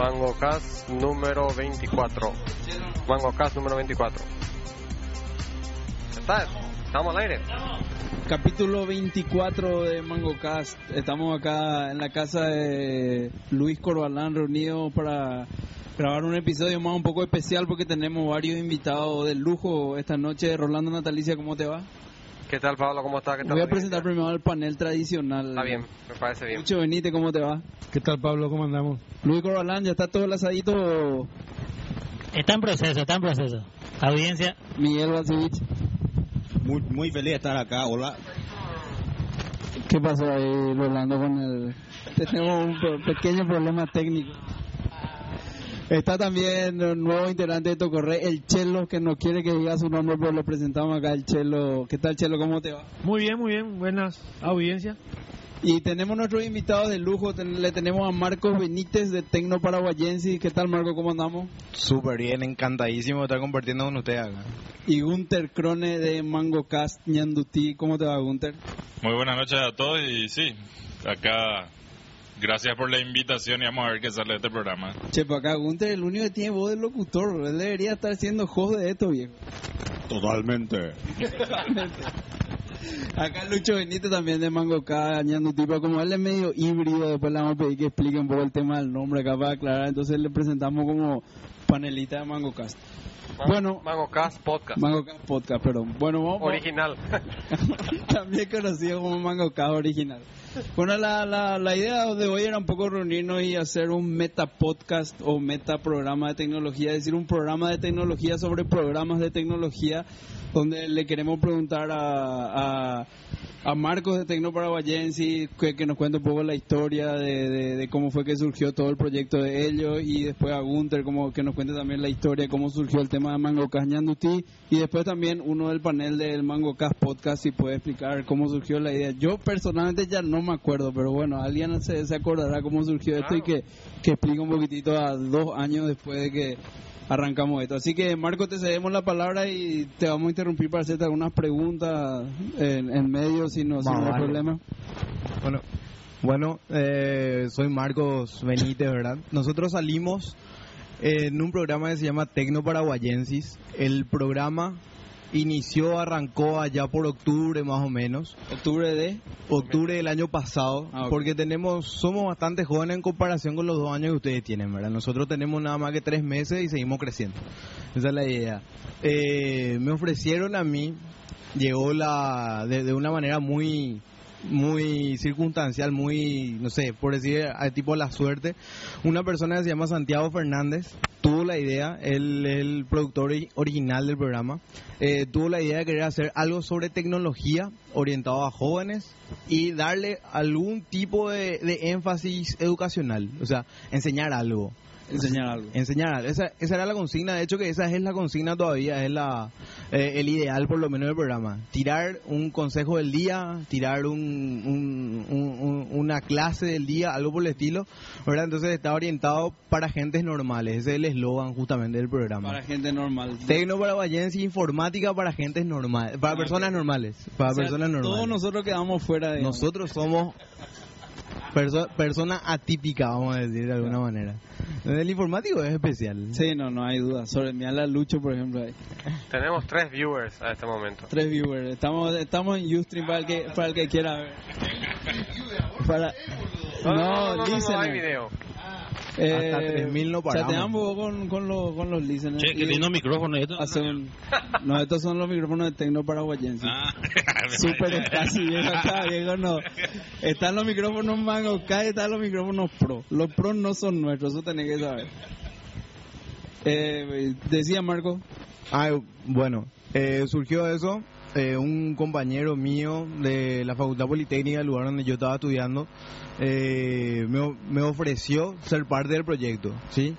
MangoCast número 24. MangoCast número 24. ¿Está? ¿Estamos al aire? Capítulo 24 de MangoCast. Estamos acá en la casa de Luis Corbalán reunidos para grabar un episodio más un poco especial porque tenemos varios invitados de lujo esta noche. Rolando Natalicia, ¿cómo te va? ¿Qué tal, Pablo? ¿Cómo estás? Voy a presentar primero al panel tradicional. Está bien, me parece bien. Lucho Benítez, ¿cómo te va? ¿Qué tal, Pablo? ¿Cómo andamos? Luis Corbalán, ¿ya está todo el asadito? Está en proceso, está en proceso. Audiencia. Miguel Vasivich. Muy, muy feliz de estar acá, hola. ¿Qué pasó ahí, Rolando, con el... Tenemos un pequeño problema técnico. Está también el nuevo integrante de Tocorre, el Chelo, que no quiere que diga su nombre, pero lo presentamos acá, el Chelo. ¿Qué tal, Chelo? ¿Cómo te va? Muy bien, muy bien. Buenas audiencias. Y tenemos nuestros invitados de lujo. Ten- le tenemos a Marcos Benítez de Tecno Paraguayense. ¿Qué tal, Marco? ¿Cómo andamos? Súper bien, encantadísimo de estar compartiendo con ustedes acá. Y Gunter Crone de MangoCast Ñandutí. ¿Cómo te va, Gunter? Muy buenas noches a todos y sí, acá gracias por la invitación y vamos a ver qué sale de este programa. Che, para acá, Gunter, el único que tiene voz de locutor. Él debería estar siendo host de esto, viejo. Totalmente. Acá Lucho Benítez también de Mango K, Ñando tipo, como él es medio híbrido, después le vamos a pedir que explique un poco el tema del nombre acá para aclarar, entonces le presentamos como panelita de Mango Cast. Bueno. MangoCast Podcast. Mango Cast Podcast, perdón. Bueno, vamos Original. también conocido como Mango Cast original. Bueno, la, la, la idea de hoy era un poco reunirnos y hacer un meta podcast o meta programa de tecnología, es decir, un programa de tecnología sobre programas de tecnología, donde le queremos preguntar a, a, a Marcos de Tecno Paraguayense que, que nos cuente un poco la historia de, de- cómo fue que surgió todo el proyecto de ellos y después a Gunter como que nos cuente también la historia cómo surgió el tema de Mango Cast Ñandutí y después también uno del panel del Mango Cast Podcast si puede explicar cómo surgió la idea. Yo personalmente ya no me acuerdo, pero bueno, alguien se, se acordará cómo surgió esto y que, que explique un poquitito a dos años después de que arrancamos esto. Así que Marco, te cedemos la palabra y te vamos a interrumpir para hacerte algunas preguntas en, en medio si no, si no hay problema. Bueno, bueno eh, soy Marcos Benítez, ¿verdad? Nosotros salimos en un programa que se llama Tecno Paraguayensis. El programa inició, arrancó allá por octubre más o menos. Octubre de... octubre del año pasado, Ah, porque tenemos, somos bastante jóvenes en comparación con los dos años que ustedes tienen, ¿verdad? Nosotros tenemos nada más que tres meses y seguimos creciendo. Esa es la idea. Eh, me ofrecieron a mí, llegó la, de, de una manera muy muy circunstancial, muy, no sé, por decir, tipo la suerte. Una persona que se llama Santiago Fernández tuvo la idea, él es el productor ori- original del programa, eh, tuvo la idea de querer hacer algo sobre tecnología orientado a jóvenes y darle algún tipo de, de énfasis educacional, o sea, enseñar algo. Enseñar algo. Enseñar algo. Esa, esa era la consigna, de hecho que esa es la consigna todavía, es la eh, el ideal por lo menos del programa. Tirar un consejo del día, tirar un, un- un- un- una clase del día, algo por el estilo, ¿verdad? Entonces está orientado para gentes normales, ese es el eslogan justamente del programa. Para gente normal. Tecno paraguayense informática para gentes normales, para personas normales, para O sea, personas normales. Todos nosotros quedamos fuera de... Nosotros somos perso personas atípicas, vamos a decir de alguna manera. El informático es especial. Sí, no, no hay duda. Sobre mi ala Lucho, por ejemplo, hay Tenemos tres viewers a este momento. tres viewers. Estamos, estamos en Ustream para el que, para el que quiera ver. Para... No, no, no, no, no, listener. hay video. Eh, Hasta 3000 no paramos. chateamos con, con, los, con los listeners. Che, qué y lindo micrófono esto. hace un- No, estos son los micrófonos de Tecno Paraguayense. Ah, Super escasi, viejo, acá, viejo, no. Están los micrófonos Mango K y están los micrófonos Pro. Los Pro no son nuestros, eso tenés que saber. Eh, decía Marco, Ah, bueno, eh, surgió eso. Eh, un compañero mío de la Facultad Politécnica, el lugar donde yo estaba estudiando, eh, me, me ofreció ser parte del proyecto, ¿sí?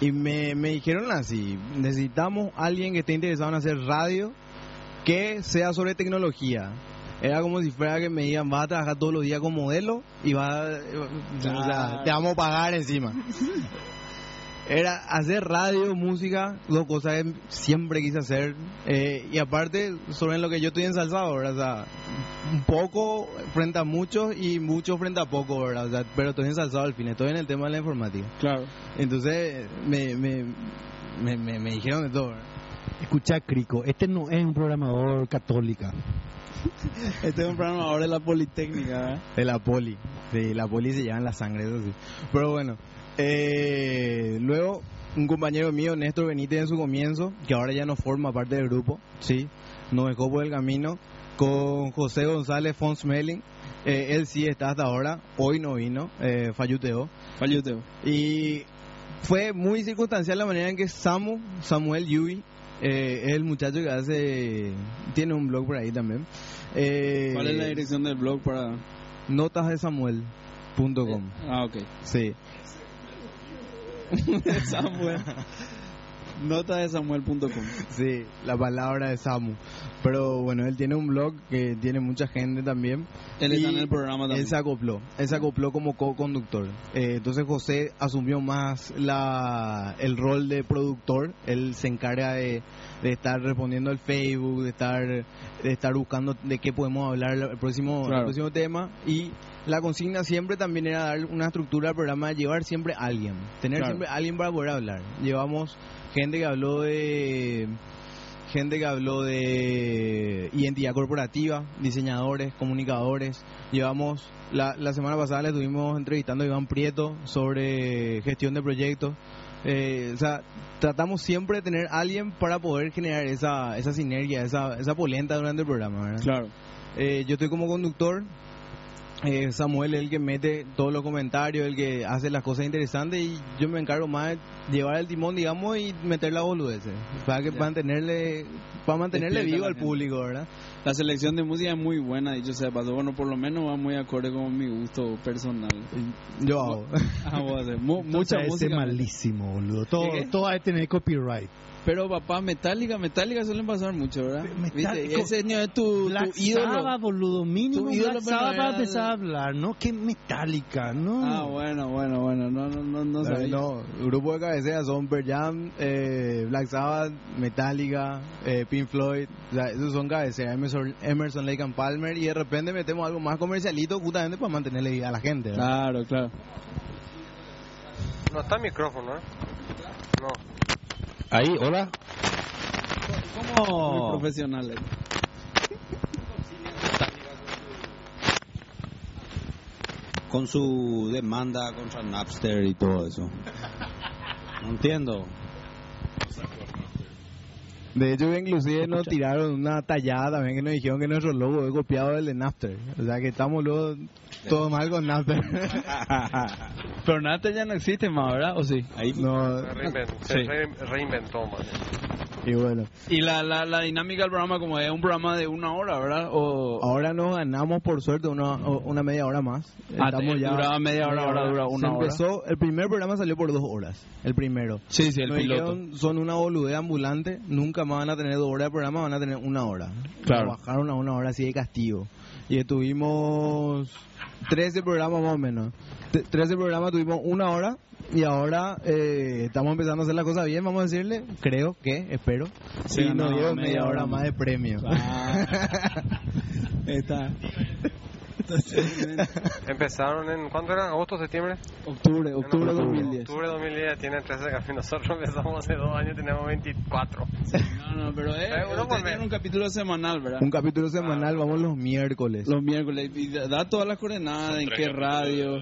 Y me, me dijeron así, necesitamos alguien que esté interesado en hacer radio que sea sobre tecnología. Era como si fuera que me digan, vas a trabajar todos los días con modelo y vas, sea, te vamos a pagar encima. Era hacer radio, música, dos cosas que siempre quise hacer. eh, y aparte, sobre lo que yo estoy ensalzado, ¿verdad? O sea, un poco frente a muchos y mucho frente a poco, ¿verdad? O sea, pero estoy ensalzado al fin, estoy en el tema de la informática. Claro. Entonces me, me, me, me, me dijeron de todo, ¿verdad? Escucha, Crico, este no es un programador católica. Este es un programa ahora de la Politécnica, ¿verdad? De la poli. Sí, la poli se lleva en la sangre, eso sí. Pero bueno, eh, luego un compañero mío, Néstor Benítez, en su comienzo, que ahora ya no forma parte del grupo, sí, nos dejó por el camino, con José González Fonsmelling. Eh, él sí está hasta ahora, hoy no vino, eh, falluteó. Y fue muy circunstancial la manera en que Samu, Samuel Yui, eh, es el muchacho que hace, tiene un blog por ahí también. Eh, ¿Cuál es la dirección del blog para...? Notasdesamuel.com. Ah, ok. Sí. Samuel. Nota de Samuel.com. Sí, la palabra de Samu. Pero bueno, él tiene un blog que tiene mucha gente también. Él está en el programa también. Él se acopló, él se acopló como co-conductor. Eh, entonces José asumió más la, el rol de productor. Él se encarga de, de estar respondiendo al Facebook, de estar, de estar buscando de qué podemos hablar el próximo, Claro. el próximo tema. Y la consigna siempre también era dar una estructura al programa, llevar siempre a alguien. Tener Claro. siempre a alguien para poder hablar. Llevamos gente que habló de gente que habló de identidad corporativa, diseñadores, comunicadores. Llevamos, la, la semana pasada le estuvimos entrevistando a Iván Prieto sobre gestión de proyectos. Eh, o sea, tratamos siempre de tener alguien para poder generar esa, esa sinergia, esa, esa polenta durante el programa. ¿verdad? Claro. Eh, yo estoy como conductor. Eh, Samuel es el que mete todos los comentarios, el que hace las cosas interesantes y yo me encargo más de llevar el timón, digamos, y meter la boludeces para que Ya. mantenerle, para mantenerle Despierta vivo la al público, ¿verdad? La selección de música es muy buena, dicho sea de paso. Bueno, por lo menos va muy acorde con mi gusto personal. Yo hago. Ah, voy a hacer mu- mucha música. malísimo, boludo. Todo, todo hay que tener copyright. Pero papá, Metallica, Metallica suelen pasar mucho, ¿verdad? Metallica- ¿Viste? Ese no es tu, tu Black ídolo. Sabbath, boludo. Mínimo Tu ídolo Black Sabbath para empezar a hablar, ¿no? Que Metallica, ¿no? Ah, bueno, bueno, bueno. No, no, no, no sabía. no, el grupo de cabecera son Pearl Jam, eh, Black Sabbath, Metallica, eh, Pink Floyd, o sea, esos son cabeceras, Emerson, Emerson Lake and Palmer, y de repente metemos algo más comercialito justamente para mantenerle a la gente. ¿verdad? Claro, claro. No está el micrófono, ¿eh? No. Ahí, hola. Muy ¿Cómo? profesional. eh. Con su demanda contra Napster y todo eso. No entiendo. De hecho, inclusive nos tiraron una tallada también que nos dijeron que nuestro logo es copiado del de Napster. O sea que estamos luego todo mal con Napster. Pero Nate ya no existe más, ¿verdad? ¿O sí? Ahí no, Se, reinventó, se Sí. re- reinventó, man. y bueno, Y la, la, la dinámica del programa, como es un programa de una hora, ¿verdad? O, ahora nos ganamos por suerte una, una media hora más. Ah, duraba media hora, ahora dura una Se hora. empezó, el primer programa salió por dos horas, el primero. Sí, sí, el Nos piloto. dijeron, son una boludez ambulante, nunca más van a tener dos horas de programa, van a tener una hora. Claro. Nos bajaron a una hora así de castigo. Y estuvimos 13 programas más o menos. T- 13 programas tuvimos una hora y ahora eh, estamos empezando a hacer las cosas bien, vamos a decirle, creo que, espero. Sí, y nos no, dieron media hora hora más de premio. Ah. Está. Empezaron en, ¿cuándo era? ¿Agosto, septiembre? Octubre, octubre de 2010. Octubre de 2010 tienen 13 capítulos. Nosotros empezamos hace dos años, tenemos 24. No, no, pero eh, Eh, uno por ustedes tienen mes. un capítulo semanal, ¿verdad? Un capítulo semanal, vamos los miércoles. Los miércoles. Y da da todas las coordenadas, en Tres qué radio.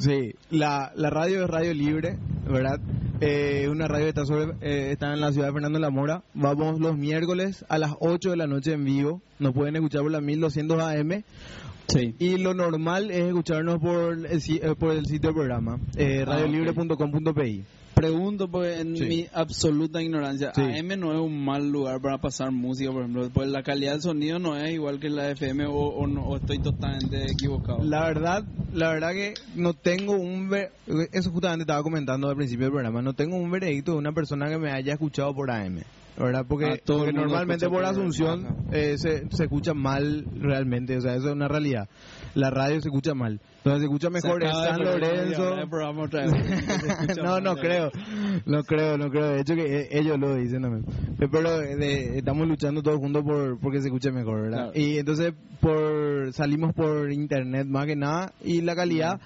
Sí, la, la radio es Radio Libre, ¿verdad? Eh, una radio que está, sobre, eh, está en la ciudad de Fernando de la Mora. Vamos los miércoles a las 8 de la noche en vivo. Nos pueden escuchar por la 1200 AM. Sí. Y lo normal es escucharnos por el, eh, por el sitio del programa, eh, Ah, radiolibre.com.pi. Pregunto, porque en Sí. mi absoluta ignorancia, Sí. AM no es un mal lugar para pasar música, por ejemplo. Pues la calidad del sonido no es igual que la FM o, o, no- o estoy totalmente equivocado. La verdad, la verdad que no tengo un... ver- Eso justamente estaba comentando al principio del programa. No tengo un veredicto de una persona que me haya escuchado por AM. ¿Verdad? Porque, Ah, porque normalmente por Asunción eh, se, se escucha mal realmente, o sea, eso es una realidad. La radio se escucha mal. Entonces se escucha mejor Se en San Lorenzo. escucha no, no creo, no creo, no creo. De hecho que eh, ellos lo dicen también. Pero eh, de- estamos luchando todos juntos por porque se escuche mejor, ¿verdad? Claro. Y entonces por salimos por internet más que nada y la calidad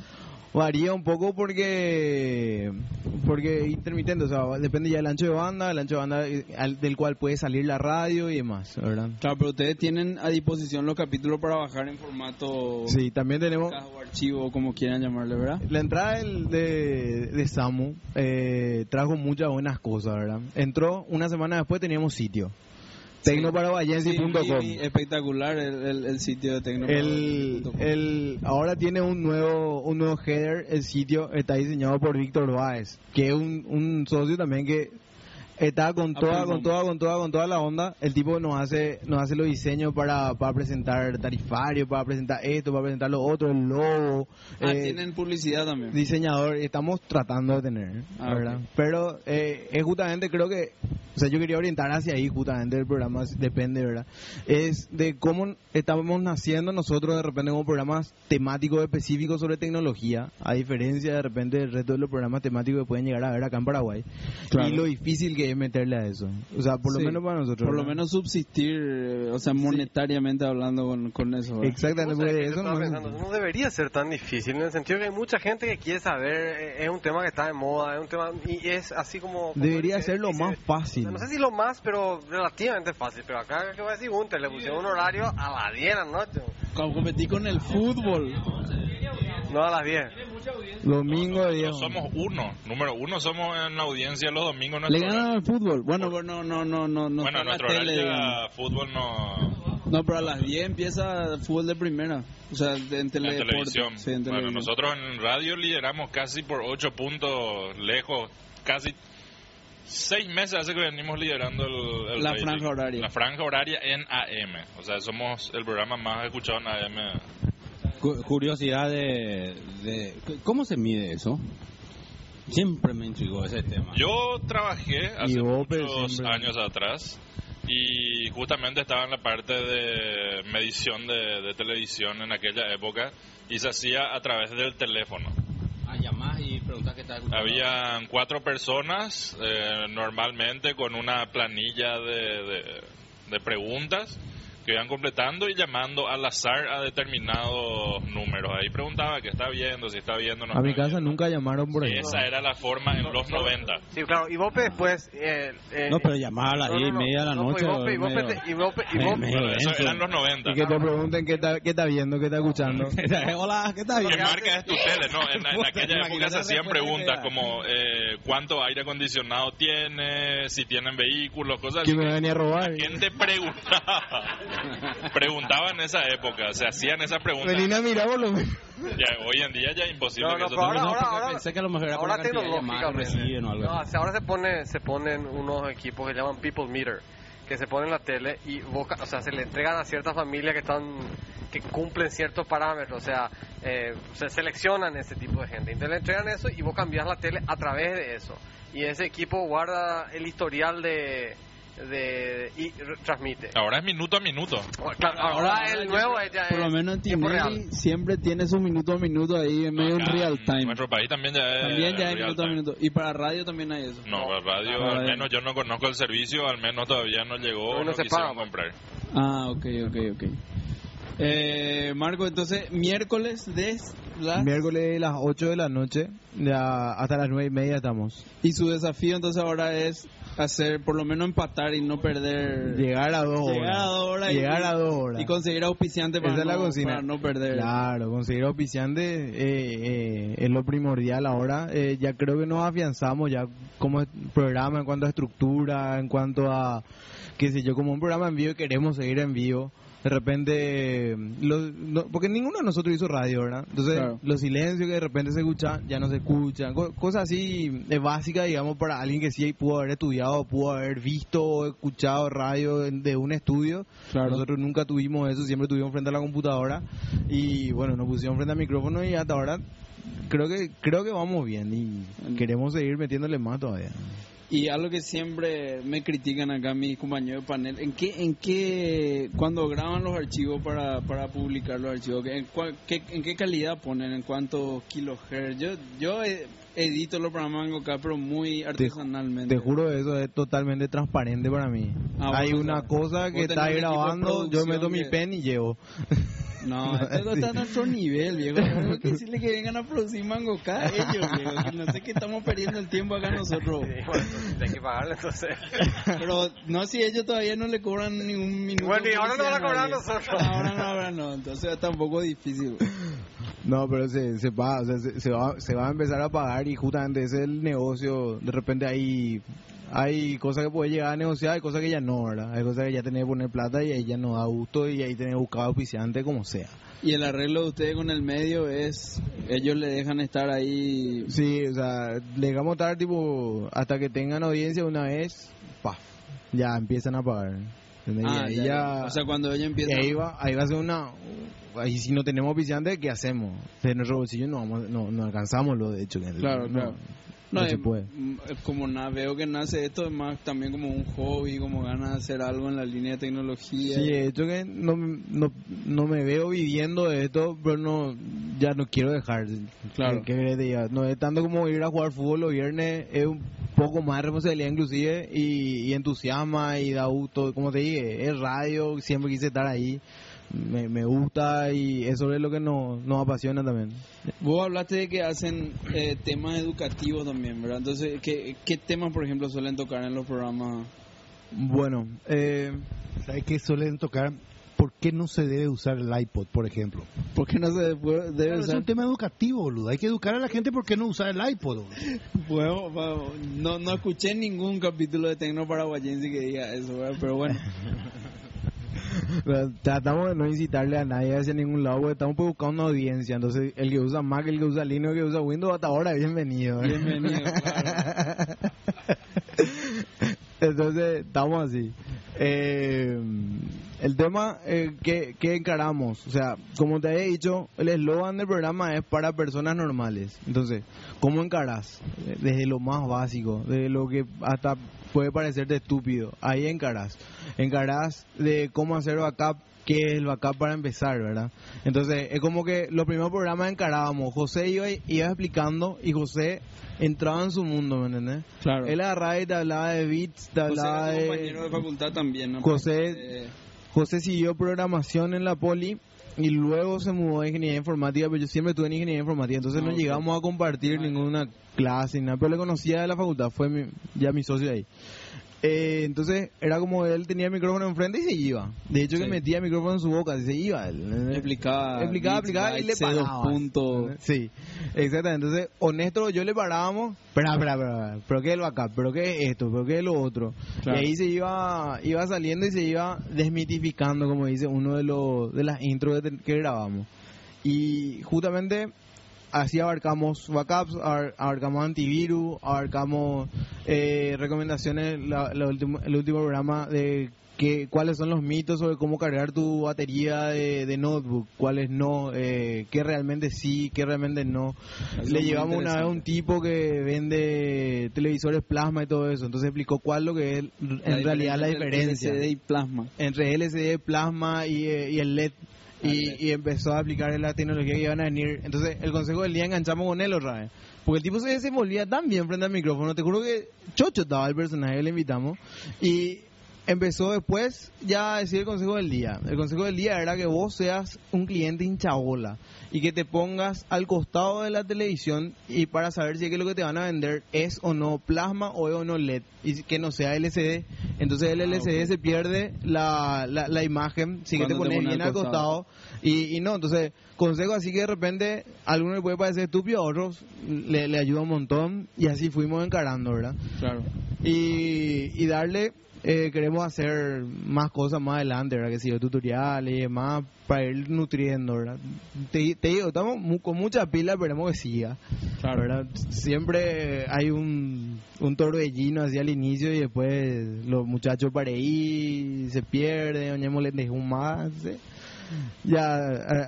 varía un poco porque porque intermitente, o sea, depende ya del ancho de banda, el ancho de banda eh, al- del cual puede salir la radio y demás, ¿verdad? Claro, pero ustedes tienen a disposición los capítulos para bajar en formato Sí, también tenemos o archivo, como quieran llamarle, ¿verdad? La entrada del- de, de Samu eh, trajo muchas buenas cosas, ¿verdad? Entró una semana después, teníamos sitio. Vi espectacular el, el, el sitio de Tecno. El, el, ahora tiene un nuevo un nuevo header, el sitio está diseñado por Víctor Báez, que es un, un socio también que está con Ah, toda, con toda, con toda, con toda la onda. El tipo nos hace, nos hace los diseños para, para presentar tarifario, para presentar esto, para presentar lo otro, el logo. Ah, eh, tienen publicidad también. diseñador estamos tratando de tener, Ah, ¿verdad? ok. Pero eh, es justamente creo que, o sea, yo quería orientar hacia ahí justamente el programa, depende, ¿verdad? Es de cómo estamos naciendo nosotros de repente como programas temáticos específicos sobre tecnología, a diferencia de repente del resto de los programas temáticos que pueden llegar a ver acá en Paraguay. Claro. Y lo difícil que es meterle a eso. O sea, por lo Sí, menos para nosotros. Por lo menos subsistir, eh, o sea, monetariamente hablando con, con eso. ¿verdad? Exactamente, porque que eso no pensando, eso no debería ser tan difícil, en el sentido que hay mucha gente que quiere saber, eh, es un tema que está de moda, es un tema, y es así como... como debería ser lo más fácil. No sé si lo más, pero relativamente fácil. Pero acá, ¿qué va a decir Gunter? Le pusieron un horario a las 10 de la noche. Como competí con el fútbol. No a las 10. Domingo, Nosotros Diego. somos uno, número uno somos en la audiencia los domingos. Le ganan al fútbol. Bueno, bueno, no, no, no, no. bueno, nuestro tele, horario de fútbol no, No, pero a las 10 empieza el fútbol de primera. O sea, de- en, en televisión. Sí, en bueno, televisión. nosotros en radio lideramos casi por ocho puntos lejos, casi seis meses hace que venimos liderando el, el La rating. franja horaria. La franja horaria en AM. O sea, somos el programa más escuchado en AM. Cu- Curiosidad de, de- ¿Cómo se mide eso? Siempre me intrigó ese tema. Yo trabajé hace pero muchos siempre- años atrás y justamente estaba en la parte de medición de, de televisión en aquella época y se hacía a través del teléfono. Ah, llamás y preguntas qué tal. Habían cuatro personas, eh, normalmente con una planilla de, de- de preguntas que iban completando y llamando al azar a determinados números. Ahí preguntaba qué está viendo, si está viendo o no A mi está casa viendo. nunca llamaron por ahí. Esa era la forma en los 90. Sí, claro. Y Bope después... Eh, eh, No, pero llamar a las no, no, 10 y no. media de la No, noche. Y Bope, y Bope, y Bope, eso eran los 90. Y que te pregunten qué está, qué está viendo, qué está escuchando. Hola, ¿qué está ¿Qué bien? marca es tu tele? No, en, en aquella época se hacían preguntas como eh, cuánto aire acondicionado tiene, si tienen vehículos, cosas ¿Quién así. me venía a robar? La gente preguntaba, preguntaba en esa época, se hacían esas preguntas. Venina, mira. Ya, hoy en día ya es imposible No, que no, eso pero te- ahora- No, porque ahora- pensé que a lo mejor era ahora que tecnológicamente. algo No, ahora se pone se ponen unos equipos que llaman People Meter, que se ponen en la tele y boca, o sea, se le entregan a ciertas familias que están que cumplen ciertos parámetros, o sea, eh, se seleccionan ese tipo de gente. Entonces le entregan eso y vos cambias la tele a través de eso. Y ese equipo guarda el historial de de y transmite. Ahora es minuto a minuto. Claro, ahora, el nuevo es ya Por lo es menos en. Tinelli siempre tiene su minuto a minuto ahí en medio en real En time. nuestro país también ya es También ya hay real minuto a time. minuto. Y para radio también hay eso. No, para radio, Para al radio. menos yo no conozco el servicio, al menos todavía no llegó, No, no, se paga. comprar. Ah, ok, ok, ok. Eh, Marco, entonces, miércoles de las... Miércoles a las 8 de la noche, ya hasta las 9 y media estamos. Y su desafío entonces ahora es hacer, por lo menos empatar y no perder... Llegar a dos Llegar a dos horas y- Llegar a dos horas. Y conseguir auspiciante para, Esa es la no, consigna. para no perder. Claro, conseguir auspiciante eh, eh, es lo primordial ahora. Eh, ya creo que nos afianzamos ya como programa en cuanto a estructura, en cuanto a, qué sé yo, como un programa en vivo y queremos seguir en vivo. De repente, los- no- porque ninguno de nosotros hizo radio, ¿verdad? Entonces, Claro. los silencios que de repente se escuchan, ya no se escuchan. Co- cosas así de básicas, digamos, para alguien que sí pudo haber estudiado, pudo haber visto o escuchado radio de un estudio. Claro. Nosotros nunca tuvimos eso, siempre estuvimos frente a la computadora y bueno, nos pusimos frente al micrófono y hasta ahora creo que creo que vamos bien y queremos seguir metiéndole más todavía. Y algo que siempre me critican acá mis compañeros de panel, ¿en qué, en qué, cuando graban los archivos para, para publicar los archivos, ¿en, cuál- qué, en qué calidad ponen, en cuántos kilohertz? Yo, yo edito los programas en pero muy artesanalmente. Te juro, eso es totalmente transparente para mí. Ah, Hay una cosa que está grabando, yo meto mi que- pen y llevo. No, esto no está a nuestro nivel, viejo. Tengo que decirle que vengan a producir mango acá ellos, viejo. Que no sé qué estamos perdiendo el tiempo acá nosotros. Sí, bueno, entonces hay que pagarle entonces. Pero no si ellos todavía no le cobran ni un minuto. Bueno, y ahora no van a cobrar nosotros. Ahora no, ahora no. Entonces está un poco difícil. No, pero se, se, va, o sea, se, se va, se va a empezar a pagar y justamente ese es el negocio. De repente hay, hay cosas que puedes llegar a negociar, hay cosas que ya no, ¿verdad? Hay cosas que ya tenés que poner plata y ahí ya no da gusto y ahí tenés que buscar auspiciante como sea. Y el arreglo de ustedes con el medio es. Ellos le dejan estar ahí. Sí, o sea, le dejamos estar tipo hasta que tengan audiencia una vez, paf, ya empiezan a pagar. Ah, y ahí ya. O sea, cuando ellos y empiezan. ahí va, ahí va a ser una, ahí si no tenemos auspiciante, ¿qué hacemos? De nuestro bolsillo no vamos, no, no alcanzamos lo de hecho. Claro, no, claro. No, No, se es- puede. mm, es como na, veo que nace esto es más también como un hobby, como ganas de hacer algo en la línea de tecnología. Sí, de hecho que no, no, no me veo viviendo de esto, pero no ya no quiero dejar. Claro. No es tanto como ir a jugar fútbol los viernes, es un poco más de responsabilidad inclusive y, y entusiasma y da gusto. Como te dije, es radio, siempre quise estar ahí. Me, me gusta y eso es lo que nos, nos apasiona también. Vos hablaste de que hacen eh, temas educativos también, ¿verdad? Entonces, ¿qué, ¿qué temas, por ejemplo, suelen tocar en los programas? Bueno, eh, ¿Sabes qué suelen tocar? ¿Por qué no se debe usar el iPod, por ejemplo? ¿Por qué no se debe Claro, es un tema educativo, boludo. Hay que educar a la gente por qué no usar el iPod. boludo. Bueno, bueno, no, no escuché ningún capítulo de Tecno Paraguayense que diga eso, ¿verdad? Pero bueno, Tratamos de no incitarle a nadie hacia ningún lado porque estamos pues buscando una audiencia. Entonces, el que usa Mac, el que usa Linux, el que usa Windows, hasta ahora, bienvenido. bienvenido. claro. Entonces, estamos así. Eh, el tema eh, que, que encaramos, o sea, como te había dicho, el eslogan del programa es para personas normales. Entonces, ¿cómo encarás? Desde lo más básico, desde lo que hasta puede parecerte estúpido, ahí encarás. Encarás de cómo hacer backup, qué es el backup para empezar, ¿verdad? Entonces, es como que los primeros programas encarábamos, José iba, iba explicando y José entraba en su mundo, ¿me entendés? Claro. Él agarraba y te hablaba de bits, te José hablaba era tu de... compañero de facultad también, ¿no? José- Eh, José siguió programación en la poli y luego se mudó a ingeniería informática, pero yo siempre estuve en ingeniería informática, entonces Ah, no ok. llegamos a compartir Ah, ninguna clase ni nada, pero le conocía de la facultad, fue mi- ya mi socio ahí. Eh, entonces era como él tenía el micrófono enfrente y se iba. De hecho Sí. que metía el micrófono en su boca y se iba. él. explicaba. explicaba, explicaba y le bytes, C2 paraba. punto. Sí, exactamente. Entonces, honesto, yo le parábamos, espera, espera, espera, pero qué es el backup, pero qué es esto, pero qué es lo otro. Claro. Y ahí se iba, iba saliendo y se iba desmitificando, como dice uno de los de las intros que grabamos. Y justamente así abarcamos backups, abar- abarcamos antivirus, abarcamos eh, recomendaciones, la, la el último programa de que, cuáles son los mitos sobre cómo cargar tu batería de, de notebook, cuáles no, eh, qué realmente sí, qué realmente no. Eso Le llevamos una vez a un tipo que vende televisores plasma y todo eso, entonces explicó cuál lo que es en realidad la diferencia LCD y plasma. entre LCD, plasma y, eh, y el LED. Y, y empezó a aplicar la tecnología que iban a venir. Entonces, el consejo del día enganchamos con él otra vez. Porque el tipo se desenvolvía tan bien frente al micrófono. Te juro que chocho estaba el personaje que le invitamos. Y empezó después ya a decir el consejo del día. El consejo del día era que vos seas un cliente hinchabola y que te pongas al costado de la televisión y para saber si es que lo que te van a vender es o no plasma o es o no LED y que no sea LCD. Entonces el Ah, LCD se pierde la, la, la imagen, si que te pones bien al al costado y, y no, entonces consejo así que de repente a algunos le puede parecer estúpido, a otros le, le ayuda un montón y así fuimos encarando, ¿verdad? Claro. y, y darle eh, queremos hacer más cosas más adelante, ¿verdad? Que si yo tutoriales y demás para ir nutriendo, ¿verdad? Te, te digo, estamos mu- con mucha pila, esperemos que siga, Claro. ¿verdad? Siempre hay un, un torbellino así al inicio y después los muchachos para ahí se pierden, oñemos les un más, ¿sí? ya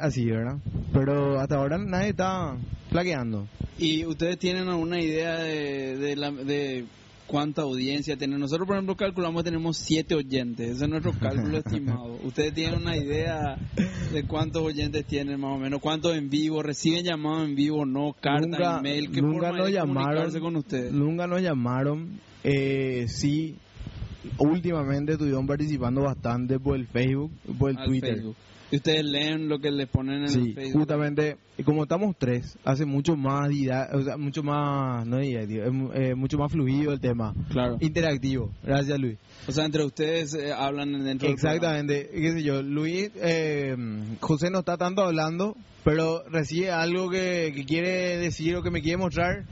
así, ¿verdad? Pero hasta ahora nadie está flaqueando. ¿Y ustedes tienen alguna idea de, de, la- de cuánta audiencia tiene. Nosotros, por ejemplo, calculamos que tenemos siete oyentes. Ese es nuestro cálculo estimado. ¿Ustedes tienen una idea de cuántos oyentes tienen más o menos? ¿Cuántos en vivo? ¿Reciben llamados en vivo? ¿No? ¿Carta, nunca, email? ¿Qué nunca forma nos de llamaron con ustedes? nunca nos llamaron eh, sí últimamente estuvieron participando bastante por el Facebook por el Al Twitter Facebook. Y ustedes leen lo que les ponen en sí el Facebook. justamente y como estamos tres hace mucho más o sea, mucho más no eh, mucho más fluido el tema. Claro. interactivo. Gracias Luis. O sea, entre ustedes eh, hablan dentro del Exactamente, qué sé yo, Luis, eh, José no está tanto hablando, pero recibe algo que, que quiere decir o que me quiere mostrar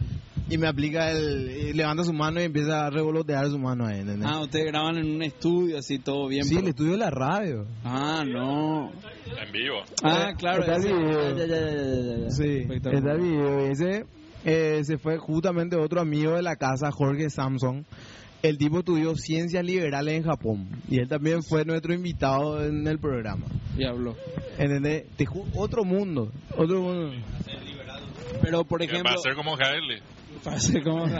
y me aplica el, y levanta su mano y empieza a revolotear su mano ahí, ¿entendés? Ah, ustedes graban en un estudio así todo bien. sí, el estudio de la radio. Ah, no. En vivo. Ah, claro. está video. ya, ya, ya, ya, ya, ya. Sí, está video. Ese eh, se fue justamente otro amigo de la casa, Jorge Samson. El tipo estudió ciencias liberales en Japón y él también fue nuestro invitado en el programa. Y habló. ¿Entendés? Te otro mundo, otro mundo. Pero, por Va ejemplo... a ser como Harley. Para ser como.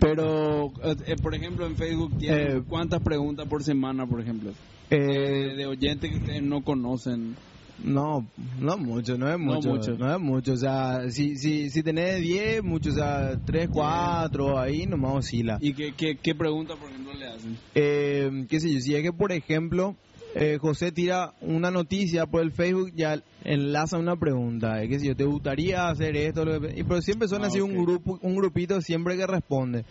Pero, eh, por ejemplo, en Facebook, ¿tienen Eh, ¿cuántas preguntas por semana, por ejemplo? Eh, De, oyentes que ustedes no conocen. no, no mucho, no es No mucho. no es mucho, o sea, si, si, si tenés 10, mucho, o sea, 3, 4, ahí nomás oscila. ¿Y qué, qué, qué pregunta, por ejemplo, le hacen? Eh, qué sé yo, si es que, por ejemplo, eh, José tira una noticia por el Facebook, ya enlaza una pregunta, eh, qué sé yo, ¿te gustaría hacer esto? Lo que- y, pero siempre son Ah, así un grupo, un grupito siempre que responde.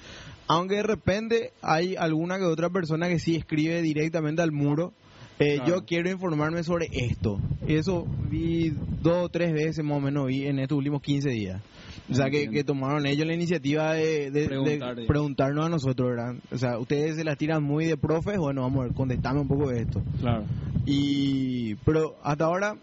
Aunque de repente hay alguna que otra persona que sí escribe directamente al muro, eh, Claro. yo quiero informarme sobre esto. Y eso vi dos o tres veces más o menos vi en estos últimos 15 días. O sea, que, tomaron ellos la iniciativa de, preguntarnos a nosotros, ¿verdad? O sea, ustedes se las tiran muy de profes, bueno, vamos a ver, contestame un poco de esto. Claro. Y, pero hasta ahora,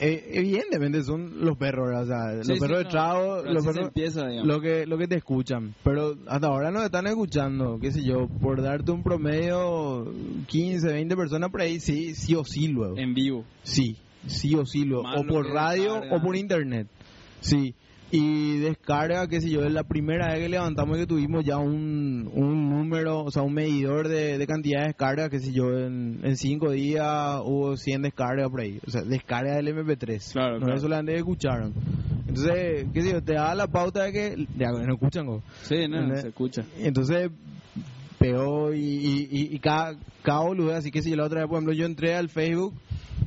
eh, evidentemente son los perros, ¿verdad? O sea, los perros de trago, los perros, empieza, lo que, lo que te escuchan. Pero hasta ahora nos están escuchando, qué sé yo, por darte un promedio, 15, 20 personas por ahí, sí, sí o sí luego. En vivo. Sí, sí o sí, Más o por radio o por internet. Sí. Y descarga, qué sé yo, es la primera vez que levantamos que tuvimos ya un, un número, o sea, un medidor de, de cantidad de descargas, qué sé yo, en, en cinco días hubo 100 descargas por ahí. O sea, descarga del MP3. Claro, no claro. es solamente que escucharon. Entonces, qué sé yo, te da la pauta de que, ya, no escuchan, go. Sí, no, ¿Entendés? se escucha. Entonces pegó y, y, y- y cada, cada boludo, así que si la otra vez, por ejemplo, yo entré al Facebook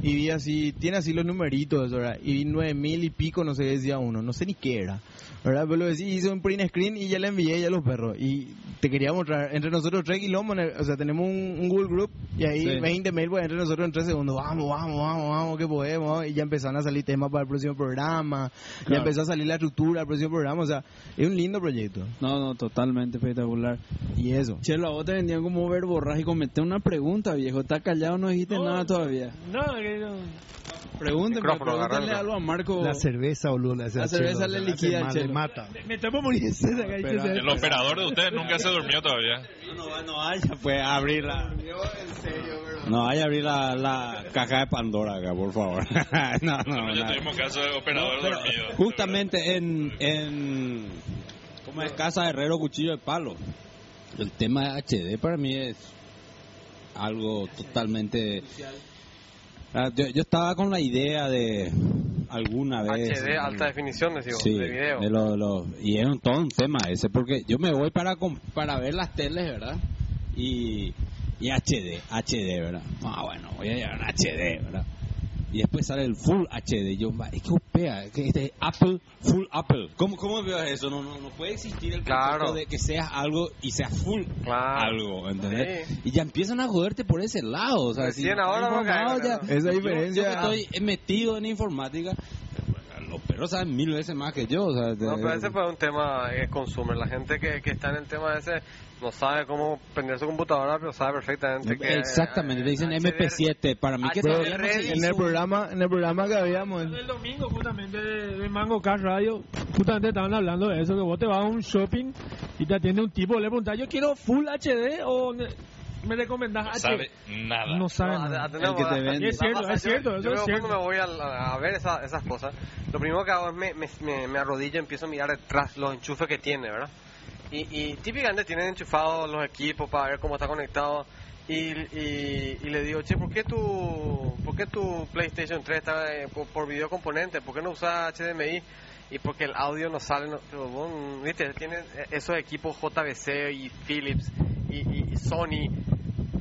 y vi así, tiene así los numeritos, ¿verdad? Y vi nueve mil y pico, no sé decía uno, no sé ni qué era, ¿verdad? Pero lo decía, hice un print screen y ya le envié ya a los perros. Y te quería mostrar, entre nosotros tres kilómetros, o sea, tenemos un, un Google Group y ahí Sí. 20 mail, pues entre nosotros en tres segundos, vamos, vamos, vamos, vamos, que podemos, y ya empezaron a salir temas para el próximo programa, ya Claro. empezó a salir la estructura del próximo programa, o sea, es un lindo proyecto. No, no, totalmente espectacular. Y eso. Chelo, a vos te vendían como verborrágico. Mete una pregunta, viejo. Está callado, no dijiste nada todavía. No, que no. Pregúntenle agarrarlo. algo a Marco. La cerveza, boludo. La, La cerveza le liquida le chelo. mata. Me tomo morir El operador de ustedes nunca se durmió todavía. No, no, no vaya pues a abrir la... No vaya a abrir la, la caja de Pandora acá, por favor. no, no, ya no. tuvimos caso de operador No, pero dormido. Justamente en, en ¿cómo es? Casa Herrero Cuchillo de Palo. El tema de HD para mí es algo totalmente... Ah, Yo, yo estaba con la idea de alguna vez... HD, alta definición, digo, Sí, de video. de lo- lo- y es un, todo un tema ese, porque yo me voy para para ver las teles, ¿verdad? Y, y HD, HD, ¿verdad? Ah, bueno, voy a llevar HD, ¿verdad? Y después sale el Full HD. Y yo, va, es que opea, que este es Apple, Full Apple. ¿Cómo, cómo veo eso? No, no, no puede existir el concepto Claro. de que seas algo y sea full Claro. algo, ¿entendés? Sí. Y ya empiezan a joderte por ese lado. O sea, Recién si ahora no informado cae, ya-. Esa yo- diferencia- Yo, que estoy metido en informática, perros saben mil veces más que yo. O sea, No, de- pero ese fue un tema que consume. La gente que, que está en el tema ese no sabe cómo prender su computadora, pero sabe perfectamente que... Exactamente, te dicen eh, MP7. Para mí que no. En el un- programa, en el programa que habíamos, El domingo, justamente, de, de Mango Car Radio, justamente estaban hablando de eso, que vos te vas a un shopping y te atiende un tipo, le preguntas, yo quiero Full HD o... me recomendás No sabe nada. No sabe No, nada. atendemos, El que te vende. Es cierto, es yo- cierto, yo eso veo es cierto. cuando me voy a, a ver esa- esas cosas, lo primero que hago es me, me, me, me arrodillo y empiezo a mirar detrás los enchufes que tiene, ¿verdad? Y, y típicamente tienen enchufados los equipos para ver cómo está conectado. Y, y, y le digo, che, ¿por qué tu, por qué tu PlayStation 3 está eh, por, por video componente? ¿Por qué no usa HDMI? Y porque el audio no sale, no, pero, bueno, viste, tienen esos equipos JVC y Philips y, y- y Sony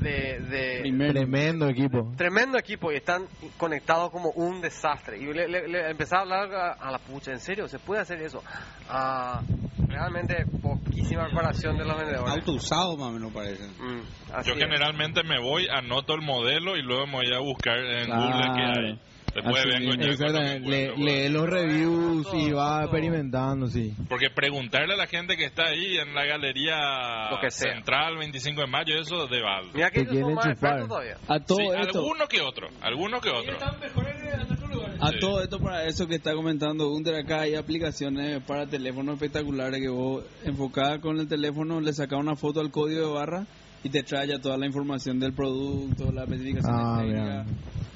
de, de. Tremendo equipo. Tremendo equipo y están conectados como un desastre. Y le, le, le empezaba a hablar a, a la pucha, ¿en serio? ¿Se puede hacer eso? Ah, realmente poquísima preparación de los vendedores. Auto usado más o menos parece. Mm, Yo es. generalmente me voy, anoto el modelo y luego me voy a buscar en Claro. Google qué hay. Me Exactamente. Le- Lee los reviews y va todo. experimentando, sí. Porque preguntarle a la gente que está ahí en la galería Lo que sea. central 25 de mayo, eso de balde. Mira que Te ellos quieren son más enchufar. expertos todavía. A todo Sí, esto, alguno que otro, alguno que otro. a Sí. todo esto para eso que está comentando Gunter acá hay aplicaciones para teléfonos espectaculares que vos enfocada con el teléfono le sacas una foto al código de barra y te trae ya toda la información del producto, la especificación Ah, técnica,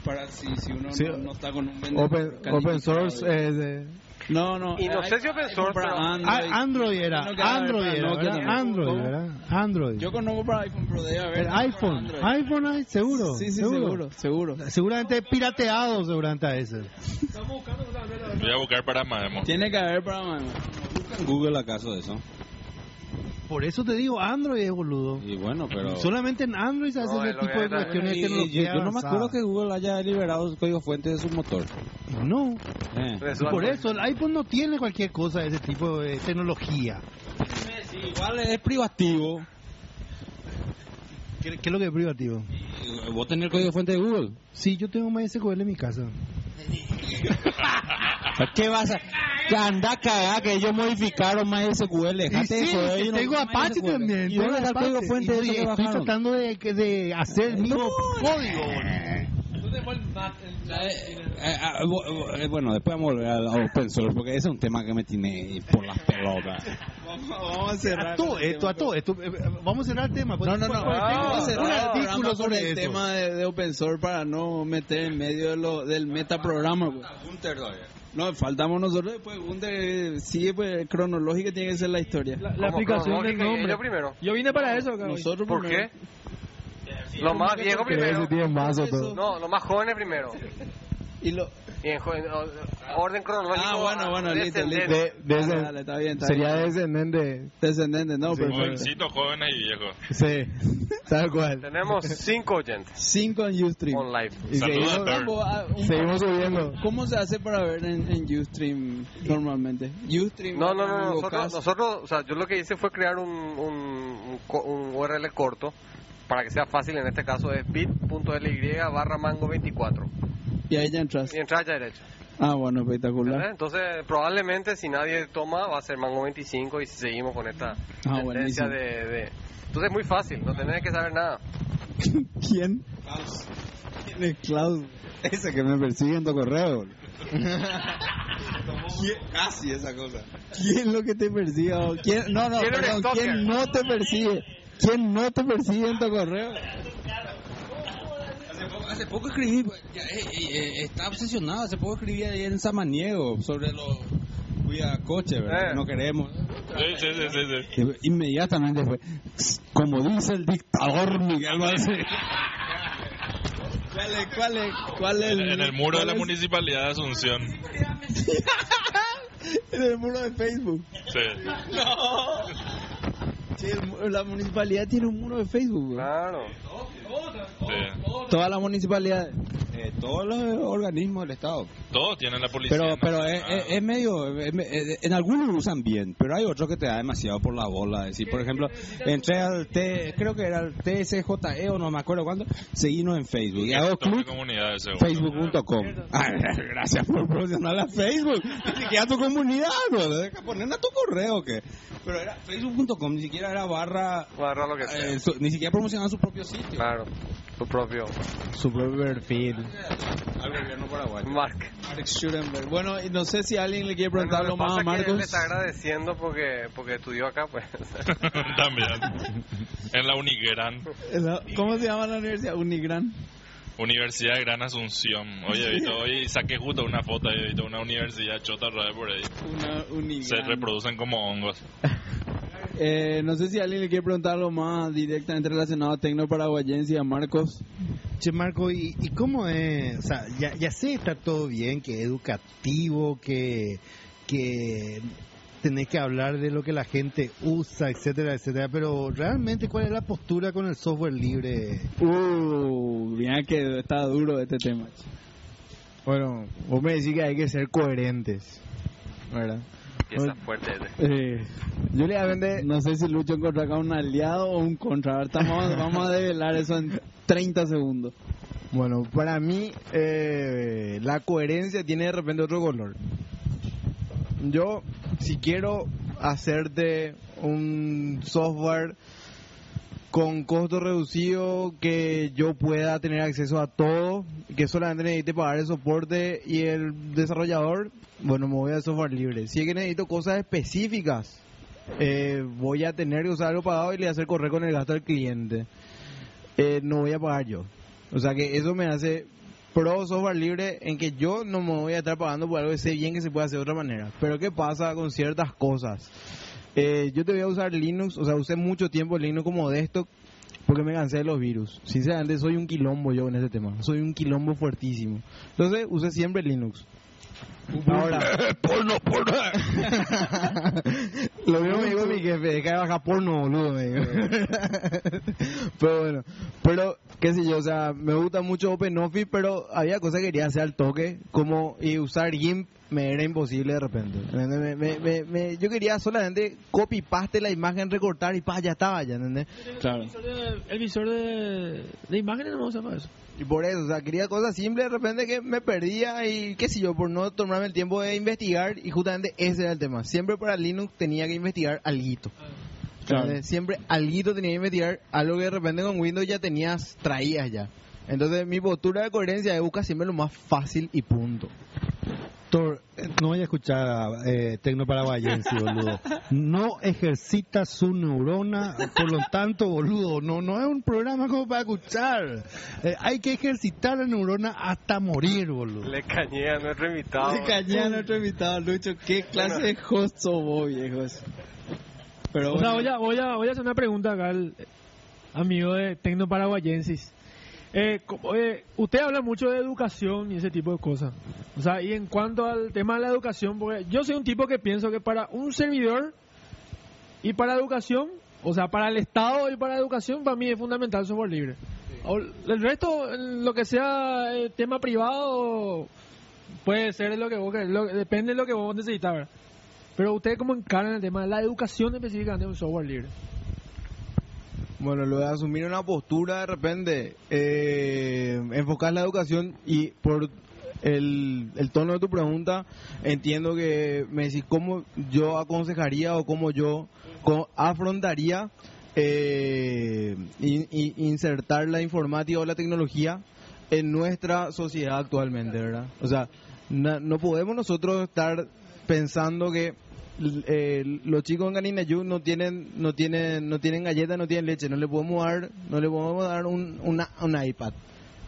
para si, si uno Sí. no, no está con un vendedor Open, open source es de... No, no. Y no sé si open source, para pero- Android. Ah, Android era, Android era, ¿verdad? también. Android. ¿verdad? Android. Yo conozco para iPhone, pero debe haber. El iPhone, Android. iPhone hay, seguro. Sí, sí, seguro, seguro. Seguramente pirateado, seguramente a ese. Voy a buscar para Maemo. Tiene que haber para. ¿En Google acaso de eso? Por eso te digo, Android es boludo. Y bueno, pero... Solamente en Android se hace No, ese tipo de cuestiones de Y- y- tecnología yo, no me acuerdo que Google haya liberado el código fuente de su motor. No, Eh. Por eso el iPhone no tiene cualquier cosa de ese tipo de tecnología. Igual es privativo. ¿Qué, qué es lo que es privativo? Y ¿Vos tenés el código fuente de Google? Sí, yo tengo MySQL en mi casa. ¿Qué vas a...? Que anda a cagar que ellos modificaron MySQL. Y Dejate de sí, joder, no tengo Apache también. ¿Y dónde tengo está el código Apache. fuente de Y eso que Estoy bajaron? tratando de, de hacer el mismo código. Eh, eh, ah, eh, bueno, después vamos a volver al open source porque ese es un tema que me tiene por las pelotas. Vamos, a cerrar. A todo esto, a todo esto. eh, eh, Vamos a cerrar el tema. pues. No, no, no. Tengo Vamos a un cerrar el artículo programa sobre el eso. tema de, de open source para no meter en medio de lo, del metaprograma. Pues. No, faltamos nosotros después. Gunter sigue pues, cronológica, tiene que ser la historia. La, aplicación del nombre. Yo primero. Yo vine para eso, cabrón. Nosotros ¿Por primero. qué? Los más viejos primero. Ese tiene más otro. No, los más jóvenes primero. Y lo... Y en orden cronológico. Ah, bueno, bueno, listo, listo. descendente. De- de Dale, dale, está bien, está Sería bien. descendente. Descendente, no, perfecto. Jovencitos, jóvenes y viejos. Sí, tal cual. Tenemos cinco oyentes Cinco en Ustream. on live. Y Saludos seguimos, a Bird. Vamos a- un- seguimos subiendo. ¿Cómo se hace para ver en, en Ustream normalmente? Ustream. No, no, no, nosotros, nosotros, o sea, yo lo que hice fue crear un, un, un co- un URL corto para que sea fácil, en este caso es bit.ly barra mango 24 Y ahí ya entras. y entrar ya derecho. Ah, bueno, espectacular. ¿verdad? Entonces, probablemente si nadie toma va a ser mango 25 y si seguimos con esta Ah, tendencia de, de... Entonces es muy fácil, no tenés que saber nada. ¿Quién? ¿Quién es Klaus? Ese que me persigue en tu correo. Casi esa cosa. ¿Quién es lo que te persigue? o ¿Quién? No, no, ¿Quién perdón? ¿quién no te persigue? ¿Quién no te persigue en tu correo? Hace poco, hace poco escribí, pues, ya, eh, eh, eh, está obsesionado, hace poco escribí ahí en Samaniego sobre los cuida coche, ¿verdad? Eh. No queremos. Sí, sí, sí, sí, sí. Inmediatamente fue, como dice el dictador Miguel. ¿Cuál es? ¿Cuál es? ¿Cuál es? En, en el muro de la es? municipalidad de Asunción. En el muro de Facebook. Sí. Sí, el mu- la municipalidad tiene un muro de Facebook. güey. Claro. Sí. Todas las municipalidades. Eh, todos los organismos del Estado. Todos tienen la policía. Pero, pero es, nacional. es- es medio, es me- es- en algunos lo usan bien, pero hay otros que te da demasiado por la bola. Decir, por ejemplo, entré al T, creo que era el TSJE o no me acuerdo cuándo, seguimos en Facebook y hago clic. Facebook.com. Ah, gracias por promocionar a Facebook. Ni siquiera tu comunidad, bro. Deja ponerle a tu correo que. Pero era Facebook.com, ni siquiera era barra. Barra lo que sea. eh, su- ni siquiera promocionaba su propio sitio. Claro. Tu propio Su propio perfil. Al gobierno paraguayo. Mark. Alex Schurenberg. Bueno, y no sé si alguien le quiere Bueno, preguntar lo algo que más a él le Marcos. está agradeciendo porque, porque estudió acá, pues. También. En la Unigran. ¿Cómo se llama la universidad? Unigran. Universidad de Gran Asunción. Oye, visto, hoy saqué justo una foto visto una universidad chota por ahí. Una Se reproducen como hongos. Eh, no sé si alguien le quiere preguntar algo más directamente relacionado a Tecno Paraguayense y a Marcos. Che, Marco, ¿y, y cómo es? O sea, ya, ya sé, está todo bien, que educativo, que, que tenés que hablar de lo que la gente usa, etcétera, etcétera, pero realmente, ¿cuál es la postura con el software libre? Uh, mira que está duro este tema. Bueno, vos me decís que hay que ser coherentes, ¿verdad? Empieza fuerte. Eh, yo le vende No sé si Lucho encontró acá un aliado o un contra. A ver, estamos- vamos a develar eso en 30 segundos. Bueno, para mí eh, la coherencia tiene de repente otro color. Yo, si quiero hacerte un software con costo reducido, que yo pueda tener acceso a todo, que solamente necesite pagar el soporte y el desarrollador, bueno, me voy al software libre. Si es que necesito cosas específicas, eh, voy a tener que usar algo pagado y le voy a hacer correr con el gasto al cliente. Eh, no voy a pagar yo. O sea que eso me hace pro software libre en que yo no me voy a estar pagando por algo que sé bien que se puede hacer de otra manera. Pero ¿qué pasa con ciertas cosas? Eh, yo te voy a usar Linux, o sea, usé mucho tiempo Linux como desktop porque me cansé de los virus. Sinceramente soy un quilombo yo en ese tema. Soy un quilombo fuertísimo. Entonces usé siempre Linux. Ahora, porno, porno. lo mismo me dijo mi jefe, de bajar porno, boludo. me dijo. pero bueno, pero qué sé yo, o sea, me gusta mucho OpenOffice, pero había cosas que quería hacer al toque, como y usar GIMP me era imposible de repente. Me- me- me- me- yo quería solamente copy paste la imagen, recortar y pa, ya estaba, ya, ¿entendés? Claro. El visor de, el visor de, de imágenes no se llama eso. Y por eso, o sea, quería cosas simples de repente que me perdía y qué sé yo, por no tomarme el tiempo de investigar y justamente ese era el tema. Siempre para Linux tenía que investigar alguito. Claro. Siempre alguito tenía que investigar algo que de repente con Windows ya tenías, traías ya. Entonces mi postura de coherencia es buscar siempre lo más fácil y punto. Thor, no voy a escuchar eh, Tecno Paraguayense, boludo. No ejercita su neurona, por lo tanto, boludo, no no es un programa como para escuchar. Eh, hay que ejercitar la neurona hasta morir, boludo. Le cañé a nuestro invitado. Le cañé a nuestro invitado, Lucho. ¿Qué clase de host sos vos, viejos? Pero O sea, voy a, voy, a, voy a hacer una pregunta acá al amigo de Tecno Paraguayensis. Eh, eh, usted habla mucho de educación y ese tipo de cosas. O sea, y en cuanto al tema de la educación, porque yo soy un tipo que pienso que para un servidor y para educación, o sea, para el Estado y para educación, para mí es fundamental el software libre. El resto, lo que sea eh, tema privado, puede ser lo que vos, lo- depende de lo que vos necesitas. Pero usted cómo encaran el tema de la educación específicamente de un software libre. Bueno, lo de asumir una postura de repente, eh, enfocar la educación y por el, tono de tu pregunta, entiendo que me decís cómo yo aconsejaría o cómo yo afrontaría eh, in- in- insertar la informática o la tecnología en nuestra sociedad actualmente, ¿verdad? O sea, no podemos nosotros estar pensando que eh, los chicos en Ganinayú no tienen no tienen no tienen galletas no tienen leche no le podemos dar no le podemos dar un una, un iPad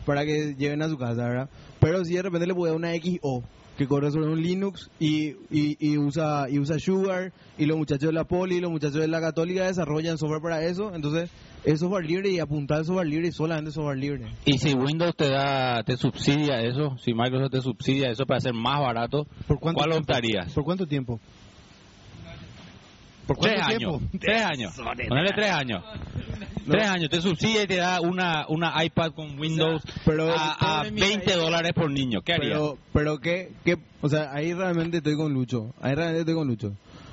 para que lleven a su casa verdad pero si de repente le puede dar una XO que corre sobre un Linux y, y, y usa y usa Sugar y los muchachos de la Poli y los muchachos de la Católica desarrollan software para eso entonces es software libre y apuntar software libre y solamente software libre Y si Windows te da, te subsidia eso, si Microsoft te subsidia eso para hacer más barato, ¿Por cuánto ¿cuál tiempo? optarías? ¿Por cuánto tiempo? ¿Por Tres cuánto años. tiempo? Tres años. Ponele tres años. Tres años. Te subsidia y te da una, una iPad con Windows pero a, a 20 dólares por niño. ¿Qué harías? Pero, pero ¿qué, qué? O sea, ahí realmente estoy con Lucho. Ahí realmente estoy con Lucho.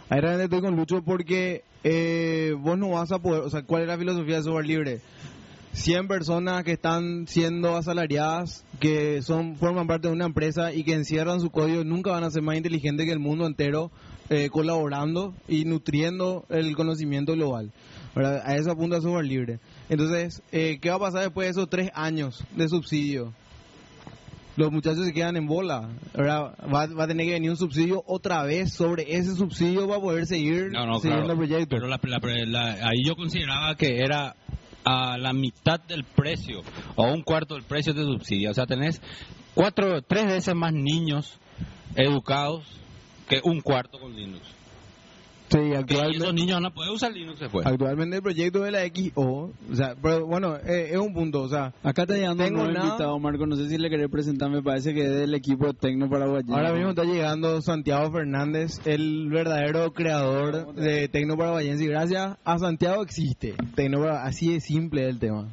Ahí realmente estoy con Lucho porque eh, vos no vas a poder... O sea, ¿cuál es la filosofía de software libre? 100 personas que están siendo asalariadas, que son forman parte de una empresa y que encierran su código, nunca van a ser más inteligentes que el mundo entero eh, colaborando y nutriendo el conocimiento global. ¿verdad? A eso apunta software libre. Entonces, eh, ¿qué va a pasar después de esos tres años de subsidio? los muchachos se quedan en bola. Ahora va, va a tener que venir un subsidio otra vez sobre ese subsidio para poder seguir No, no, siguiendo claro. el proyecto. Pero la- la- la- ahí yo consideraba que era a la mitad del precio o un cuarto del precio de subsidio. O sea, tenés cuatro, tres veces más niños educados que un cuarto con Linux. Sí, actualmente, esos niños no pueden usar Linux después. actualmente el proyecto de la XO, o sea, pero bueno, eh, es un punto, o sea, Acá está llegando un Tengo nada. invitado, Marco. No sé si le querés presentar. Me parece que es del equipo Tecno Paraguayano. ahora mismo está llegando Santiago Fernández, el verdadero creador de Tecno Paraguayense y gracias a Santiago existe Tecno Para- así de simple es el tema.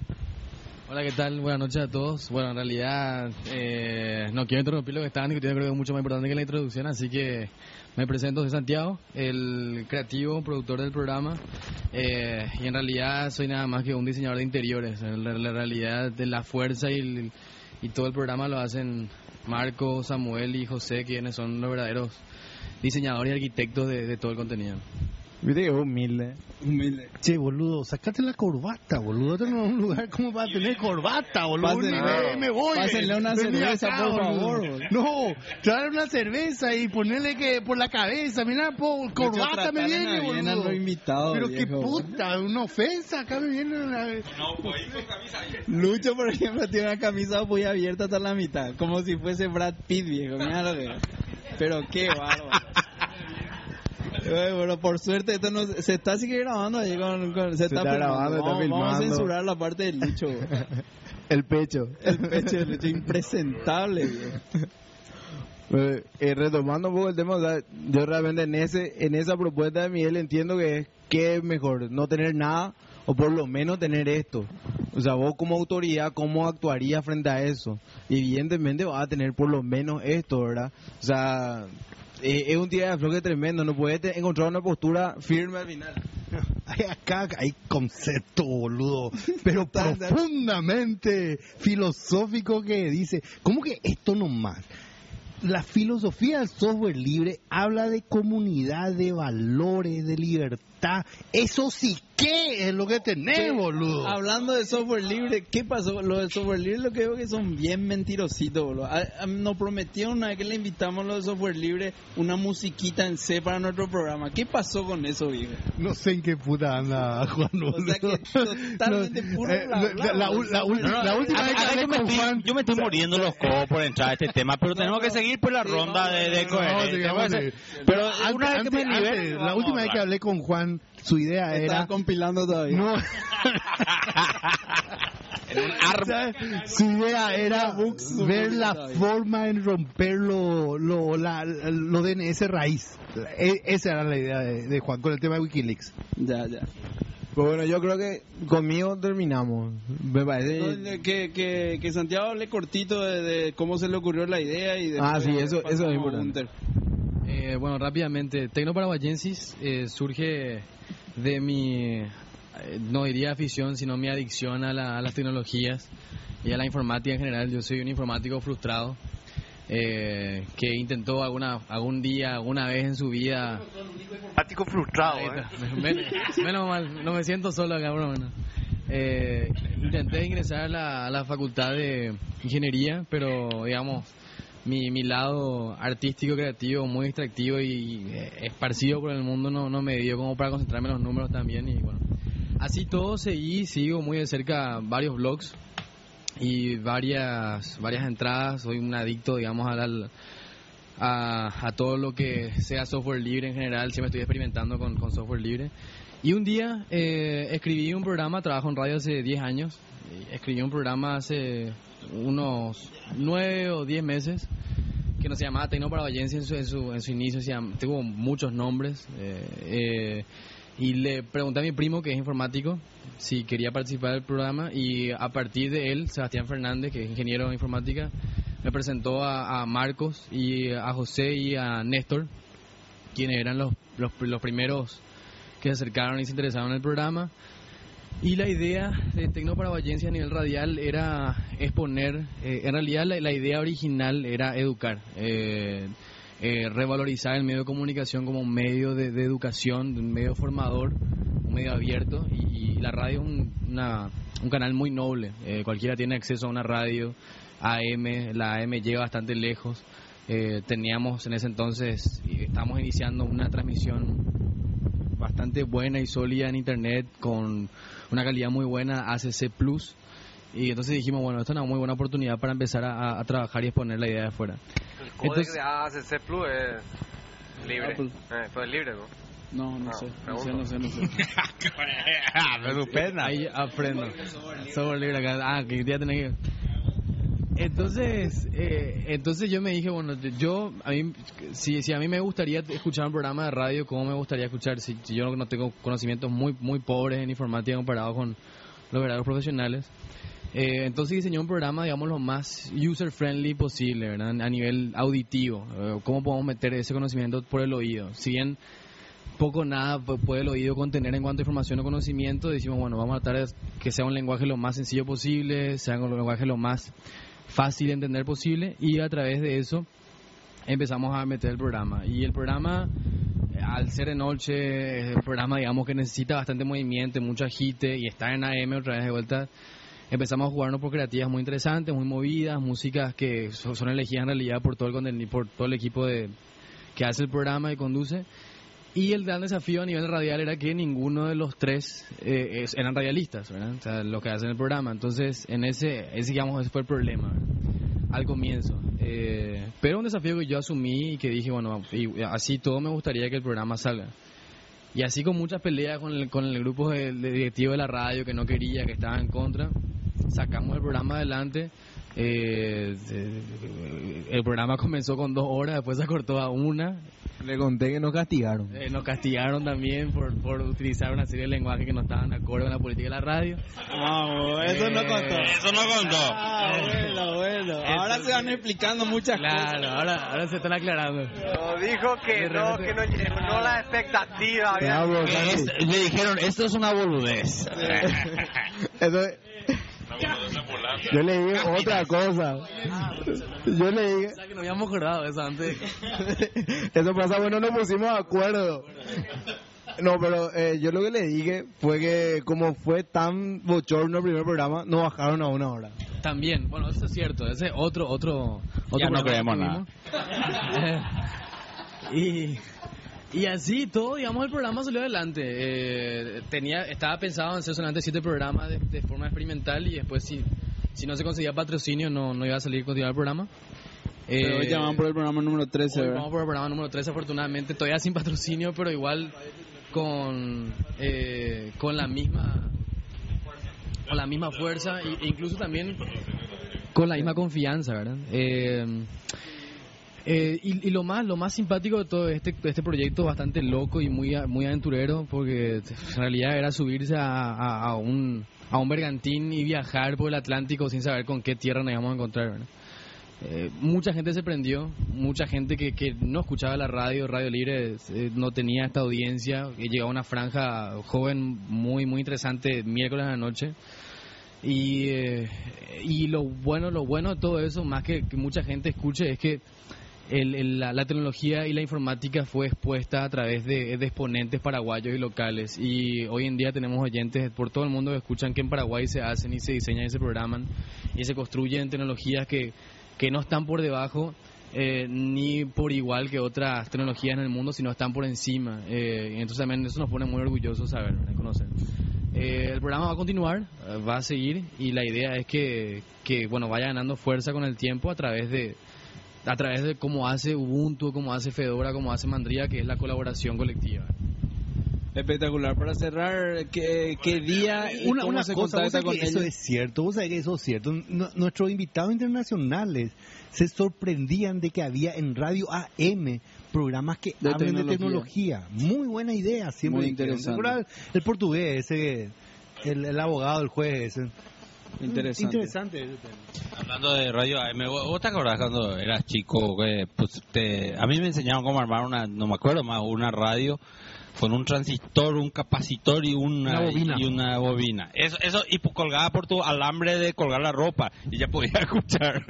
Hola, ¿qué tal? Buenas noches a todos. Bueno, en realidad eh, no quiero interrumpir lo que estaban discutiendo, creo que es mucho más importante que la introducción, así que me presento, soy Santiago, el creativo, productor del programa, eh, y en realidad soy nada más que un diseñador de interiores. La, realidad de la fuerza y, todo el programa lo hacen Marco, Samuel y José, quienes son los verdaderos diseñadores y arquitectos de todo el contenido. Viste humilde. Humilde. Che, boludo, sacate la corbata, boludo. Tengo un lugar como para tener corbata, boludo. Pásenle- me, me voy. pásenle una cerveza, por favor, boludo. No, traer una cerveza y ponerle que por la cabeza. Mira, po, corbata me viene, boludo. Pero qué viejo. puta, una ofensa. Acá me viene una... Lucho, por ejemplo, tiene una camisa muy abierta hasta la mitad. Como si fuese Brad Pitt, viejo. Mira lo que. Pero qué bárbaro. Bueno, por suerte esto no se está sigue grabando ahí con, con- se, está, está grabando, filmando. está vamos, vamos a filmando. censurar la parte de Lucho. El pecho. El pecho de Lucho impresentable. Eh, eh, retomando un poco el tema, o sea, yo realmente en ese en esa propuesta de Miguel entiendo que es que es mejor no tener nada o por lo menos tener esto. O sea, vos como autoridad, ¿cómo actuarías frente a eso? Y evidentemente vas a tener por lo menos esto, ¿verdad? O sea, eh, es un tira de afloje tremendo, no puedes te- encontrar una postura firme al final. Acá hay concepto, boludo, pero profundamente filosófico que dice, ¿cómo que esto nomás? La filosofía del software libre habla de comunidad, de valores, de libertad. Eso sí que es lo que tenés, boludo. Hablando de software libre, ¿qué pasó? Lo del software libre lo que veo que son bien mentirositos, boludo. A- a- Nos prometieron una vez que le invitamos lo de software libre una musiquita en C para nuestro programa. ¿Qué pasó con eso, viejo? No sé en qué puta anda, Juan. O sea que totalmente puro eh, bla, bla, la, la- boludo. la la última vez que yo, me con estoy, Juan... yo me estoy muriendo los codos por entrar a este tema, pero tenemos que seguir por la Sí, ronda de, de no, No, a hacer- Pero Antes- una vez que me la última a vez que hablé con Juan, su idea Estaba era compilando todavía. no su idea era ver la forma en romper lo, lo, la, lo DNS raíz. E- esa era la idea de, de Juan con el tema de WikiLeaks. Ya, ya. Pues bueno, yo creo que conmigo terminamos. Me parece... Entonces, que, que, que Santiago hable cortito de, de cómo se le ocurrió la idea y Ah, después sí, eso- eso es importante. Eh, bueno, rápidamente, Tecno Paraguayensis eh, surge de mi, eh, no diría afición, sino mi adicción a, la- a las tecnologías y a la informática en general. Yo soy un informático frustrado eh, que intentó alguna, algún día, alguna vez en su vida... Informático frustrado, Ahí está. Men- menos mal, no me siento solo acá, bro. bueno. Eh, intenté ingresar a la, a la facultad de ingeniería, pero digamos, mi, mi lado artístico, creativo, muy extractivo y eh, esparcido por el mundo no, no me dio como para concentrarme en los números también. Y bueno, así todo seguí, sigo muy de cerca varios blogs y varias, varias entradas. Soy un adicto, digamos, al, a, a todo lo que sea software libre en general. Siempre estoy experimentando con, con software libre. Y un día eh, escribí un programa, trabajo en radio hace 10 años. Escribí un programa hace unos 9 o 10 meses que no se llamaba Tecno Paraguayense en su, en su, en su inicio. Se tuvo muchos nombres. eh, eh, y le pregunté a mi primo, que es informático, si quería participar del programa. Y a partir de él, Sebastián Fernández, que es ingeniero de informática, me presentó a, Marcos y a José y a Néstor, quienes eran los, los primeros que se acercaron y se interesaron en el programa. Y la idea de Tecno Paraguayense a nivel radial era exponer, eh, en realidad la, idea original era educar, eh, eh, revalorizar el medio de comunicación como un medio de, de educación, un medio formador, un medio abierto y, la radio es un, una- un canal muy noble, eh, cualquiera tiene acceso a una radio, AM, la AM llega bastante lejos. Eh, teníamos en ese entonces, estamos iniciando una transmisión bastante buena y sólida en internet con una calidad muy buena, ACC Plus. Y entonces dijimos, bueno, esta es una muy buena oportunidad para empezar a, a trabajar y exponer la idea de afuera. El código Entonces- de ACC Plus es libre. Apple. Eh, pues es libre, ¿no? No, no, No, sé. No sé, no sé, no sé. Ahí aprendo. Software libre acá. Ah, que ya tenés que... Entonces, eh, entonces yo me dije, bueno, yo, a mí, si, si a mí me gustaría escuchar un programa de radio, ¿cómo me gustaría escuchar? Si, yo no tengo conocimientos muy, muy pobres en informática comparado con los verdaderos profesionales. Eh, entonces diseñé un programa, digamos, lo más user-friendly posible, ¿verdad? A nivel auditivo. Eh, ¿Cómo podemos meter ese conocimiento por el oído? Si bien poco o nada pu- puede el oído contener en cuanto a información o conocimiento, decimos, bueno, vamos a tratar de que sea un lenguaje lo más sencillo posible, sea un lenguaje lo más fácil de entender posible y a través de eso empezamos a meter el programa. Y el programa, al ser de noche, es el programa, digamos, que necesita bastante movimiento, mucho agite y está en AM otra vez de vuelta. Empezamos a jugarnos por creativas muy interesantes, muy movidas, músicas que so- son elegidas en realidad por todo el, por todo el equipo de, que hace el programa y conduce. Y el gran desafío a nivel radial era que ninguno de los tres eh, eran radialistas, ¿verdad? O sea, los que hacen el programa. Entonces, en ese, ese digamos, ese fue el problema ¿verdad? al comienzo. Eh, pero un desafío que yo asumí y que dije, bueno, y así todo me gustaría que el programa salga. Y así con muchas peleas con el, con el grupo de, de directivo de la radio que no quería, que estaba en contra, sacamos el programa adelante. Eh, el programa comenzó con dos horas, después se cortó a una. Le conté que nos castigaron. Eh, nos castigaron también por, por utilizar una serie de lenguajes que no estaban de acuerdo con la política de la radio. Vamos, eso no Eh, contó. Eso no contó. Ah, bueno, bueno. Ahora se van explicando muchas Claro, cosas. ahora, ahora se están aclarando. No, dijo que no, que no llenó la expectativa. había- es- le dijeron, esto es una boludez. Eso, ambulante. Yo le dije otra cosa. Yo le dije, O sea, que no habíamos acordado de eso antes. eso pasa, bueno, nos pusimos de acuerdo. No, pero eh, yo lo que le dije fue que como fue tan bochorno el primer programa, nos bajaron a una hora. También, bueno, eso es cierto, ese es otro, otro, otro Ya no programa creemos tuvimos. y, y así todo, digamos, el programa salió adelante. Eh, tenía, estaba pensado en hacer solamente siete programas de, de forma experimental y después si, si no se conseguía patrocinio no, no iba a salir continuar el programa. Pero hoy Eh, llaman por el programa número 13, Hoy ¿verdad? vamos por el programa número 13, afortunadamente, todavía sin patrocinio, pero igual con, eh, con la misma con la misma fuerza e incluso también con la misma confianza, ¿verdad? Eh, eh, y, y lo más lo más simpático de todo este este proyecto bastante loco y muy muy aventurero porque en realidad era subirse a, a- a un a un bergantín y viajar por el Atlántico sin saber con qué tierra nos íbamos a encontrar. Eh, mucha gente se prendió, mucha gente que, que no escuchaba la radio, Radio Libre, eh, no tenía esta audiencia, llegaba una franja joven muy muy interesante miércoles a la noche. Y, eh, y lo bueno lo bueno de todo eso, más que, que mucha gente escuche, es que el- el- la, la tecnología y la informática fue expuesta a través de, exponentes paraguayos y locales. Y hoy en día tenemos oyentes por todo el mundo que escuchan que en Paraguay se hacen y se diseñan y se programan y se construyen tecnologías que, que no están por debajo eh, ni por igual que otras tecnologías en el mundo, sino están por encima. Eh, entonces también eso nos pone muy orgullosos saber, conocer. Eh, el programa va a continuar, eh, va a seguir y la idea es que, que bueno vaya ganando fuerza con el tiempo a través de a través de cómo hace Ubuntu, cómo hace Fedora, cómo hace Mandria, que es la colaboración colectiva. Espectacular. Para cerrar, ¿qué, qué día y Una, cómo una se cosa, contacta con eso es cierto, vos sabés que eso es cierto. Nu- nuestros invitados internacionales se sorprendían de que había en Radio AM programas que De hablen de tecnología. tecnología. Muy buena idea, siempre. Muy interesante. ¿Te acuerdas El portugués, ese, el, el abogado, el juez. Ese. Interesante. Interesante tema. Hablando de radio AM, ¿vos te acordás cuando eras chico? que, pues, te- a mí me enseñaron cómo armar una, no me acuerdo más, una radio con un transistor, un capacitor y una, Una bobina. y una bobina. Eso, eso y pues, colgada por tu alambre de colgar la ropa y ya podía escuchar.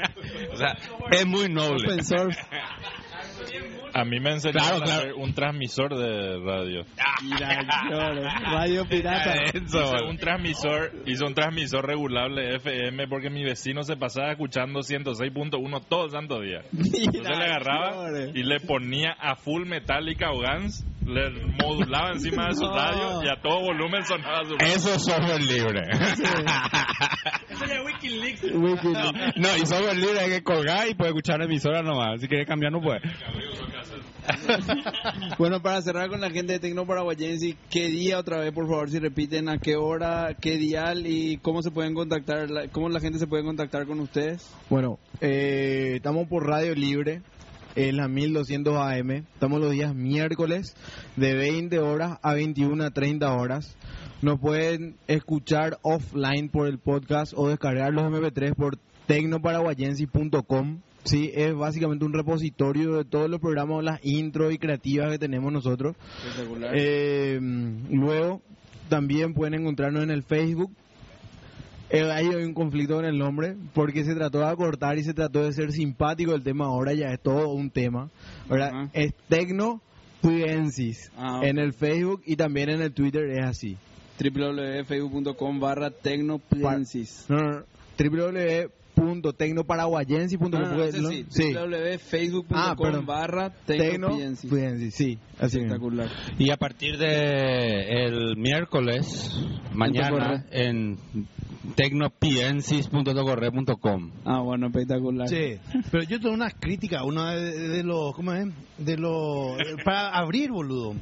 o sea, es muy noble. A mí me enseñaron Claro, claro. un transmisor de radio. Radio pirata. Hice un transmisor, hice un transmisor regulable FM porque mi vecino se pasaba escuchando 106.1 todo el santo día. Entonces le agarraba y le ponía a full Metallica o Guns, le modulaba encima de su No. radio y a todo volumen sonaba su radio. Eso es software libre. no, no, y software libre hay que colgar y puede escuchar la emisora nomás. Si quiere cambiar, no puede. Bueno, para cerrar con la gente de Tecno Paraguayense, ¿qué día otra vez, por favor, si repiten a qué hora, qué dial y cómo se pueden contactar, la- cómo la gente se puede contactar con ustedes? Bueno, eh, estamos por Radio Libre, en la 1200 AM. Estamos los días miércoles de 20 horas a 21 a 30 horas. Nos pueden escuchar offline por el podcast o descargar los MP3 por tecnoparaguayensi.com. Sí, es básicamente un repositorio de todos los programas, las intros y creativas que tenemos nosotros. Eh, luego, también pueden encontrarnos en el Facebook. Eh, ahí hay un conflicto con el nombre, porque se trató de acortar y se trató de ser simpático el tema. Ahora ya es todo un tema. Ahora Ajá. es Tecno Puyensis Ah, en el Facebook y también en el Twitter es así. www.facebook.com barra tecnopliensis. No, no, no, www.tecnoparaguayensis.com. No, no, no, sí, sí. www.facebook.com Ah, perdón. barra Tecno sí, así. Espectacular. Y a partir de el miércoles, mañana, en tecnopiensis.tocorre.com. Ah, bueno, espectacular. Sí, pero yo tengo unas críticas, una de, de los, ¿cómo es? De los, para abrir, boludo.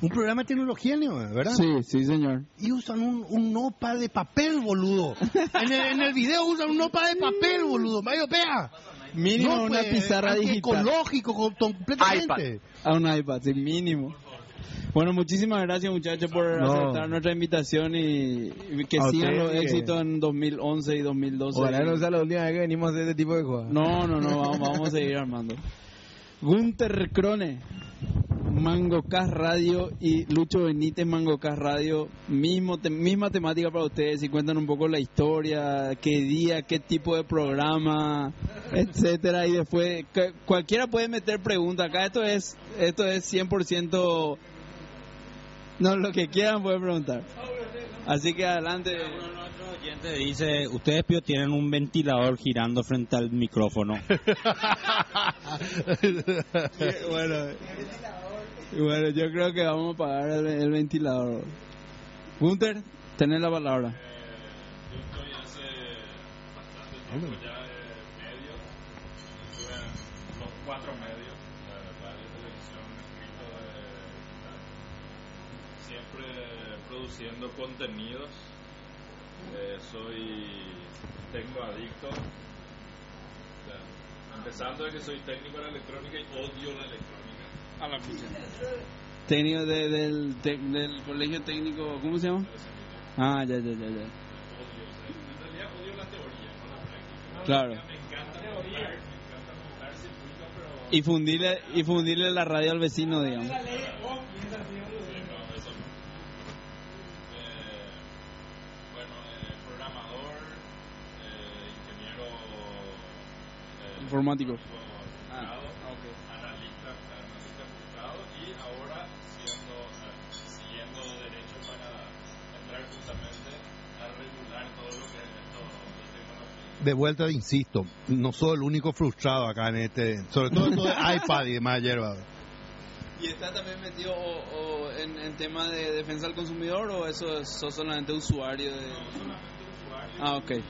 Un programa de tecnología, ¿no? ¿verdad? Sí, sí, señor. Y usan un, un nopa de papel, boludo. En el, en el video usan un nopa de papel, boludo. Mayo, vea. Mínimo No, una pues, pizarra digital. ecológico completamente. A un iPad, sí, mínimo. Bueno, muchísimas gracias muchachos por No. aceptar nuestra invitación y, y que sigan los éxitos en 2011 y 2012. Ojalá no sea la última vez que venimos a hacer este tipo de cosas. No, no, no, vamos, vamos a seguir armando. Gunter Krone, Mangocas Radio y Lucho Benítez, Mangocas Radio, mismo te- misma temática para ustedes y cuentan un poco la historia, qué día, qué tipo de programa, etcétera y después cu- cualquiera puede meter preguntas. Acá esto es esto es 100% no lo que quieran pueden preguntar. Así que adelante. Dice, ustedes Pío, tienen un ventilador girando frente al micrófono. bueno, bueno, yo creo que vamos a pagar el, el ventilador. Gunter, tenés la palabra. Yo estoy hace bastante tiempo ya de medios. Estuve en los cuatro medios, la radio, televisión, escrito, de, siempre produciendo contenidos. Eh, soy tecnoadicto. O sea, empezando de que soy técnico en la electrónica y odio la electrónica. A la Técnico de- del, del colegio técnico, ¿cómo se llama? Ah, ya, ya, ya, ya. Odio, o sea, en realidad odio la teoría, no la práctica. Claro. Me encanta montar, me encanta montar circuitos, pero Y fundirle, y fundirle la radio al vecino, digamos. no, eso no. Eh, bueno, eh, programador, eh, ingeniero Informático. frustrado, analista, analista frustrado y ahora siendo, siguiendo derecho para entrar justamente a regular todo lo que es esto de vuelta, insisto, no soy el único frustrado acá en este, sobre todo esto de iPad y demás hierba. ¿Y está también metido o, o en, en tema de defensa al consumidor o eso es sos solamente usuario de...? Ah, ok. ayudar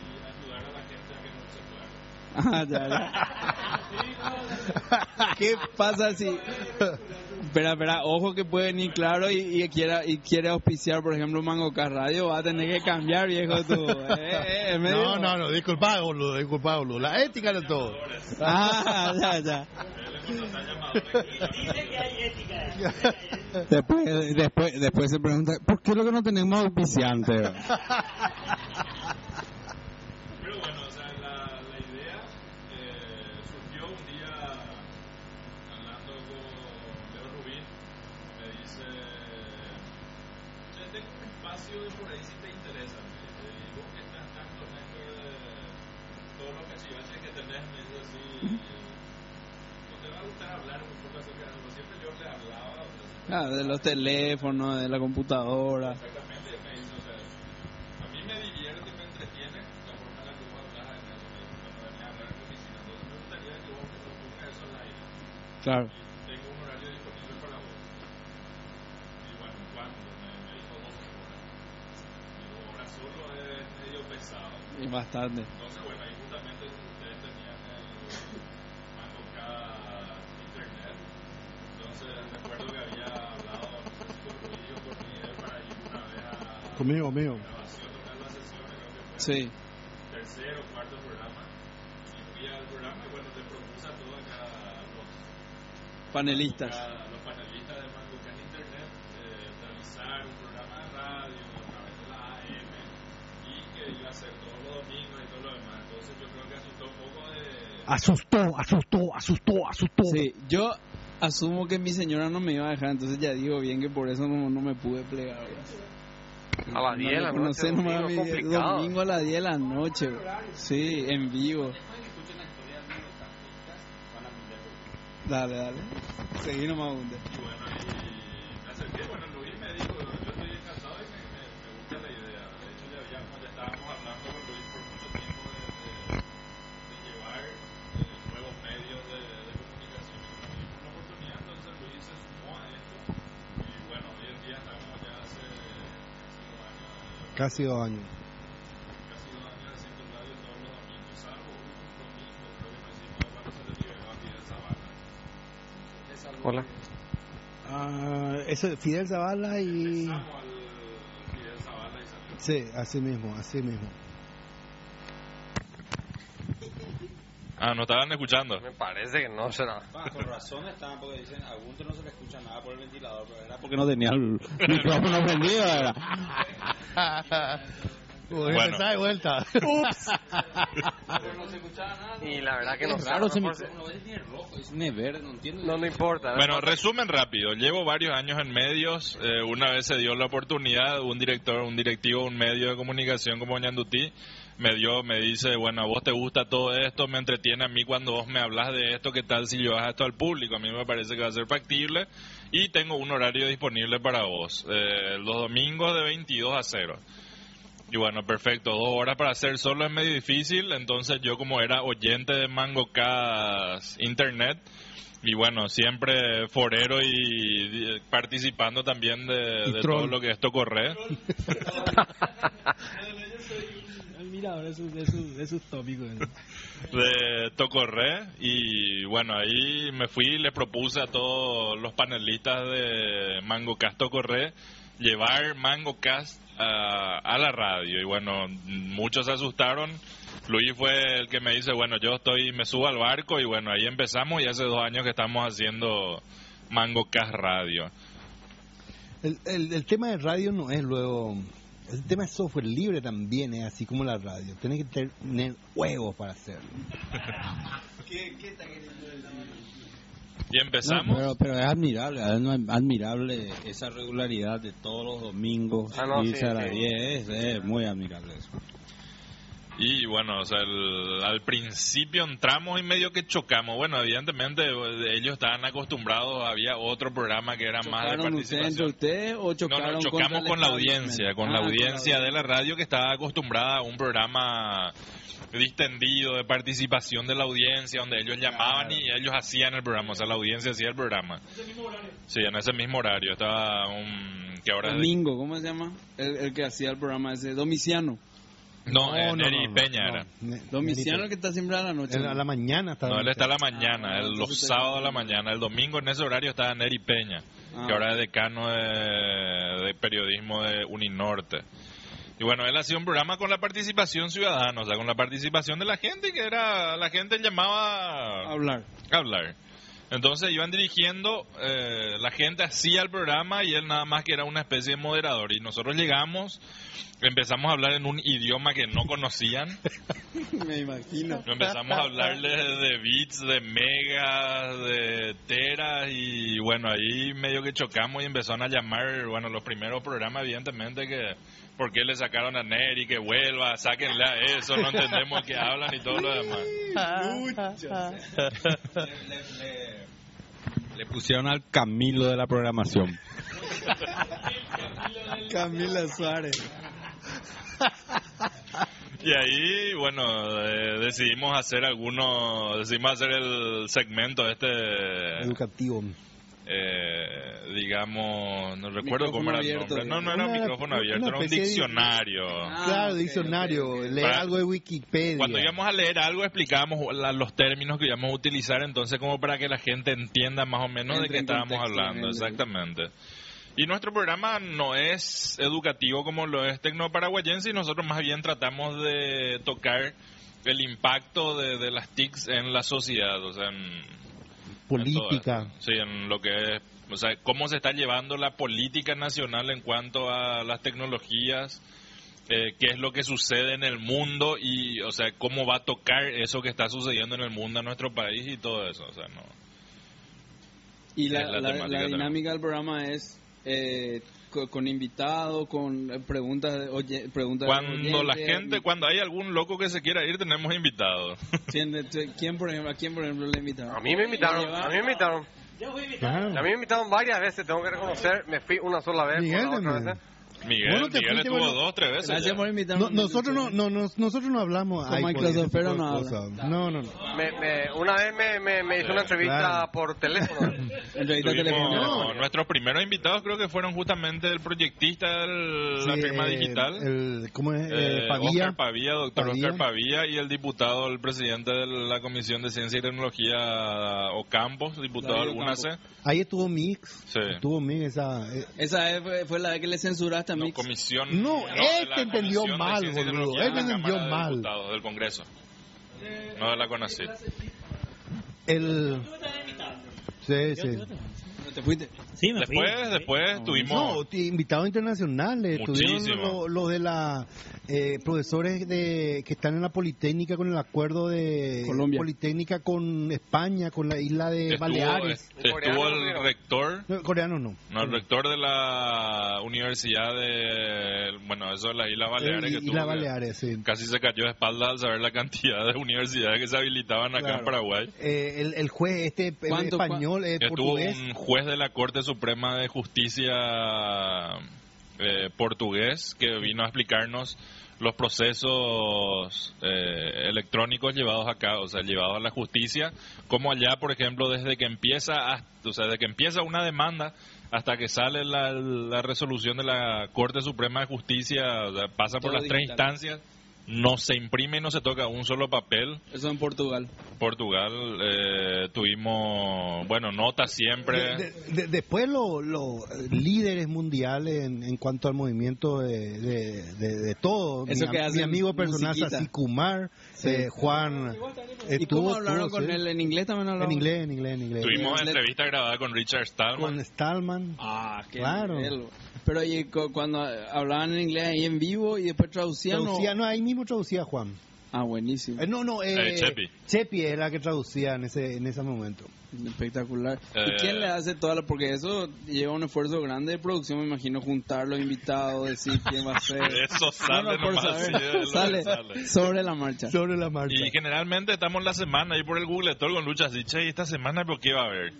a la gente a que no se pueda. Ah, ya, ya. ¿Qué pasa si... Espera, espera, ojo que puede venir claro y, y quiera y quiere auspiciar, por ejemplo, Mango Car Radio, va a tener que cambiar, viejo, tú. Eh, eh, medio- No, no, no, disculpa, boludo, disculpa, boludo. La ética de todo. Ah, ya, ya. Dice que hay ética. Después, después, después se pregunta, ¿por qué lo que no tenemos auspiciante? Pero bueno, o sea, la, la idea eh, surgió un día hablando con Leo Rubín. Me dice: Che, tengo un espacio de por ahí si te interesa. Me dice, y vos que estás tanto en esto de todo lo que chivaches que tenés, me dice así. ¿No te va a gustar hablar un poco acerca de algo Ah, de los teléfonos, de la computadora. Exactamente, me dice, o sea, a mí me divierte, me entretiene la forma en la que vos hablas en eso, cuando venía a hablar en tu oficina. Entonces me gustaría que vos propongas eso al aire. Claro. Tengo un horario disponible para vos. Y bueno, ¿cuándo? Me, me dijo 12 horas. Digo, horas solo es medio pesado. Y bastante. Entonces, bueno, ahí justamente ustedes tenían el Mango K internet. Entonces, recuerdo que había hablado no sé si con Luis o con Miguel para ir una vez a Conmigo, conmigo. grabación de una de las sesiones, creo que fue Sí. el tercer o cuarto programa. Y fui al programa y bueno, le propuse a todos acá los Panelistas. a los panelistas de Mango K internet eh, realizar un programa de radio a través de la AM y que iba a ser todos los domingos y todo lo demás. Entonces yo creo que asustó un poco de... Asustó, asustó, asustó, asustó. Sí, yo asumo que mi señora no me iba a dejar, entonces ya digo bien que por eso no, no me pude plegar. A las 10 de la No noche, me domingo, mi- complicado. domingo a las 10 de la noche. Sí, en vivo. Dale, dale. Seguí nomás, Bunde. Y bueno, y me acerqué, bueno, Luis me dijo, yo estoy encantado y me, me, me gusta la idea. De hecho, ya, habíamos, ya estábamos hablando con Luis por mucho tiempo de, de, de llevar eh, nuevos medios de, de comunicación. Y nos dimos una oportunidad, entonces Luis se sumó a esto. Y bueno, hoy en día estamos ya hace cinco años, eh, Casi dos años. casi dos años haciendo radio todos los domingos, salvo un domingo, creo que no hicimos cuando se le liberó a Fidel Zavala. Hola. Ah, eso, Fidel Zavala y... Sí, así mismo, así mismo. Ah, no estaban escuchando. Me parece que no será. Ah, con razón estaban porque dicen, a Gunter no se le escucha nada por el ventilador, pero era porque no tenía el micrófono prendido, era. Bueno. de vuelta. Y la verdad que no Es sé, raro a ese lo mejor se- micrófono, a veces tiene rojo, es verde, no entiendo. No, no importa. Bueno, resumen rápido. Llevo varios años en medios. Eh, una vez se dio la oportunidad, un director, un directivo, un medio de comunicación como Ñandutí me dio, me dice, bueno, a vos te gusta todo esto, me entretiene a mí cuando vos me hablas de esto, ¿qué tal si llevas esto al público? A mí me parece que va a ser factible y tengo un horario disponible para vos. Eh, los domingos de 22 a 0. Y bueno, perfecto, dos horas para hacer solo es medio difícil, entonces yo como era oyente de Mango Cast Internet, y bueno, siempre forero y, y participando también de, de todo lo que esto corre. Admirador de sus, de sus, de sus tópicos. de Tocorre y bueno ahí me fui y le propuse a todos los panelistas de Mango Cast Tocorre llevar Mango Cast a, a la radio. Y bueno muchos se asustaron. Luis fue el que me dice bueno yo estoy me subo al barco y bueno ahí empezamos y hace dos años que estamos haciendo Mango Cast Radio. El, el, el tema de radio no es luego... El tema de software libre también es así como la radio. Tienes que tener huevos para hacerlo. y empezamos pero, pero es admirable, es admirable esa regularidad de todos los domingos. Ah, no, irse sí, a las sí. 10, es, es muy admirable eso. Y bueno, o sea, el- al principio entramos y medio que chocamos. Bueno, evidentemente ellos estaban acostumbrados, había otro programa que era más de ¿Chocaron ustedes entre participación. ustedes o No, chocaron no, contra chocamos con la audiencia, con Ah, la con audiencia de la radio que estaba acostumbrada a un programa distendido de participación de la audiencia, donde ellos llamaban y ellos hacían el programa, o sea, la audiencia hacía el programa. Sí, en ese mismo horario estaba un... que ahora es de- Domingo, ¿cómo se llama? El, el que hacía el programa ese, Domiciano. No, eh, Neri Peña era. Domiciano el que está siempre a la noche. A la mañana está. No, él está a la mañana, Ah, el- los sábados a la mañana. El domingo en ese horario estaba Neri Peña, Ah. que ahora es decano de, de periodismo de Uninorte. Y bueno, él hacía un programa con la participación ciudadana, o sea, con la participación de la gente, que era, la gente llamaba Hablar. a hablar. Entonces iban dirigiendo, eh, la gente hacía el programa y él nada más que era una especie de moderador. Y nosotros llegamos, empezamos a hablar en un idioma que no conocían. Me imagino. Empezamos a hablarles de bits, de megas, de teras y bueno, ahí medio que chocamos y empezaron a llamar, bueno, los primeros programas evidentemente que por qué le sacaron a Neri, que vuelva, sáquenle a eso, no entendemos qué hablan y todo lo demás. Le pusieron al Camilo de la programación. Camila Suárez. Y ahí, bueno, eh, decidimos hacer algunos, decidimos hacer el segmento este, Educativo. Eh, digamos, no recuerdo Micrófono cómo era el abierto, nombre. No, no Una- era un micrófono una abierto, era un diccionario. Ah, claro, diccionario. Lee Para- algo de Wikipedia. Cuando íbamos a leer algo explicábamos la- los términos que íbamos a utilizar, entonces como para que la gente entienda más o menos de qué estábamos contexto, hablando, en el- exactamente. Y nuestro programa no es educativo como lo es Tecnoparaguayense y nosotros más bien tratamos de tocar el impacto de, de las TICs en la sociedad, o sea, en Política. esto. sí, en lo que es, o sea, cómo se está llevando la política nacional en cuanto a las tecnologías, eh, qué es lo que sucede en el mundo y, o sea, cómo va a tocar eso que está sucediendo en el mundo a nuestro país y todo eso, o sea, no. Y la, la la- la también. dinámica del programa es eh, co- con, invitado, con preguntas de oye, preguntas de Cuando la gente, cuando hay algún loco que se quiera ir, tenemos invitados. ¿Quién, de- quién, por ejemplo, ¿A quién, por ejemplo, le invitaron? A mí me invitaron, a mí me invitaron. Claro. A mí me invitaron varias veces, tengo que reconocer, me fui una sola vez. Miguel, por la otra vez. Miguel, Bueno, te Miguel fuiste, estuvo bueno. dos, tres veces. Gracias ya. por invitarme. No, nosotros no, no, no- nosotros no hablamos Con tipo de no. No, no, no. Me, me- una vez me, me, me hizo una entrevista Claro. por teléfono. Entrevista Tuvimos- telefónica. Nuestros primeros invitados creo que fueron justamente el proyectista de la firma digital. El, ¿Cómo es? Eh, Pavía. Oscar Pavía, doctor Pavía. Oscar Pavía y el diputado, el presidente de la Comisión de Ciencia y Tecnología, Ocampos, diputado del UNACE. Ahí estuvo Mix. Sí. Estuvo Mix esa... eh, Esa fue la vez que le censuraste No, comisión. No, de él la te entendió mal, boludo. Él entendió de mal. Diputados, del Congreso. No de la CONACYT. el... Sí, sí. ¿No te fuiste? Sí, me fui. Después, después tuvimos. No, invitados internacionales. Tuvieron Muchísimo. los lo de la eh, profesores de que están en la Politécnica con el acuerdo de Colombia. Politécnica con España, con la isla de estuvo, Baleares. estuvo Coreano, el rector. No, coreano no. No, el rector de la Universidad de. Bueno, eso de Baleares. Eh, que Isla tuvo que- Baleares, sí. Casi se cayó de espalda al saber la cantidad de universidades que se habilitaban acá Claro. en Paraguay. Eh, el, el juez este eh, ¿Cuánto, español, eh, portugués. un juez de la Corte Suprema de Justicia eh, portugués que vino a explicarnos los procesos eh, electrónicos llevados acá, o sea, llevados a la justicia, como allá, por ejemplo, desde que empieza, hasta- o sea, desde que empieza una demanda hasta que sale la, la resolución de la Corte Suprema de Justicia, o sea, pasa por las tres instancias, no se imprime y no se toca un solo papel. Eso en Portugal. Portugal eh, tuvimos, bueno, notas siempre. De- de- de- después los líderes mundiales en, en cuanto al movimiento de, de, de- de todo. Eso mi, que amigo personal. Sasi Kumar, eh, Juan. ¿Y cómo estuvo- hablaron estuvo, con sí. él? ¿En inglés también hablaron? En inglés, en inglés, en inglés. Tuvimos Le- entrevista grabada con Richard Stallman. Con Stallman. Ah, qué Claro. nivel. Pero y cu- cuando hablaban en inglés ahí en vivo y después traducían. ¿o? Traducía, no, ahí mismo traducía Juan. Ah, buenísimo. Eh, no, no, eh, Eh, Chepi. Chepi es la que traducía en ese, en ese momento. Espectacular. ¿Y Eh, quién le hace toda la.? Porque eso lleva un esfuerzo grande de producción, me imagino, juntar los invitados, decir quién va a ser. Eso sale por nomás, saber. sale, sale. sobre la marcha. Sobre la marcha. Y generalmente estamos la semana ahí por el Google Store con luchas y che, ¿y esta semana por qué va a haber?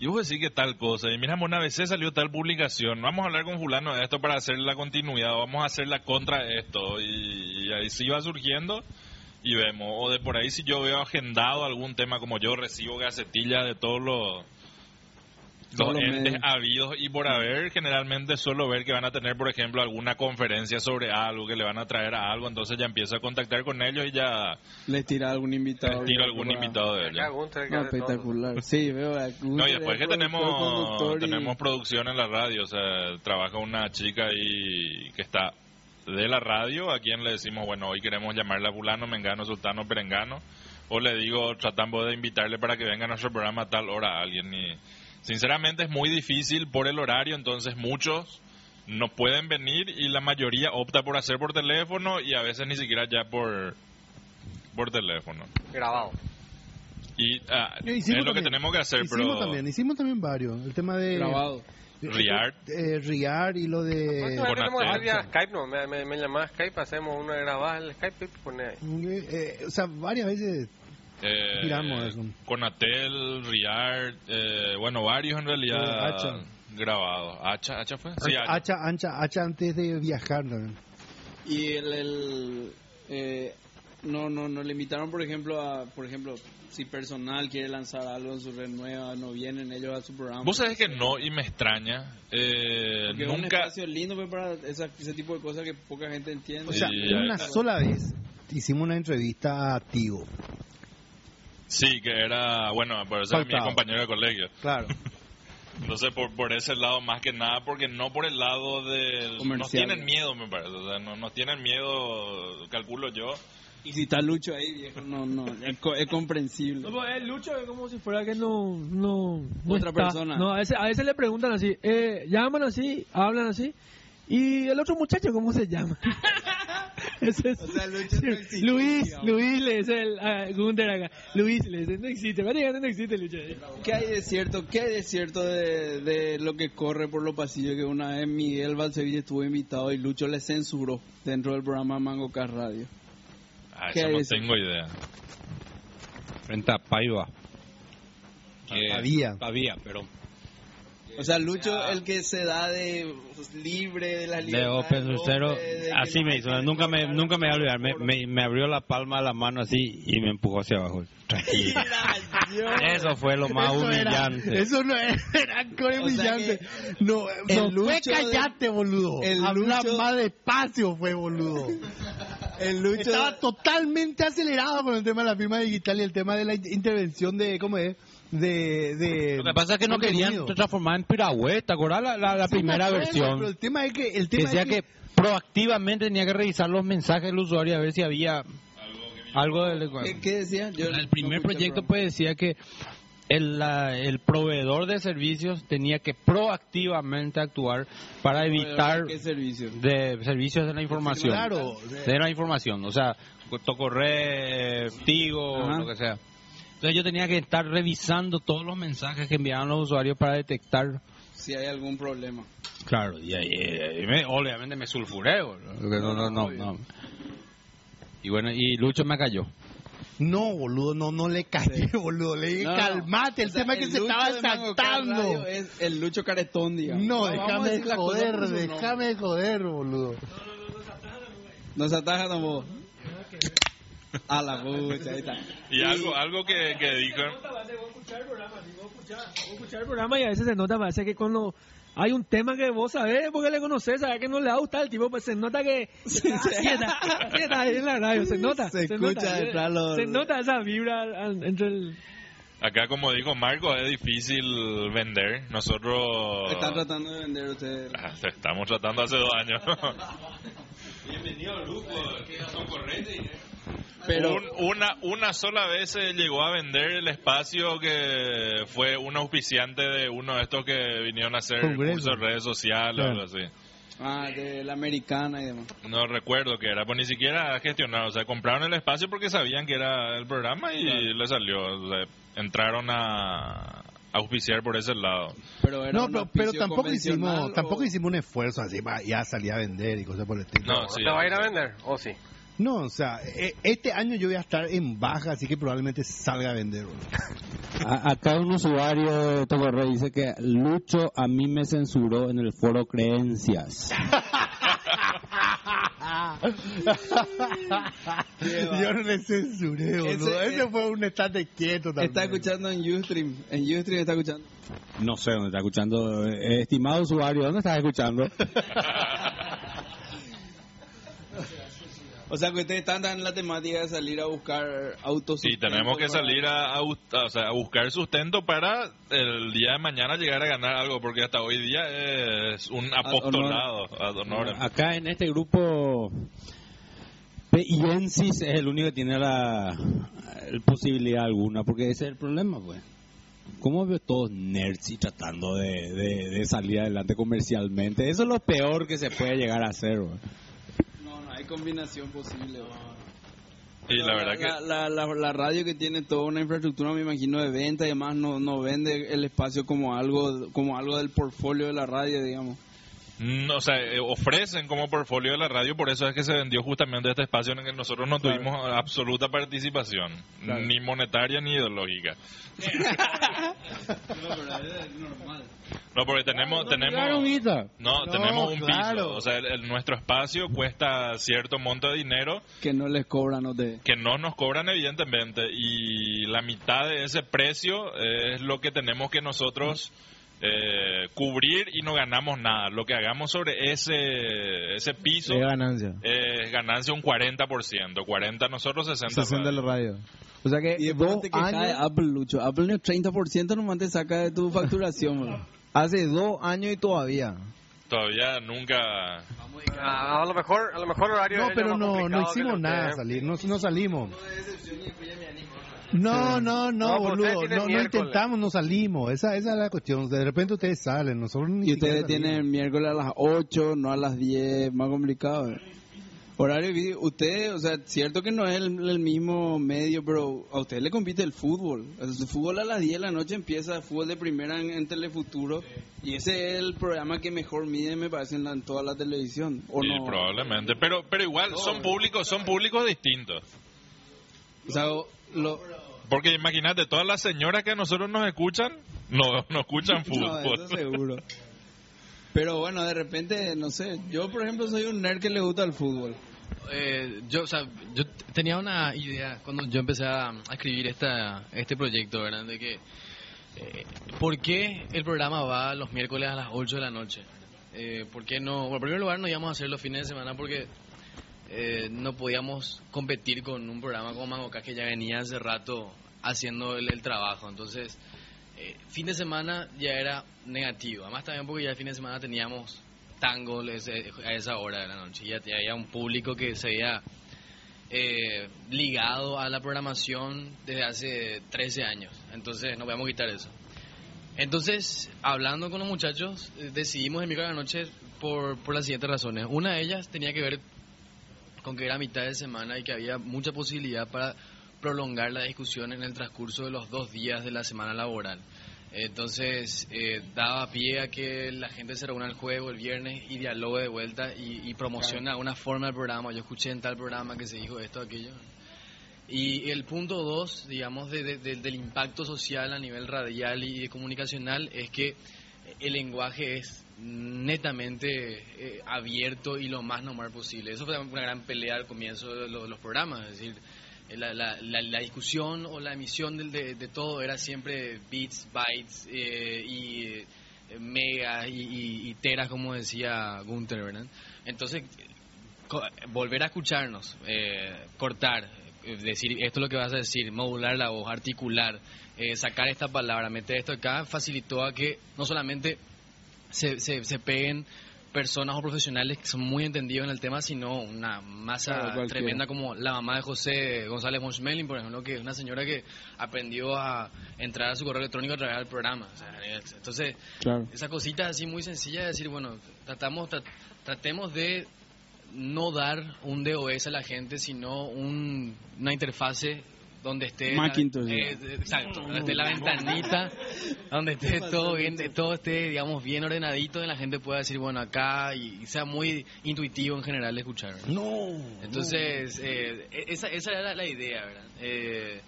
Y vos decís que tal cosa, y mira, una vez salió tal publicación, vamos a hablar con fulano de esto para hacer la continuidad, vamos a hacer la contra de esto, y, ahí sí va surgiendo y vemos, o de por ahí si yo veo agendado algún tema como yo recibo gacetillas de todos los los entes medios. habidos y por haber, generalmente suelo ver que van a tener, por ejemplo, alguna conferencia sobre algo, que le van a traer a algo, entonces ya empiezo a contactar con ellos y ya Les tira algún invitado. tiro algún invitado de ellos. No, espectacular. Sí, veo. No, y es después que productor, tenemos y- producción en la radio, o sea, trabaja una chica ahí que está de la radio, a quien le decimos, bueno, hoy queremos llamarle a fulano, mengano, sultano, perengano, o le digo, tratamos de invitarle para que venga a nuestro programa a tal hora a alguien. Y sinceramente es muy difícil por el horario, entonces muchos no pueden venir y la mayoría opta por hacer por teléfono y a veces ni siquiera ya por por teléfono. Grabado. Y ah, Eh, es hicimos lo que también- tenemos que hacer, hicimos pero también, hicimos también varios. El tema de... Grabado. Riar. eh, Riar y lo de... Tenemos que hacer Skype, ¿no? Me, me, me llamás Skype, hacemos una grabada en Skype y pone ahí. Eh, o sea, varias veces Eh, Giramos eso. Conatel, Riar, eh, bueno, varios en realidad Eh, Hacha. grabados. ¿Hacha, Hacha fue? Sí, Hacha. Hacha, ancha, hacha antes de viajar. ¿no? Y el, el, eh, no, no, no le invitaron, por ejemplo, a, por ejemplo, si personal quiere lanzar algo en su red nueva, no vienen ellos a su programa. Vos sabés que no, y me extraña. Eh, Porque es un nunca. espacio lindo pues, para esa- ese tipo de cosas que poca gente entiende. O sea, Sí, una sola vez hicimos una entrevista a Tigo. Sí, que era, bueno, por eso era mi Faltaba. compañero de colegio. Claro. Entonces, por, por ese lado, más que nada, porque no por el lado de... Nos tienen miedo, me parece. O sea, no, nos tienen miedo, calculo yo. Y si está Lucho ahí, viejo, no, no, es, co- es comprensible. No, pues, el Lucho es como si fuera que no... no, no Otra está. persona. No, a veces, a veces le preguntan así, eh, llaman así, hablan así. ¿Y el otro muchacho cómo se llama? Ese es- O sea, Luis. Luis le dice el a Gunder acá. Luis le dice, no existe, prácticamente no existe Lucho. ¿Qué hay de cierto, qué hay de, cierto de, de lo que corre por los pasillos? Que una vez Miguel Balcevich estuvo invitado y Lucho le censuró dentro del programa Mango Car Radio. Ah, ¿Qué eso hay no tengo idea. Frente a Paiva. Había. Había, pero... O sea, Lucho, el que se da de libre de Lucero, hombre, de que así me hizo. Nunca me, nunca me voy a olvidar. Me, me, me abrió la palma de la mano así y me empujó hacia abajo. Tranquilo. Eso fue lo más Eso era- humillante. eso no era, core humillante. que no, el no fue de- callate, boludo. el Habla Lucho- más despacio, fue, boludo. El Lucho. Estaba totalmente acelerado con el tema de la firma digital y el tema de la in- intervención de, ¿cómo es? De, de Lo que pasa es que no querían transformar en piragüe. ¿Te acuerdas la, la, la Sí, me primera acuerdo, versión? Pero el tema es que... El Que tema decía es que proactivamente tenía que revisar los mensajes del usuario a ver si había algo del... ¿Qué, qué decía? Yo el no primer proyecto el pues decía que el, la- el proveedor de servicios tenía que proactivamente actuar para evitar ¿Qué servicio? de servicios de la información. Claro. De la información, o sea, Tocorre, Tigo, Ajá. lo que sea. Entonces yo tenía que estar revisando todos los mensajes que enviaban los usuarios para detectar. Si hay algún problema. Claro, y ahí, me- obviamente me sulfuré. boludo. No, no, no, no. Y bueno, y Lucho me cayó. No, boludo, no, no le callé, boludo. Le dije, No, no. calmate, el O sea, tema es que el se estaba saltando. Es el Lucho Caretón, digamos. No, a déjame joder, déjame de joder, boludo. No se ataja tampoco. A la pucha, ahí está. Y algo, algo que, que dijo... Escuchar el programa, sí, y a veces se nota, parece que cuando hay un tema que vos sabés porque le conocés, sabés que no le va a gustar el tipo, pues se nota que Sí, sí. está, está ahí en la radio, se nota. Se escucha nota, detrás los- se nota esa vibra al- entre el... Acá, como dijo Marco, es difícil vender. Nosotros... Están tratando de vender ustedes. Ah, Estamos tratando hace dos años. Bienvenido al grupo, que son corrientes. Pero Un- una, una sola vez se llegó a vender el espacio que fue un auspiciante de uno de estos que vinieron a hacer Congreso. cursos de redes sociales o algo así. ah, de la americana y demás. No recuerdo qué era, pues ni siquiera gestionaron. O sea, compraron el espacio porque sabían que era el programa y le salió. O sea, entraron a auspiciar por ese lado. Pero era No, pero, tampoco hicimos, tampoco hicimos un esfuerzo así ya salir a vender y cosas por el estilo. No, sí. ¿Te va a ir a vender? ¿O sí? No, o sea, e- este año yo voy a estar en baja, así que probablemente salga a vender. Acá un usuario de Tocorre dice que Lucho a mí me censuró en el foro Creencias. yo no le censuré, boludo. Ese- Ese, fue un estate quieto también. Está escuchando en Ustream. En Ustream está escuchando. No sé dónde está escuchando. Eh, estimado usuario, ¿dónde estás escuchando? O sea, que ustedes están en la temática de salir a buscar autos. Sí, tenemos que salir a, a bus- a- o sea, a buscar sustento para el día de mañana llegar a ganar algo, porque hasta hoy día es un apostolado ad honorem. Acá en este grupo, Piensis es el único que tiene la, la posibilidad alguna, porque ese es el problema, pues. ¿Cómo veo todos nerds y tratando de, de- de salir adelante comercialmente? Eso es lo peor que se puede llegar a hacer, güey. Combinación posible. Y la verdad que la, la, la radio que tiene toda una infraestructura, me imagino, de venta y además no, no vende el espacio como algo como algo del portfolio de la radio, digamos. Mm, O sea, eh, ofrecen como portfolio de la radio, por eso es que se vendió justamente este espacio en el que nosotros no tuvimos absoluta participación, Claro. ni monetaria ni ideológica. No, porque tenemos, Claro, tenemos, no, No, tenemos un claro. piso, o sea, el- el- nuestro espacio cuesta cierto monto de dinero Que no les cobran, no te... que no nos cobran evidentemente y la mitad de ese precio es lo que tenemos que nosotros eh, cubrir y no ganamos nada. Lo que hagamos sobre ese ese piso Es ganancia. es ganancia un 40%, 40 nosotros, 60, 60 de la radio. O sea que Y dos de años, Apple, Lucho. Apple ni 30% nomás te saca de tu facturación, hace dos años y todavía. Todavía nunca A, a lo mejor, a lo mejor el horario No, pero no, no que hicimos el nada salir, no, no salimos. No, no, no, No, pero ustedes boludo, no, no intentamos, no salimos, esa, esa es la cuestión, de repente ustedes salen, nosotros ni Y ustedes salimos. tienen miércoles a las 8, no a las 10, más complicado. eh. Horario, ustedes, o sea, cierto que no es el, el mismo medio, pero a ustedes le compite el fútbol. El fútbol a las 10 de la noche empieza, fútbol de primera en, en Telefuturo, y ese es el programa que mejor mide, me parece, en, la- en toda la televisión. ¿O sí, no? probablemente, pero pero igual son públicos, son públicos distintos. O sea, lo, Porque imagínate, todas las señoras que a nosotros nos escuchan, no, no escuchan No, fútbol. eso seguro. Pero bueno, de repente, no sé, yo por ejemplo soy un nerd que le gusta el fútbol. Eh, yo, o sea, yo tenía una idea cuando yo empecé a, a escribir esta, este proyecto, ¿verdad? De que, eh, ¿por qué el programa va los miércoles a las 8 de la noche? Eh, ¿Por qué no? Bueno, en primer lugar, no íbamos a hacer los fines de semana porque eh, no podíamos competir con un programa como Mangocas que ya venía hace rato haciendo el, trabajo. Entonces, eh, fin de semana ya era negativo. Además también porque ya el fin de semana teníamos tango ese- a esa hora de la noche. Ya, había un público que se había eh, ligado a la programación desde hace 13 años. Entonces no podíamos quitar eso. Entonces, hablando con los muchachos, eh, decidimos el miércoles a la noche por, por las siguientes razones. Una de ellas tenía que ver con que era mitad de semana y que había mucha posibilidad para prolongar la discusión en el transcurso de los dos días de la semana laboral. Entonces, eh, daba pie a que la gente se reúna el jueves o el viernes y dialogue de vuelta y, y promociona una forma del programa. Yo escuché en tal programa que se dijo esto, aquello. Y el punto dos, digamos, de- de- de- del impacto social a nivel radial y comunicacional es que el lenguaje es netamente eh, abierto y lo más normal posible. Eso fue una gran pelea al comienzo de, lo- de los programas, es decir, la, discusión o la emisión de, de todo era siempre bits, bytes eh, y eh, megas y, teras, como decía Gunther, ¿verdad? Entonces, volver a escucharnos, eh, cortar, eh, decir esto es lo que vas a decir, modular la voz, articular, sacar esta palabra, meter esto acá, facilitó a que no solamente se, se, se peguen personas o profesionales que son muy entendidos en el tema, sino una masa Claro, tremenda como la mamá de José González Monschmeling, por ejemplo, que es una señora que aprendió a entrar a su correo electrónico a través del programa. O sea, entonces, Claro. esa cosita así muy sencilla de decir, bueno, tratamos, tra- tratemos de no dar un DOS a la gente, sino un- una interfase donde esté Macintosh. eh, exacto, donde esté la ventanita, donde esté todo bien, todo esté, digamos, bien ordenadito y la gente pueda decir, bueno, acá y, y sea muy intuitivo en general de escuchar. ¿verdad? No. Entonces, eh, esa, esa era la idea, ¿verdad? Eh,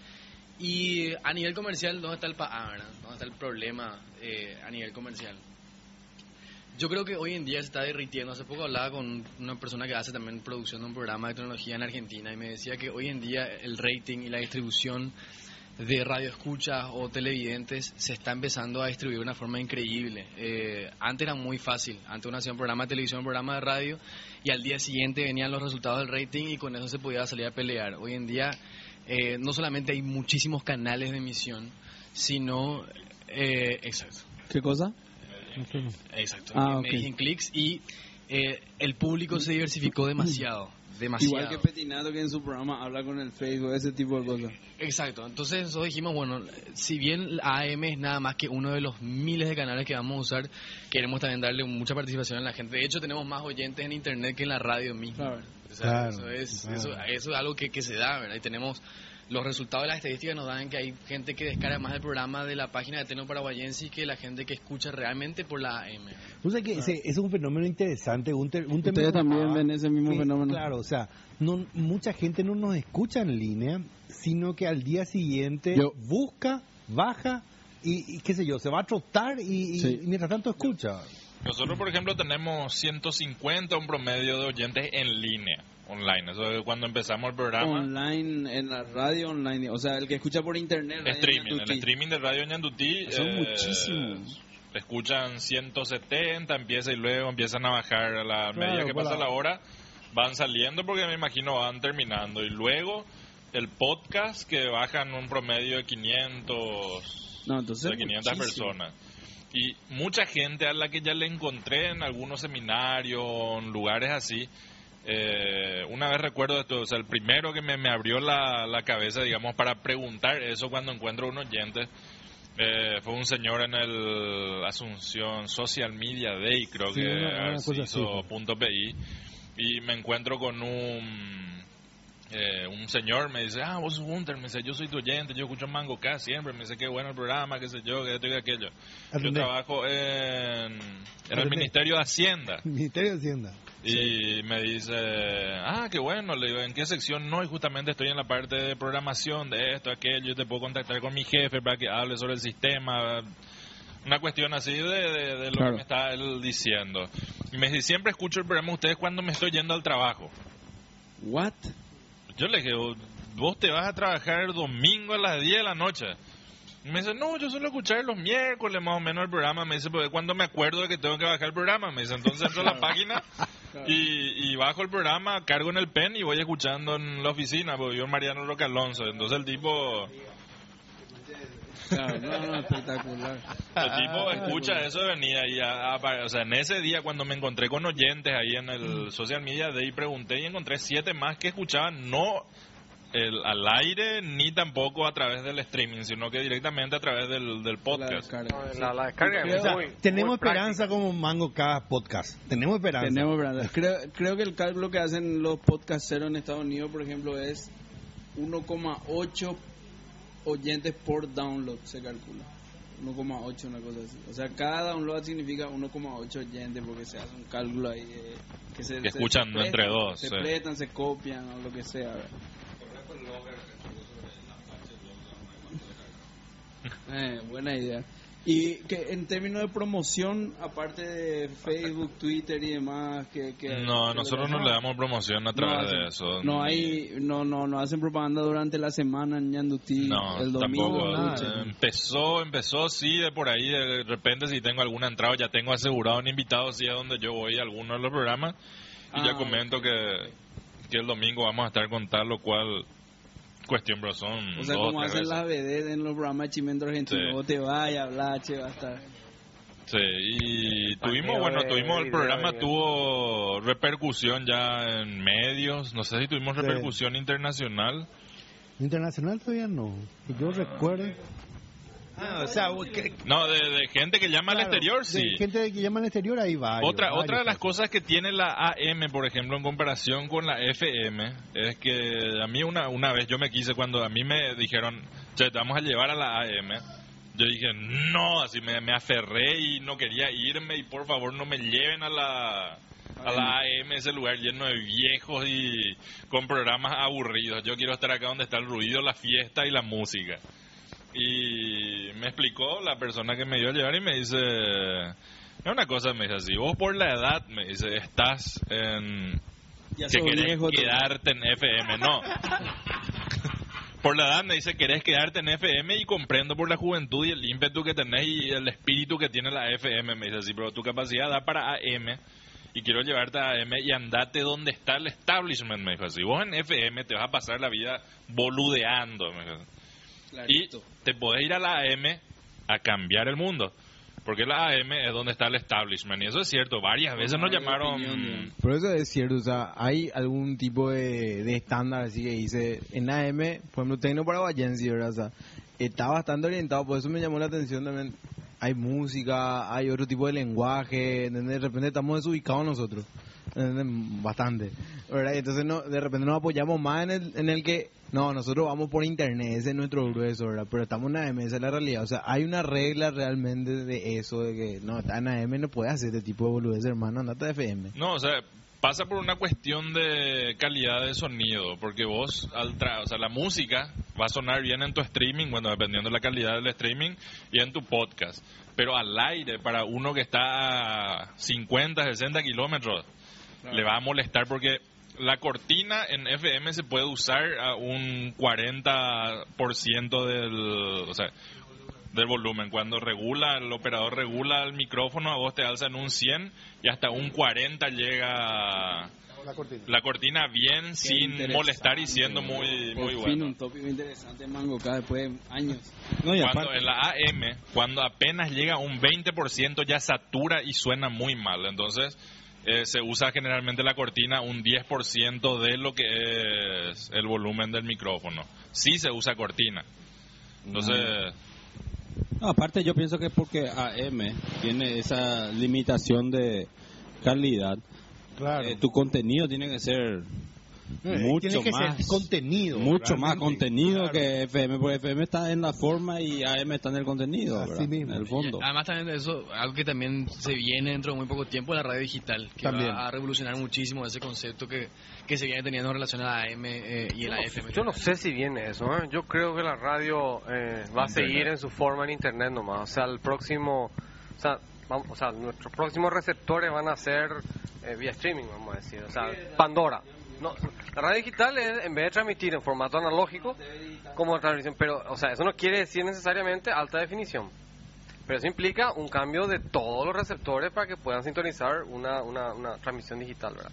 y a nivel comercial, ¿dónde está el pa ah, ¿verdad? ¿Dónde está el problema eh, a nivel comercial? Yo creo que hoy en día se está derritiendo. Hace poco hablaba con una persona que hace también producción de un programa de tecnología en Argentina y me decía que hoy en día el rating y la distribución de radioescuchas o televidentes se está empezando a distribuir de una forma increíble. Eh, antes era muy fácil. Antes uno hacía un programa de televisión, un programa de radio y al día siguiente venían los resultados del rating y con eso se podía salir a pelear. Hoy en día eh, no solamente hay muchísimos canales de emisión, sino... eh, exacto. ¿Qué cosa? Exacto. Ah, ok. medios, en clics y eh, el público se diversificó demasiado. Demasiado. Igual que Petinato que en su programa habla con el Facebook, ese tipo de cosas. Exacto. Entonces nosotros dijimos, bueno, si bien la AM es nada más que uno de los miles de canales que vamos a usar, queremos también darle mucha participación a la gente. De hecho, tenemos más oyentes en internet que en la radio misma. O sea, Claro, eso, es, claro. Eso, eso es algo que, que se da, ¿verdad? Y tenemos los resultados de las estadísticas nos dan que hay gente que descarga más el programa de la página de Teno Paraguayense que la gente que escucha realmente por la AM. O sea que ese es un fenómeno interesante, un, un tema- Ustedes también ven ese mismo fenómeno. Claro, o sea, no, mucha gente no nos escucha en línea, sino que al día siguiente Yo- busca, baja y, y qué sé yo, se va a trotar y, y- Sí. y mientras tanto escucha. Nosotros, por ejemplo, tenemos 150 un promedio de oyentes en línea, online. Eso es cuando empezamos el programa. Online, en la radio online. O sea, el que escucha por internet. Streaming, el streaming de Radio Ñandutí. Son eh, muchísimos. Escuchan 170, empieza y luego empiezan a bajar a la Claro, medida que pasa la- la hora, van saliendo porque me imagino van terminando. Y luego el podcast que bajan un promedio de 500, No, entonces de 500 muchísimo. personas. Y mucha gente a la que ya le encontré en algunos seminarios, en lugares así, eh, una vez recuerdo esto, o sea, el primero que me, me abrió la, la cabeza, digamos, para preguntar eso cuando encuentro un oyente, eh, fue un señor en el Asunción Social Media Day, creo Sí, que una- una hizo punto PI, y me encuentro con un eh, un señor me dice, ah, vos sos Hunter, me dice, yo soy tu oyente, yo escucho Mango K siempre, me dice, qué bueno el programa, qué sé yo, que esto y que aquello. Yo trabajo en, en el. Ministerio de Hacienda. Ministerio de Hacienda. Y me dice, ah, qué bueno, le digo, ¿en qué sección no? Y justamente estoy en la parte de programación de esto, aquello, yo te puedo contactar con mi jefe para que hable sobre el sistema. Una cuestión así de, de- de lo Claro. que me está él diciendo. Y me dice, siempre escucho el programa de ustedes cuando me estoy yendo al trabajo. What? Yo le dije, vos te vas a trabajar el domingo a las 10 de la noche. Me dice, no, yo suelo escuchar los miércoles más o menos el programa. Me dice, porque cuando me acuerdo de que tengo que bajar el programa. Me dice, entonces entro a la página y, y bajo el programa, cargo en el pen y voy escuchando en la oficina, porque yo en Mariano Roque Alonso. Entonces el tipo, no, no, espectacular. el tipo escucha eso de venida. Y a- a- o sea, en ese día cuando me encontré con oyentes ahí en el social media de ahí pregunté y encontré siete más que escuchaban no el, al aire ni tampoco a través del streaming, sino que directamente a través del, del La podcast. descarga. La, la descarga Creo- es O sea, muy, tenemos esperanza como Mango K Podcast. Tenemos esperanza. Tenemos esperanza. Creo, creo que el cálculo que hacen los podcasteros en Estados Unidos, por ejemplo, es 1,8 oyentes por download, se calcula. 1,8, una cosa así. O sea, cada download significa 1,8 oyentes porque se hace un cálculo ahí de, que se, Que se- escuchan se entre dos, Se sí. prestan, se copian o lo que sea. ¿verdad? Eh, buena idea. Y que en términos de promoción, aparte de Facebook, Twitter y demás, que, que No, que nosotros no le damos promoción a través hacen- de eso. No hay, no, no, no hacen propaganda durante la semana en Ñandutí, No, el domingo. tampoco. nada. Empezó, empezó, sí, de por ahí, de repente si tengo alguna entrada, ya tengo asegurado un invitado, sí, a donde yo voy a alguno de los programas, y ya Ah, comento que, que el domingo vamos a estar con tal o cual cuestión, pero son O sea, dos, como hacen las BD en los programas de Chimento Argentino, Sí. vos te vas y hablas, che, va a estar. Sí, y tuvimos, Paneo bueno, de tuvimos, el programa tuvo repercusión ya en medios, no sé si tuvimos Sí. repercusión internacional. Internacional todavía no. Que yo recuerde. Ah, o sea, que- No, de, de gente que llama al exterior, de sí. gente que llama al exterior, ahí va. Otra, otra de las cosas que tiene la AM, por ejemplo, en comparación con la FM, es que a mí una, una vez yo me quise, cuando a mí me dijeron, che, te vamos a llevar a la AM, yo dije, no, así me, me aferré y no quería irme y por favor no me lleven a la, a la AM, ese lugar lleno de viejos y con programas aburridos. Yo quiero estar acá donde está el ruido, la fiesta y la música. Y me explicó la persona que me dio a llevar y me dice, es una cosa, me dice así, vos por la edad, me dice, estás en... Ya que querés viejo, quedarte en FM, no. por la edad me dice, querés quedarte en FM y comprendo por la juventud y el ímpetu que tenés y el espíritu que tiene la FM, me dice así, pero tu capacidad da para AM y quiero llevarte a AM y andate donde está el establishment, me dijo así. Vos en FM te vas a pasar la vida boludeando, me dijo. Y te podés ir a la AM a cambiar el mundo. Porque la AM es donde está el establishment. Y eso es cierto. Varias veces nos llamaron. opinión. Pero eso es cierto, o sea, hay algún tipo de, de estándar así que dice, en AM, por ejemplo, Tecno Paraguayense, ¿verdad? O sea, está bastante orientado, por eso me llamó la atención también. Hay música, hay otro tipo de lenguaje, ¿entendés? de repente estamos desubicados nosotros, ¿entendés? bastante, ¿verdad? Y Entonces no, de repente nos apoyamos más en el, en el que No, nosotros vamos por internet, ese es nuestro grueso, ¿verdad? Pero estamos en AM, esa es la realidad. O sea, hay una regla realmente de eso, de que no, está en AM, no puede hacer este tipo de boludez, hermano, andate de FM. No, o sea, pasa por una cuestión de calidad de sonido, porque vos, al tra o sea, la música va a sonar bien en tu streaming, bueno, dependiendo de la calidad del streaming, y en tu podcast. Pero al aire, para uno que está a 50, 60 kilómetros, le va a molestar porque la cortina en FM se puede usar a un 40% del, o sea, del volumen. Cuando regula, el operador regula el micrófono, a vos te alza en un 100 y hasta un 40 llega la cortina, bien sin molestar y siendo muy, Por muy fin bueno. un tópico interesante en Mango K después de años. No, y Cuando aparte, en la AM, cuando apenas llega un 20% ya satura y suena muy mal. Entonces eh, se usa generalmente la cortina un 10% de lo que es el volumen del micrófono. Sí se usa cortina. Entonces, No, aparte yo pienso que porque AM tiene esa limitación de calidad, claro. eh, tu contenido tiene que ser mucho tiene que más ser contenido. mucho más contenido Claro. que FM, porque FM está en la forma y AM está en el contenido, Así mismo. en el fondo. Además también eso, algo que también se viene dentro de muy poco tiempo, la radio digital, que También. va a revolucionar muchísimo ese concepto que, que se viene teniendo en relación a la AM eh, y la FM. Yo no sé si viene eso, ¿eh? yo creo que la radio eh, va a Internet. seguir en su forma en internet nomás, o sea, el próximo, o sea, vamos, o sea nuestros próximos receptores van a ser eh, vía streaming, vamos a decir, o sea, Pandora. No, la radio digital es, en vez de transmitir en formato analógico, como transmisión, pero, o sea, eso no quiere decir necesariamente alta definición. Pero eso implica un cambio de todos los receptores para que puedan sintonizar una, una, una transmisión digital, ¿verdad?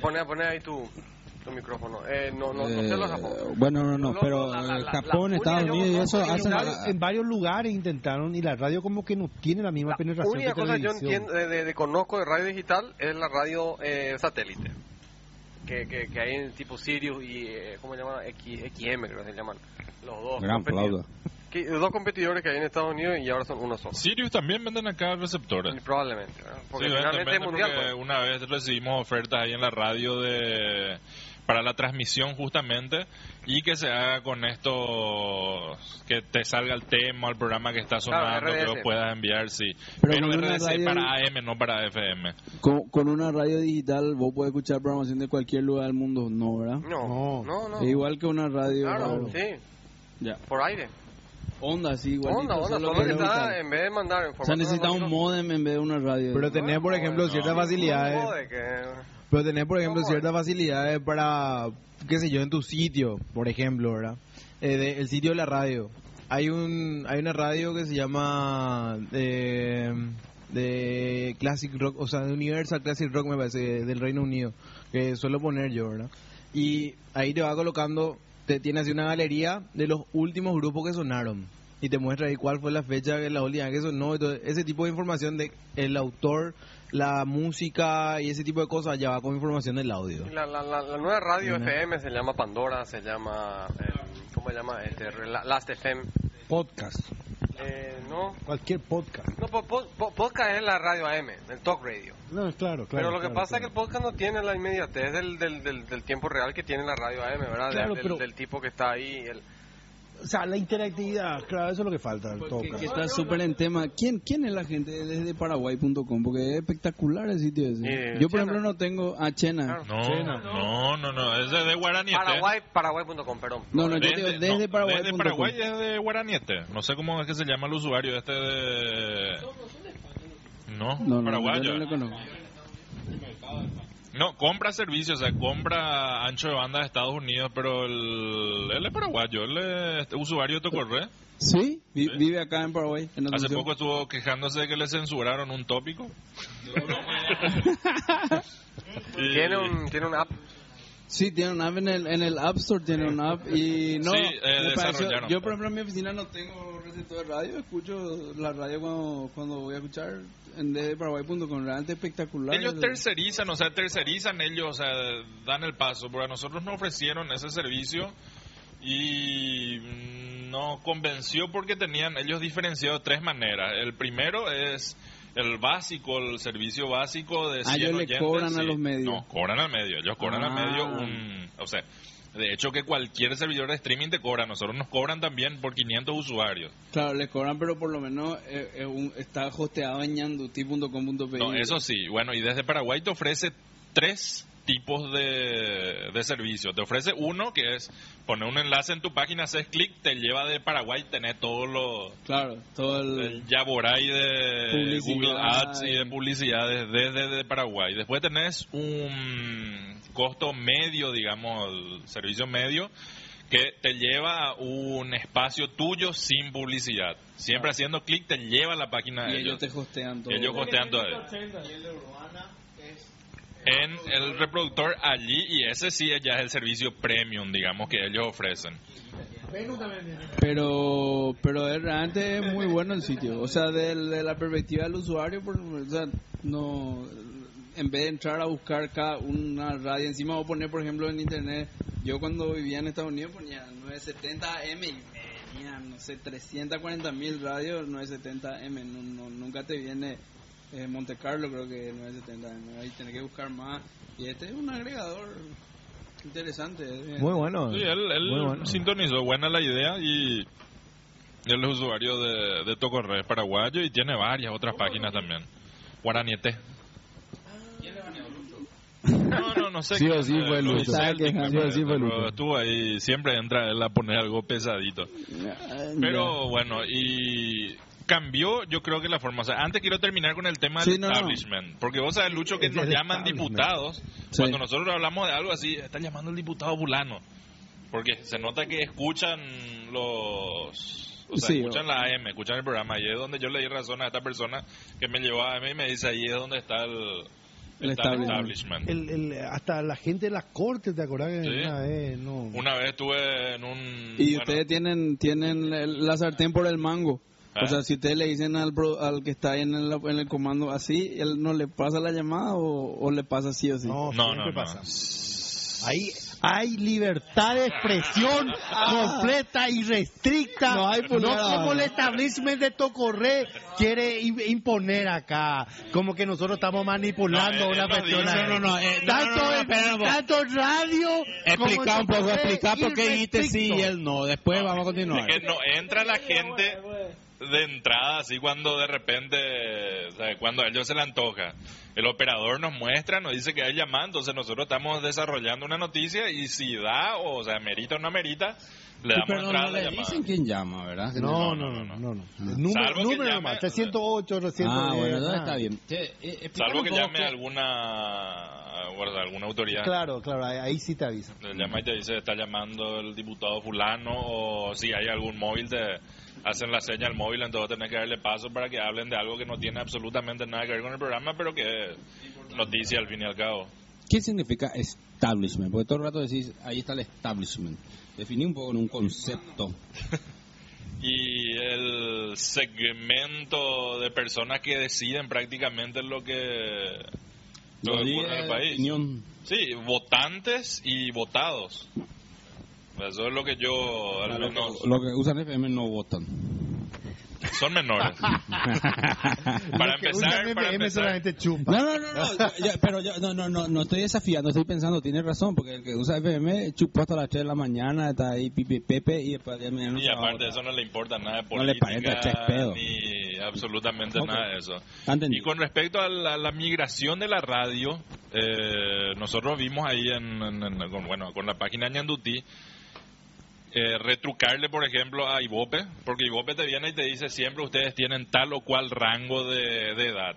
Pone, pone ahí tu, tu micrófono. Eh, no, no, no sé los Eh, Japón. bueno, no, no, pero la- la- eh, Japón, la Estados Unidos y eso hacen... varios, en varios lugares intentaron y la radio como que no tiene la misma La penetración única que cosa que yo entiendo, de, de- de conozco de radio digital es la radio eh, satélite. Que, que, que hay en tipo Sirius y, eh, ¿cómo se llama? X, XM, creo que se llaman. Los dos. Gran competidores. Que- dos competidores que hay en Estados Unidos y ahora son uno solo. Sirius también venden acá receptores. Probablemente. ¿verdad? Porque Sí, finalmente es mundial. porque pues. una vez recibimos ofertas ahí en la radio de para la transmisión justamente y que se haga con esto que te salga el tema, el programa que está Claro, sonando, que RDS. lo puedas enviar, sí. Pero Pero, RDS radio- para AM, no para FM. Con, con una radio digital vos puedes escuchar programación de cualquier lugar del mundo, no, ¿verdad? No, no, no. Es igual que una radio. Claro, claro. sí. Ya. Por aire. Onda, sí, igual. Onda, onda. Solo que está, en vez de mandar en O sea, necesita un modem en vez de una radio. Pero tenés, por ejemplo, No, ciertas no, facilidades. Pero tenés, por ejemplo, ¿Cómo? ciertas facilidades para, qué sé yo, en tu sitio, por ejemplo, ¿verdad? Eh, de- el sitio de la radio. Hay un hay una radio que se llama eh, de Classic Rock, o sea, de Universal Classic Rock, me parece, del Reino Unido, que suelo poner yo, ¿verdad? Y ahí te va colocando, te tiene así una galería de los últimos grupos que sonaron. Y te muestra ahí cuál fue la fecha, que la última que sonó, y todo ese tipo de información de el autor, la música y ese tipo de cosas ya va con información del audio. La, la, la, la nueva radio FM se llama Pandora, se llama. eh, ¿Cómo se llama? Este, La- Last FM. Podcast. Eh, no. Cualquier podcast. No, po- po- po- podcast es la radio AM, el talk radio. No, claro, claro. pero lo que claro, pasa claro. es que el podcast no tiene la inmediatez del, del, del, del tiempo real que tiene la radio AM, ¿verdad? Claro, del, pero- del tipo que está ahí. El, O sea, la interactividad, claro, eso es lo que falta. Que, que está súper en tema. ¿Quién, ¿Quién es la gente desde Paraguay.com? Porque es espectacular el sitio ese. Eh, Yo, por Chena. ejemplo, no tengo a Chena. No, no, no, no, es de, Guaraniete. Paraguay, Paraguay.com, perdón. No, no, yo Desde, digo desde no, Paraguay.com. desde Paraguay es de Guaraniete. No sé cómo es que se llama el usuario este de... No, No, no, paraguayo. yo no lo conozco. No, compra servicios, o sea, compra ancho de banda de Estados Unidos, pero el, él es paraguayo, él es usuario de Tocorre. ¿Sí? Vi- Sí. Vive acá en Paraguay. En Hace poco estuvo quejándose de que le censuraron un tópico. Y- Tiene un, tiene un app. Sí, tiene un app en el, en el App Store, tiene un app y no, Sí, eh, pareció- yo por ejemplo en mi oficina no tengo receptor de radio, escucho la radio cuando, cuando voy a escuchar en Paraguay.com, realmente espectacular. Ellos tercerizan, o sea, tercerizan ellos, o sea, dan el paso, porque a nosotros nos ofrecieron ese servicio y mm, no convenció porque tenían ellos diferenciado de tres maneras. El primero es el básico, el servicio básico de Ah, 100 ellos le oyentes, cobran a sí. los medios. No, cobran al medio, ellos cobran al Ah. medio un, o sea, De hecho, que cualquier servidor de streaming te cobra. Nosotros nos cobran también por 500 usuarios. Claro, le cobran, pero por lo menos eh, eh, un- está hosteado en ñanduti.com.pe. No, eso sí. Bueno, y desde Paraguay te ofrece tres tipos de, de servicios. Te ofrece uno que es poner un enlace en tu página, haces clic, te lleva de Paraguay, tenés todos los Claro, todo el... el Yaboray de. Google Ads y de publicidades desde de Paraguay. Después tenés un costo medio, digamos, servicio medio, que te lleva a un espacio tuyo sin publicidad. Siempre haciendo clic te lleva a la página y de ellos ellos. te hostean todo. Ellos hostean todo. En el reproductor allí, y ese sí ya es el servicio premium, digamos, que ellos ofrecen. Pero, pero es realmente muy bueno el sitio. O sea, de, de la perspectiva del usuario, por, o sea, no, en vez de entrar a buscar cada una radio, encima voy a poner, por ejemplo, en internet, yo cuando vivía en Estados Unidos ponía 970M y venía, no sé, 340 mil radios 970M. No, no, nunca te viene eh, Monte Carlo, creo que 970M. Ahí tenés que buscar más. Y este es un agregador interesante. Muy bueno. Sí, él, él Muy bueno. sintonizó buena la idea y él es usuario de, de Tocorres paraguayo y tiene varias otras páginas también. Guaraniete. No, no, no sé. Sí o sí fue Luis Sí o sí fue pero Lucho. Estuvo ahí, siempre entra él a poner algo pesadito. Pero bueno, y cambió yo creo que la forma. O sea, antes quiero terminar con el tema del Sí, no, no. establishment. Porque vos sabes, Lucho, que Es nos llaman diputados. Sí. Cuando nosotros hablamos de algo así, están llamando al diputado fulano. Porque se nota que escuchan los... O sea, Sí, escuchan la AM, escuchan el programa. Y es donde yo le di razón a esta persona que me llevó a AM y me dice, ahí es donde está el, El establishment. establishment. El, el- hasta la gente de la corte, ¿te acordás que Sí. una vez no? Una vez estuve en un... Y bueno, ustedes tienen tienen el- la sartén por el mango. O sea, si ustedes le dicen al, pro- al que está ahí en el, en el comando así, ¿él no le pasa la llamada o, o le pasa sí o sí? No, No, no, no. pasa. Ahí hay libertad de expresión completa y restricta. No hay No como el establishment de Tocorre quiere im- imponer acá. Como que nosotros estamos manipulando No, él- una dice- ahí. No, no, no, eh, tanto, no, tanto radio. Explica un poco, explica por qué dijiste sí y él no. Después vamos a continuar. Es que no entra la gente de entrada así cuando de repente, o sea, cuando a ellos se le antoja. El operador nos muestra, nos dice que hay llamada, entonces nosotros estamos desarrollando una noticia y si da, o sea, merita o no merita, le damos Pero entrada no a la le llamada. dicen quién llama, ¿verdad? Que No, no, no, no, no. no. Número, Salvo que número llame- nomás, 308, 310. Ah, bueno, ah. está bien. Che, eh, explícame Salvo que llame qué- alguna, guarda, alguna autoridad. Claro, claro, ahí, ahí sí te avisa. Le llama y te dice, está llamando el diputado fulano, o si hay algún móvil, te hacen la seña al móvil, entonces tenés que darle paso para que hablen de algo que no tiene absolutamente nada que ver con el programa, pero que es noticia al fin y al cabo. ¿Qué significa establishment? Porque todo el rato decís, ahí está el establishment. Definí un poco en un concepto. Y el segmento de personas que deciden prácticamente lo que, lo que ocurre en el país. opinión. Sí, votantes y votados. Eso es lo que yo, al Lo menos, que, lo que usan FM no votan. son menores. para Los que empezar, usan para FM empezar, solamente chupa. No, no, no, no, yo- pero yo no, no, no, no estoy desafiando, estoy pensando, tiene razón, porque el que usa FM chupó hasta las 3 de la mañana, está ahí pipi pepe y después de mañana Y va a aparte de eso no le importa nada de No le política parece, che, pedo. ni absolutamente Ok. nada de eso. Y con respecto a la, la migración de la radio, eh, nosotros vimos ahí en, en- en- con, bueno, con la página Ñandutí, eh, retrucarle, por ejemplo, a Ibope, porque Ibope te viene y te dice siempre ustedes tienen tal o cual rango de, de edad.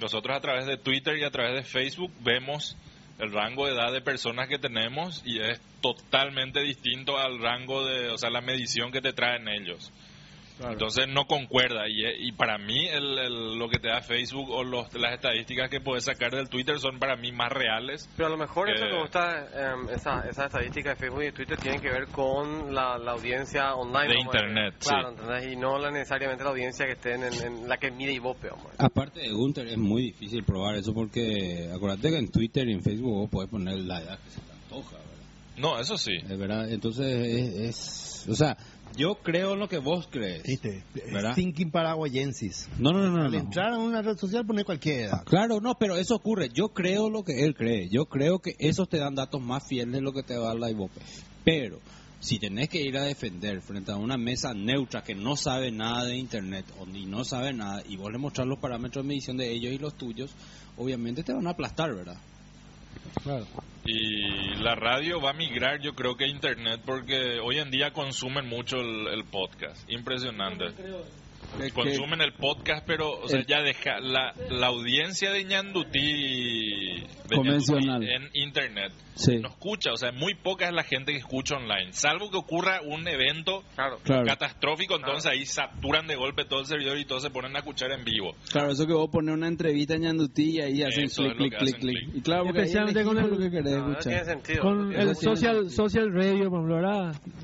Nosotros a través de Twitter y a través de Facebook vemos el rango de edad de personas que tenemos y es totalmente distinto al rango de, o sea, la medición que te traen ellos. Entonces no concuerda y, y para mí el, el- lo que te da Facebook o los, las estadísticas que puedes sacar del Twitter son para mí más reales. Pero a lo mejor eso Eh. que gusta, em, esa, esa estadística de Facebook y de Twitter tienen que ver con la, la audiencia online. De internet, Claro, sí. ¿entendés? y no la, necesariamente la audiencia que esté en, en- en la que mide vamos a decir. Aparte de Gunter es muy difícil probar eso porque acuérdate que en Twitter y en Facebook vos podés poner la edad que se te antoja, ¿verdad? No, eso sí. Es verdad, entonces es, es- o sea, yo creo en lo que vos crees. ¿Viste? ¿Verdad? Thinking paraguayensis. No, no, no, no. Al no. entrar a una red social pone cualquier edad. Claro, no, pero eso ocurre. Yo creo lo que él cree. Yo creo que esos te dan datos más fieles de lo que te da la IVOPE. Pero si tenés que ir a defender frente a una mesa neutra que no sabe nada de Internet o ni no sabe nada y vos le mostrás los parámetros de medición de ellos y los tuyos, obviamente te van a aplastar, ¿verdad? Claro. Y la radio va a migrar, yo creo que a internet, porque hoy en día consumen mucho el, el podcast. Impresionante. Consumen el podcast, pero o sea, El- ya deja la, la audiencia de Ñandutí, de Convencional. Ñandutí en internet Sí. no escucha, o sea, muy poca es la gente que escucha online, salvo que ocurra un evento Claro. Claro. catastrófico, entonces ahí saturan de golpe todo el servidor y todos se ponen a escuchar en vivo. Claro, eso que vos pones una entrevista en Ñandutí y ahí hacen Eso clic, clic, clic, clic. clic. Y claro, Especialmente con el- lo que querés No, no escuchar. tiene sentido. Con el social, social radio, por.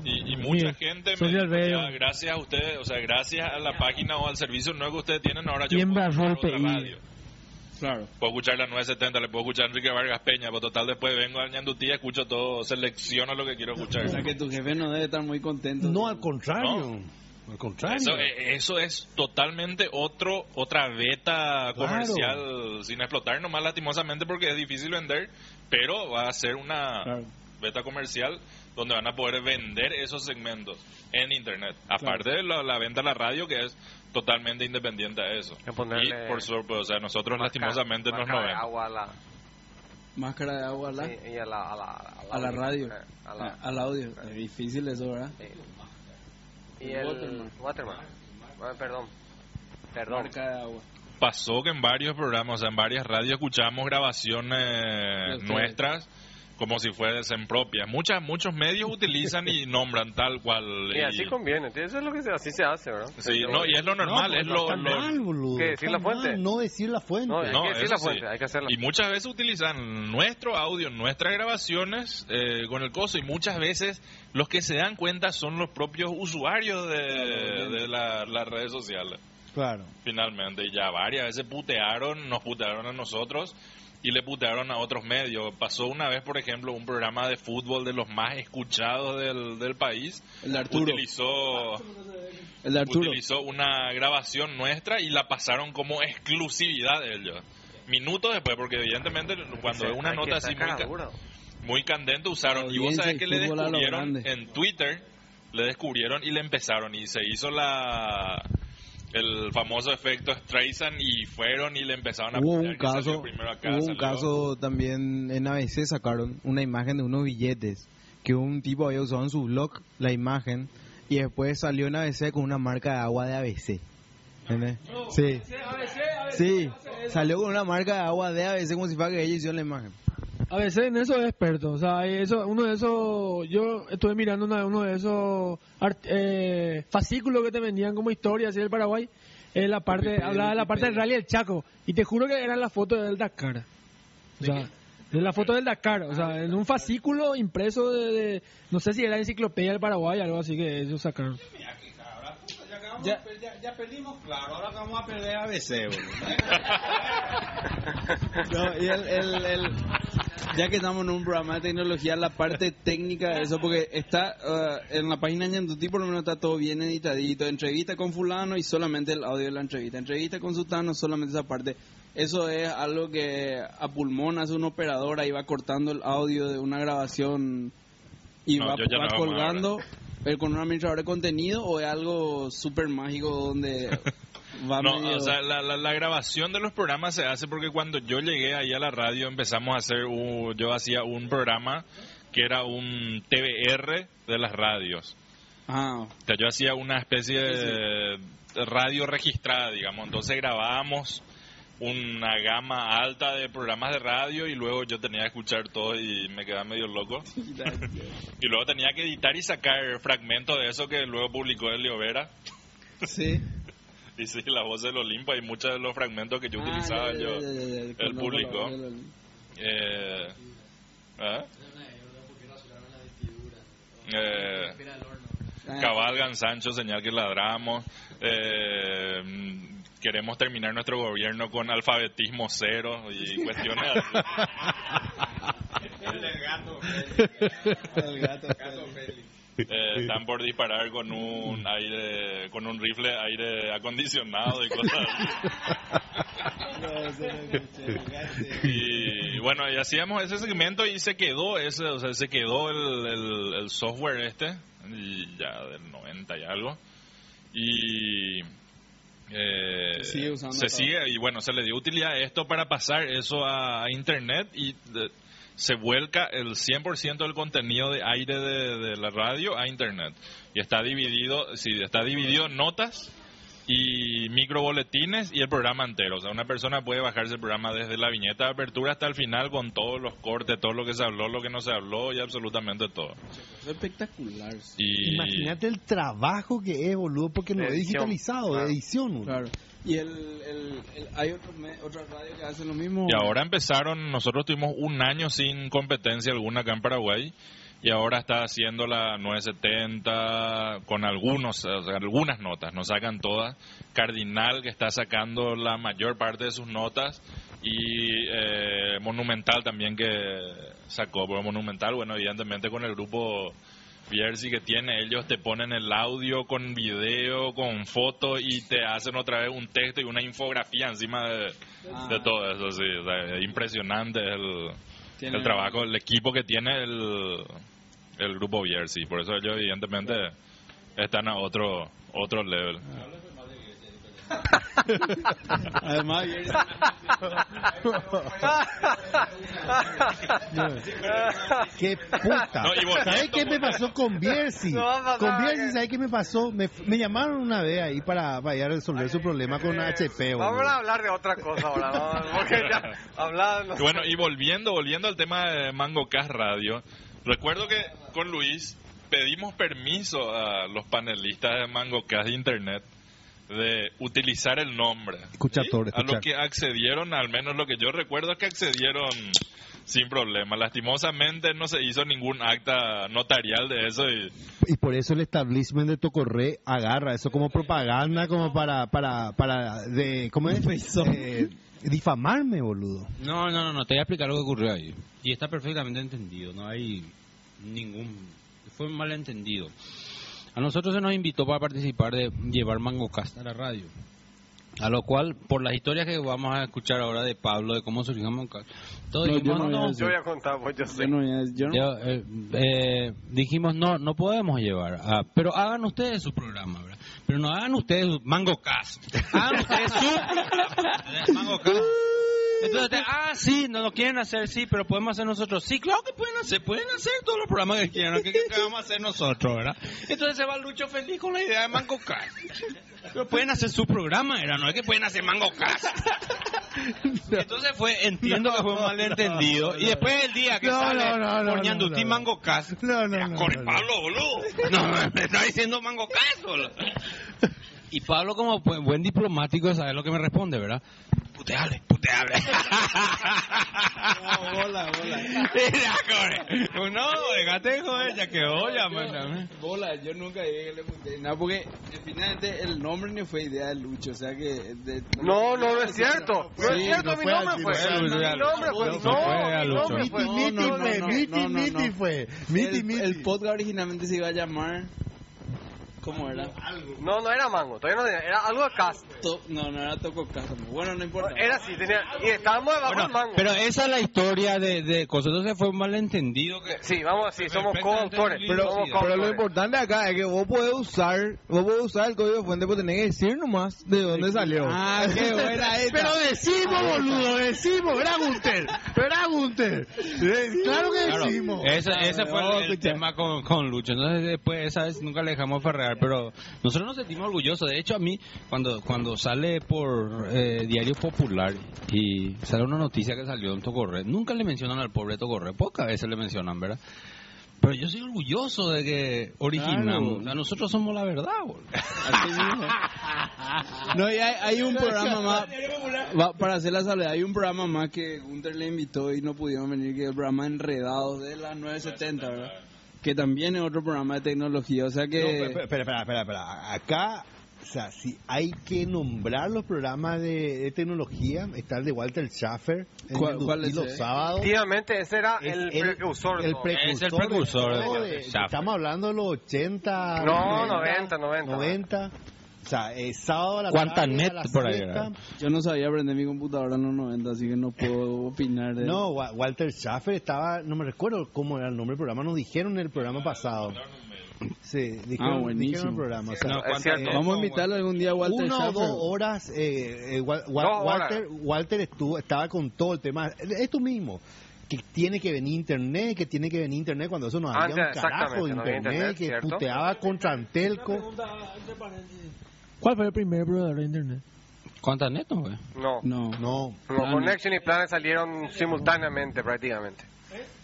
Y, y mucha gente, me dijo, radio. gracias a ustedes, o sea, gracias a la página o al servicio nuevo que ustedes tienen, ahora yo puedo otra radio. Claro. Puedo escuchar la 970, le puedo escuchar a Enrique Vargas Peña, pero total después vengo al Ñandutí, escucho todo, selecciono lo que quiero escuchar. O sea que tu jefe no debe estar muy contento. No, al contrario. Al contrario. Eso, eh, eso es totalmente otro otra beta Claro. comercial sin explotar, nomás lastimosamente porque es difícil vender, pero va a ser una Claro. beta comercial donde van a poder vender esos segmentos en internet. Aparte de la, la venta a la radio que es totalmente independiente a eso. y por suerte, o sea, nosotros Marca- lastimosamente nos marca no de vemos. agua a la, Máscara de agua a la, sí, y a la, a la, a la radio, eh, a la- al audio. Es difícil eso, ¿verdad? sí. Y el. Ah, perdón. Perdón. Marca de agua. Pasó que en varios programas, o sea, en varias radios escuchamos grabaciones nuestras como si fuesen propias. Muchas, muchos medios utilizan y nombran tal cual. Y así conviene, eso es lo que se, así se hace, ¿verdad? Sí, no, y es lo normal, No, es lo... lo- mal, boludo. ¿Qué, decir Está la fuente? mal No decir la fuente. No, hay No, que decir la sí. fuente, hay que hacerla. Y muchas veces utilizan nuestro audio, nuestras grabaciones eh, con el coso y muchas veces los que se dan cuenta son los propios usuarios de, de la- las redes sociales. Claro. finalmente. Y ya varias veces putearon, nos putearon a nosotros y le putearon a otros medios. Pasó una vez, por ejemplo, un programa de fútbol de los más escuchados del, del país. El de Arturo. Utilizó, El de Arturo. utilizó una grabación nuestra y la pasaron como exclusividad de ellos. Minutos después, porque evidentemente cuando es una nota así muy, muy candente usaron. Y vos sabés que le descubrieron en Twitter, le descubrieron y le empezaron. Y se hizo la el famoso efecto Streisand y fueron y le empezaron a Hubo un caso, primero acá, hubo un caso también en ABC sacaron una imagen de unos billetes que un tipo había usado en su blog la imagen y después salió en ABC con una marca de agua de ABC. ¿Entendés? Sí. Sí, salió con una marca de agua de ABC como si fuera que ellos hicieron la imagen. A veces en eso es experto, o sea, eso, uno de esos, yo estuve mirando una- uno de esos art- eh, fascículos que te vendían como historia así del Paraguay, eh, la parte, Wikipedia, hablaba de la parte del rally del Chaco, y te juro que eran las fotos del Dakar, o sea, de la foto del Dakar, o sea, en un fascículo impreso de, de- no sé si era enciclopedia del Paraguay, algo así que ellos sacaron. Ya, ya, perdimos, claro, ahora vamos a perder ABC, No, y el, el- el- ya que estamos en un programa de tecnología, la parte técnica de eso, porque está eh, en la página de Ñandutí, por lo menos está todo bien editadito. Entrevista con fulano y solamente el audio de la entrevista. Entrevista con sultano, solamente esa parte. Eso es algo que a pulmón hace un operador, ahí va cortando el audio de una grabación y No, va, ya va hago eh, con un administrador de contenido o es algo súper mágico donde va No, medio- o sea, la, la- la grabación de los programas se hace porque cuando yo llegué ahí a la radio empezamos a hacer, un- yo hacía un programa que era un TBR de las radios. Ah, O sea, yo hacía una especie de radio registrada, digamos. Entonces grabábamos una gama alta de programas de radio y luego yo tenía que escuchar todo y me quedaba medio loco. Y luego tenía que editar y sacar fragmentos de eso que luego publicó Elio Vera. sí. Y sí, la voz del Olimpo y muchos de los fragmentos que yo Ah, utilizaba ya, ya, yo. ya, el público. Eh, Ah, cabalgan Sancho, señal que ladramos. Eh, queremos terminar nuestro gobierno con alfabetismo cero y cuestiones así. El gato. eh, están por disparar con un aire, con un rifle aire acondicionado y cosas así. y bueno, y hacíamos ese segmento y se quedó ese, o sea, se quedó el, el, el software este, y ya del 90 y algo. Y eh, Se sigue usando se todo. sigue y bueno se le dio utilidad a esto para pasar eso a, internet y de- se vuelca el 100% del contenido de aire de, de la radio a internet y está dividido sí está dividido en notas y microboletines y el programa entero. O sea, una persona puede bajarse el programa desde la viñeta de apertura hasta el final con todos los cortes, todo lo que se habló, lo que no se habló y absolutamente todo. Es espectacular. Y Imagínate el trabajo que es, boludo, porque no es digitalizado, Claro. de edición. boludo. Claro. Y el, el, el- hay otro, me- otra radio que hace lo mismo. Y ahora empezaron, nosotros tuvimos un año sin competencia alguna acá en Paraguay y ahora está haciendo la 970 con algunos, o sea, algunas notas, no sacan todas. Cardinal que está sacando la mayor parte de sus notas y eh, Monumental también que sacó, pero Monumental, bueno, evidentemente con el grupo Bierzi que tiene, ellos te ponen el audio con video, con foto y te hacen otra vez un texto y una infografía encima de, de todo eso, sí. o sea, es impresionante el, el trabajo, el equipo que tiene el, el grupo Bierzi. Por eso ellos evidentemente están a otro otro level. Además, ¡Qué puta! No, ¿Sabes qué me pasó con? No pasar, con Bierzi, que- ¿sabes qué me pasó? Me, me llamaron una vez ahí para, para ir a resolver su problema con HP, boludo. Vamos a hablar de otra cosa ahora, vamos, porque ya hablando. Y bueno, y volviendo, volviendo al tema de Mango Cast Radio, recuerdo que con Luis pedimos permiso a los panelistas de Mango Cast de Internet de utilizar el nombre. Escucha, ¿sí? A lo que accedieron, al menos lo que yo recuerdo es que accedieron sin problema. Lastimosamente no se hizo ningún acta notarial de eso y Y por eso el establishment de Tocorre agarra eso como propaganda, como para, para, para, de, ¿cómo es? Eh, difamarme, boludo. No, no, no, no, te voy a explicar lo que ocurrió ahí. Y está perfectamente entendido, no hay ningún... Fue un malentendido. A nosotros se nos invitó para participar de llevar Mangocast a la radio. A lo cual, por las historias que vamos a escuchar ahora de Pablo, de cómo surgió todos No, yo dijimos, no a no. Yo voy a contar, pues yo sé. yo no, yo no- yo, eh, eh, dijimos no, no podemos llevar, ah, pero hagan ustedes su programa, ¿verdad? Pero no hagan ustedes su MangoCast, hagan ustedes su programa, MangoCast. Entonces, ah, sí, no lo quieren hacer, sí, pero podemos hacer nosotros. Sí, claro que pueden hacer, pueden hacer todos los programas que quieran, ¿qué, qué vamos a hacer nosotros, verdad? Entonces se va Lucho feliz con la idea de MangoCast. Pero pueden hacer su programa, era, no es que pueden hacer MangoCast. Entonces fue, entiendo que fue un malentendido. Y después el día que No, sale no, no, no, por Ñandutí no, no. Mango Cast. No, no, no, corre no, no. Pablo, boludo. No, me está diciendo Mango Cast, boludo. Y Pablo, como bu- buen diplomático, sabe lo que me responde, ¿verdad? Puteale, puteale. No, bola, bola. Mira, corre. No, déjate joder, ya quedó, ya, man. Bola, yo nunca dije que le puteé nada porque finalmente el nombre no fue idea de Lucho, o sea que... de- No, no, no es cierto. No es cierto, no mi fue nombre fue. no fue Lucho, Mi nombre Lucho. fue. No fue a No, mi Lucho. nombre Miti, fue. miti no, no, fue, no, miti, no, no, miti no. fue. Miti, miti. el podcast originalmente se iba a llamar... ¿Cómo era? No, no era mango, todavía no tenía, era algo de cast. To- no, no era Toco Casa. Bueno, no importa. Era así, tenía, y estábamos debajo Bueno, del mango. pero esa es la historia de, de cosas. Entonces fue un malentendido que... Sí, vamos así, somos coautores. somos sí, Pero lo importante acá es que vos podés usar, vos podés usar el código de fuente, pero tenés que decir nomás de dónde salió. Ah, qué buena esta. Pero decimos, boludo, decimos, era Gunter, era Gunter. Claro que Claro, decimos. ese, ese fue no, el, tema con, con Lucho. Entonces, después, esa vez nunca le dejamos ferrear, pero nosotros nos sentimos orgullosos. De hecho, a mí, cuando cuando sale por eh, Diario Popular y sale una noticia que salió en Tocorre, nunca le mencionan al pobre Tocorre, pocas veces le mencionan, ¿verdad? Pero yo soy orgulloso de que originamos. Claro. A nosotros somos la verdad. No, y hay, hay un programa más, va- para hacer la salvedad, hay un programa más que Gunter le invitó y no pudieron venir, que es el programa Enredados de las 9.70, ¿verdad? Que también es otro programa de tecnología, o sea No, que... espera, espera, espera, espera, espera. Acá o sea, si hay que nombrar los programas de, de tecnología, está el de Walter Schaffer, en ¿Cuál- el cuál es los ese? sábados. Efectivamente, ese era Es el, precursor. el ¿no? precursor Es el precursor de de- Schaffer. Estamos hablando de los 80. No, 90, 90. 90. O sea, eh, sábado a la ¿Cuánta tarde, net a las por ahí, verdad? Yo no sabía aprender mi computadora en los 90, así que no puedo opinar de No, Wa- Walter Schaffer estaba, no me recuerdo cómo era el nombre del programa, nos dijeron en el programa pasado. Sí, dijeron, Ah, dijeron buenísimo. en el programa. o sea, No, es cierto. Vamos a invitarle algún día a Walter una o Schaffer. dos horas, eh, eh, Wa- Wa- Dos horas. Walter, Walter estuvo, estaba con todo el tema. Esto mismo, que tiene que venir internet, que tiene que venir internet cuando eso no había Antes, un carajo de exactamente, no había internet, internet, que ¿cierto? puteaba contra Antelco. ¿Cuál fue el primer proveedor de internet? ¿Cuántas netos, güey? No. No. No, No, Connection y Planet salieron simultáneamente prácticamente.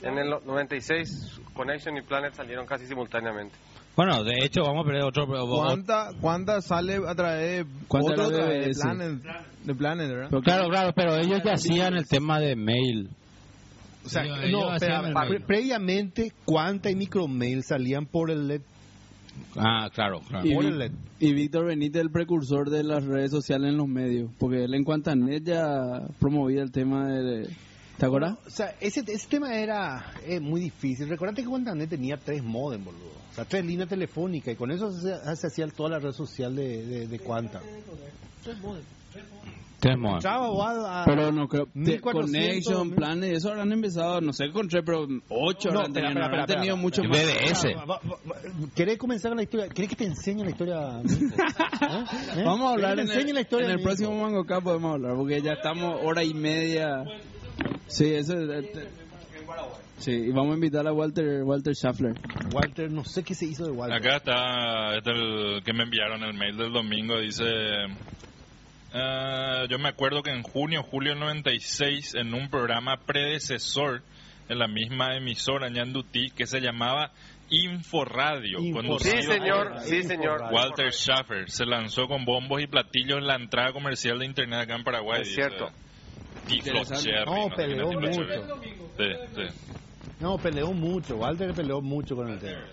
En el 96, Connection y Planet salieron casi simultáneamente. Bueno, de hecho, vamos a perder otro... ¿Cuánta, ¿Cuánta sale a través de ¿Cuánta otro de? Planet, de Planet, verdad? Pero Claro, claro, pero ellos ya hacían el tema de mail. o sea, Ellos- no, ellos mail. previamente, ¿cuánta y micromail salían por el LED? Ah, claro, claro. Y, Vi- Víctor Benítez, el precursor de las redes sociales en los medios, porque él en Cuantanet ya promovía el tema de... ¿Te acuerdas? O sea, ese, ese tema era eh, muy difícil. Recordate que Guantanet tenía tres modem, boludo. O sea, tres líneas telefónicas. Y con eso se, se hacía toda la red social de, de, de Quanta. Tenemos. Entraba o a- a- Pero no creo. te- 1400, Connection, Planet, eso habrán empezado, no sé, encontré, pero ocho No, habrán tenido, habrán mucho más. Va- ¿Querés comenzar con la historia? ¿Querés que te enseñe la historia? ¿Eh? ¿Eh? Vamos a hablar ¿Querés en el, la historia? en el próximo Mango Cup podemos hablar, porque ya estamos hora y media. Sí, eso es... este- Sí, y vamos a invitar a Walter Walter Schaffler. Walter, no sé qué se hizo de Walter. Acá está, este el que me enviaron el mail del domingo, dice... eh, yo me acuerdo que en junio, julio del 96, en un programa predecesor en la misma emisora Ñandutí que se llamaba Inforadio, Inforadio. conducido Sí, señor, por sí, señor. Walter Schaffer, se lanzó con bombos y platillos en la entrada comercial de internet acá en Paraguay. Es cierto. Tiflo Interesante. Cherry, No, peleó mucho. Cherry. Sí, sí. No, peleó mucho. Walter peleó mucho con el tema.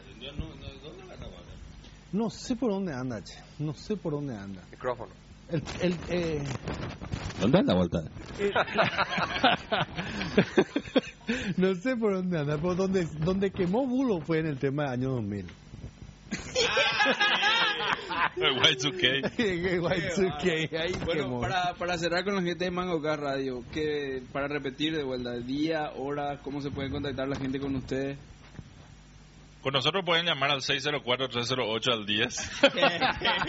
No sé por dónde anda, che. No sé por dónde anda. Micrófono. El, el, eh, ¿Dónde es la vuelta? no sé por dónde anda, pero donde, donde quemó Bulo fue en el tema del año 2000. El Y2K. Y2K, ahí Bueno, quemó. para, para cerrar con la gente de Mango Car Radio, que para repetir de vuelta, día, hora, cómo se puede contactar la gente con ustedes. Con nosotros pueden llamar al 604-308 al 10.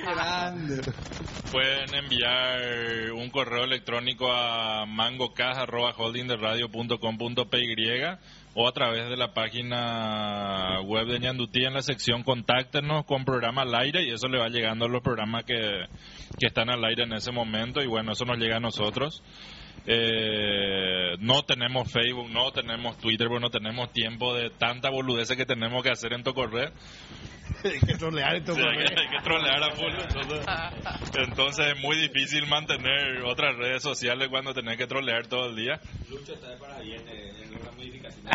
grande. Pueden enviar un correo electrónico a mangocaja.holdingderadio.com.py o a través de la página web de Ñandutí en la sección Contáctenos con programa al aire y eso le va llegando a los programas que, que están al aire en ese momento y bueno, eso nos llega a nosotros. Eh, no tenemos Facebook, no tenemos Twitter, porque no tenemos tiempo de tanta boludez que tenemos que hacer en Tocorred. Hay que trolear esto. Sí, hay, que, hay que trolear a full. Entonces, entonces es muy difícil mantener otras redes sociales cuando tenés que trolear todo el día. Lucho está de para bien en la modificación.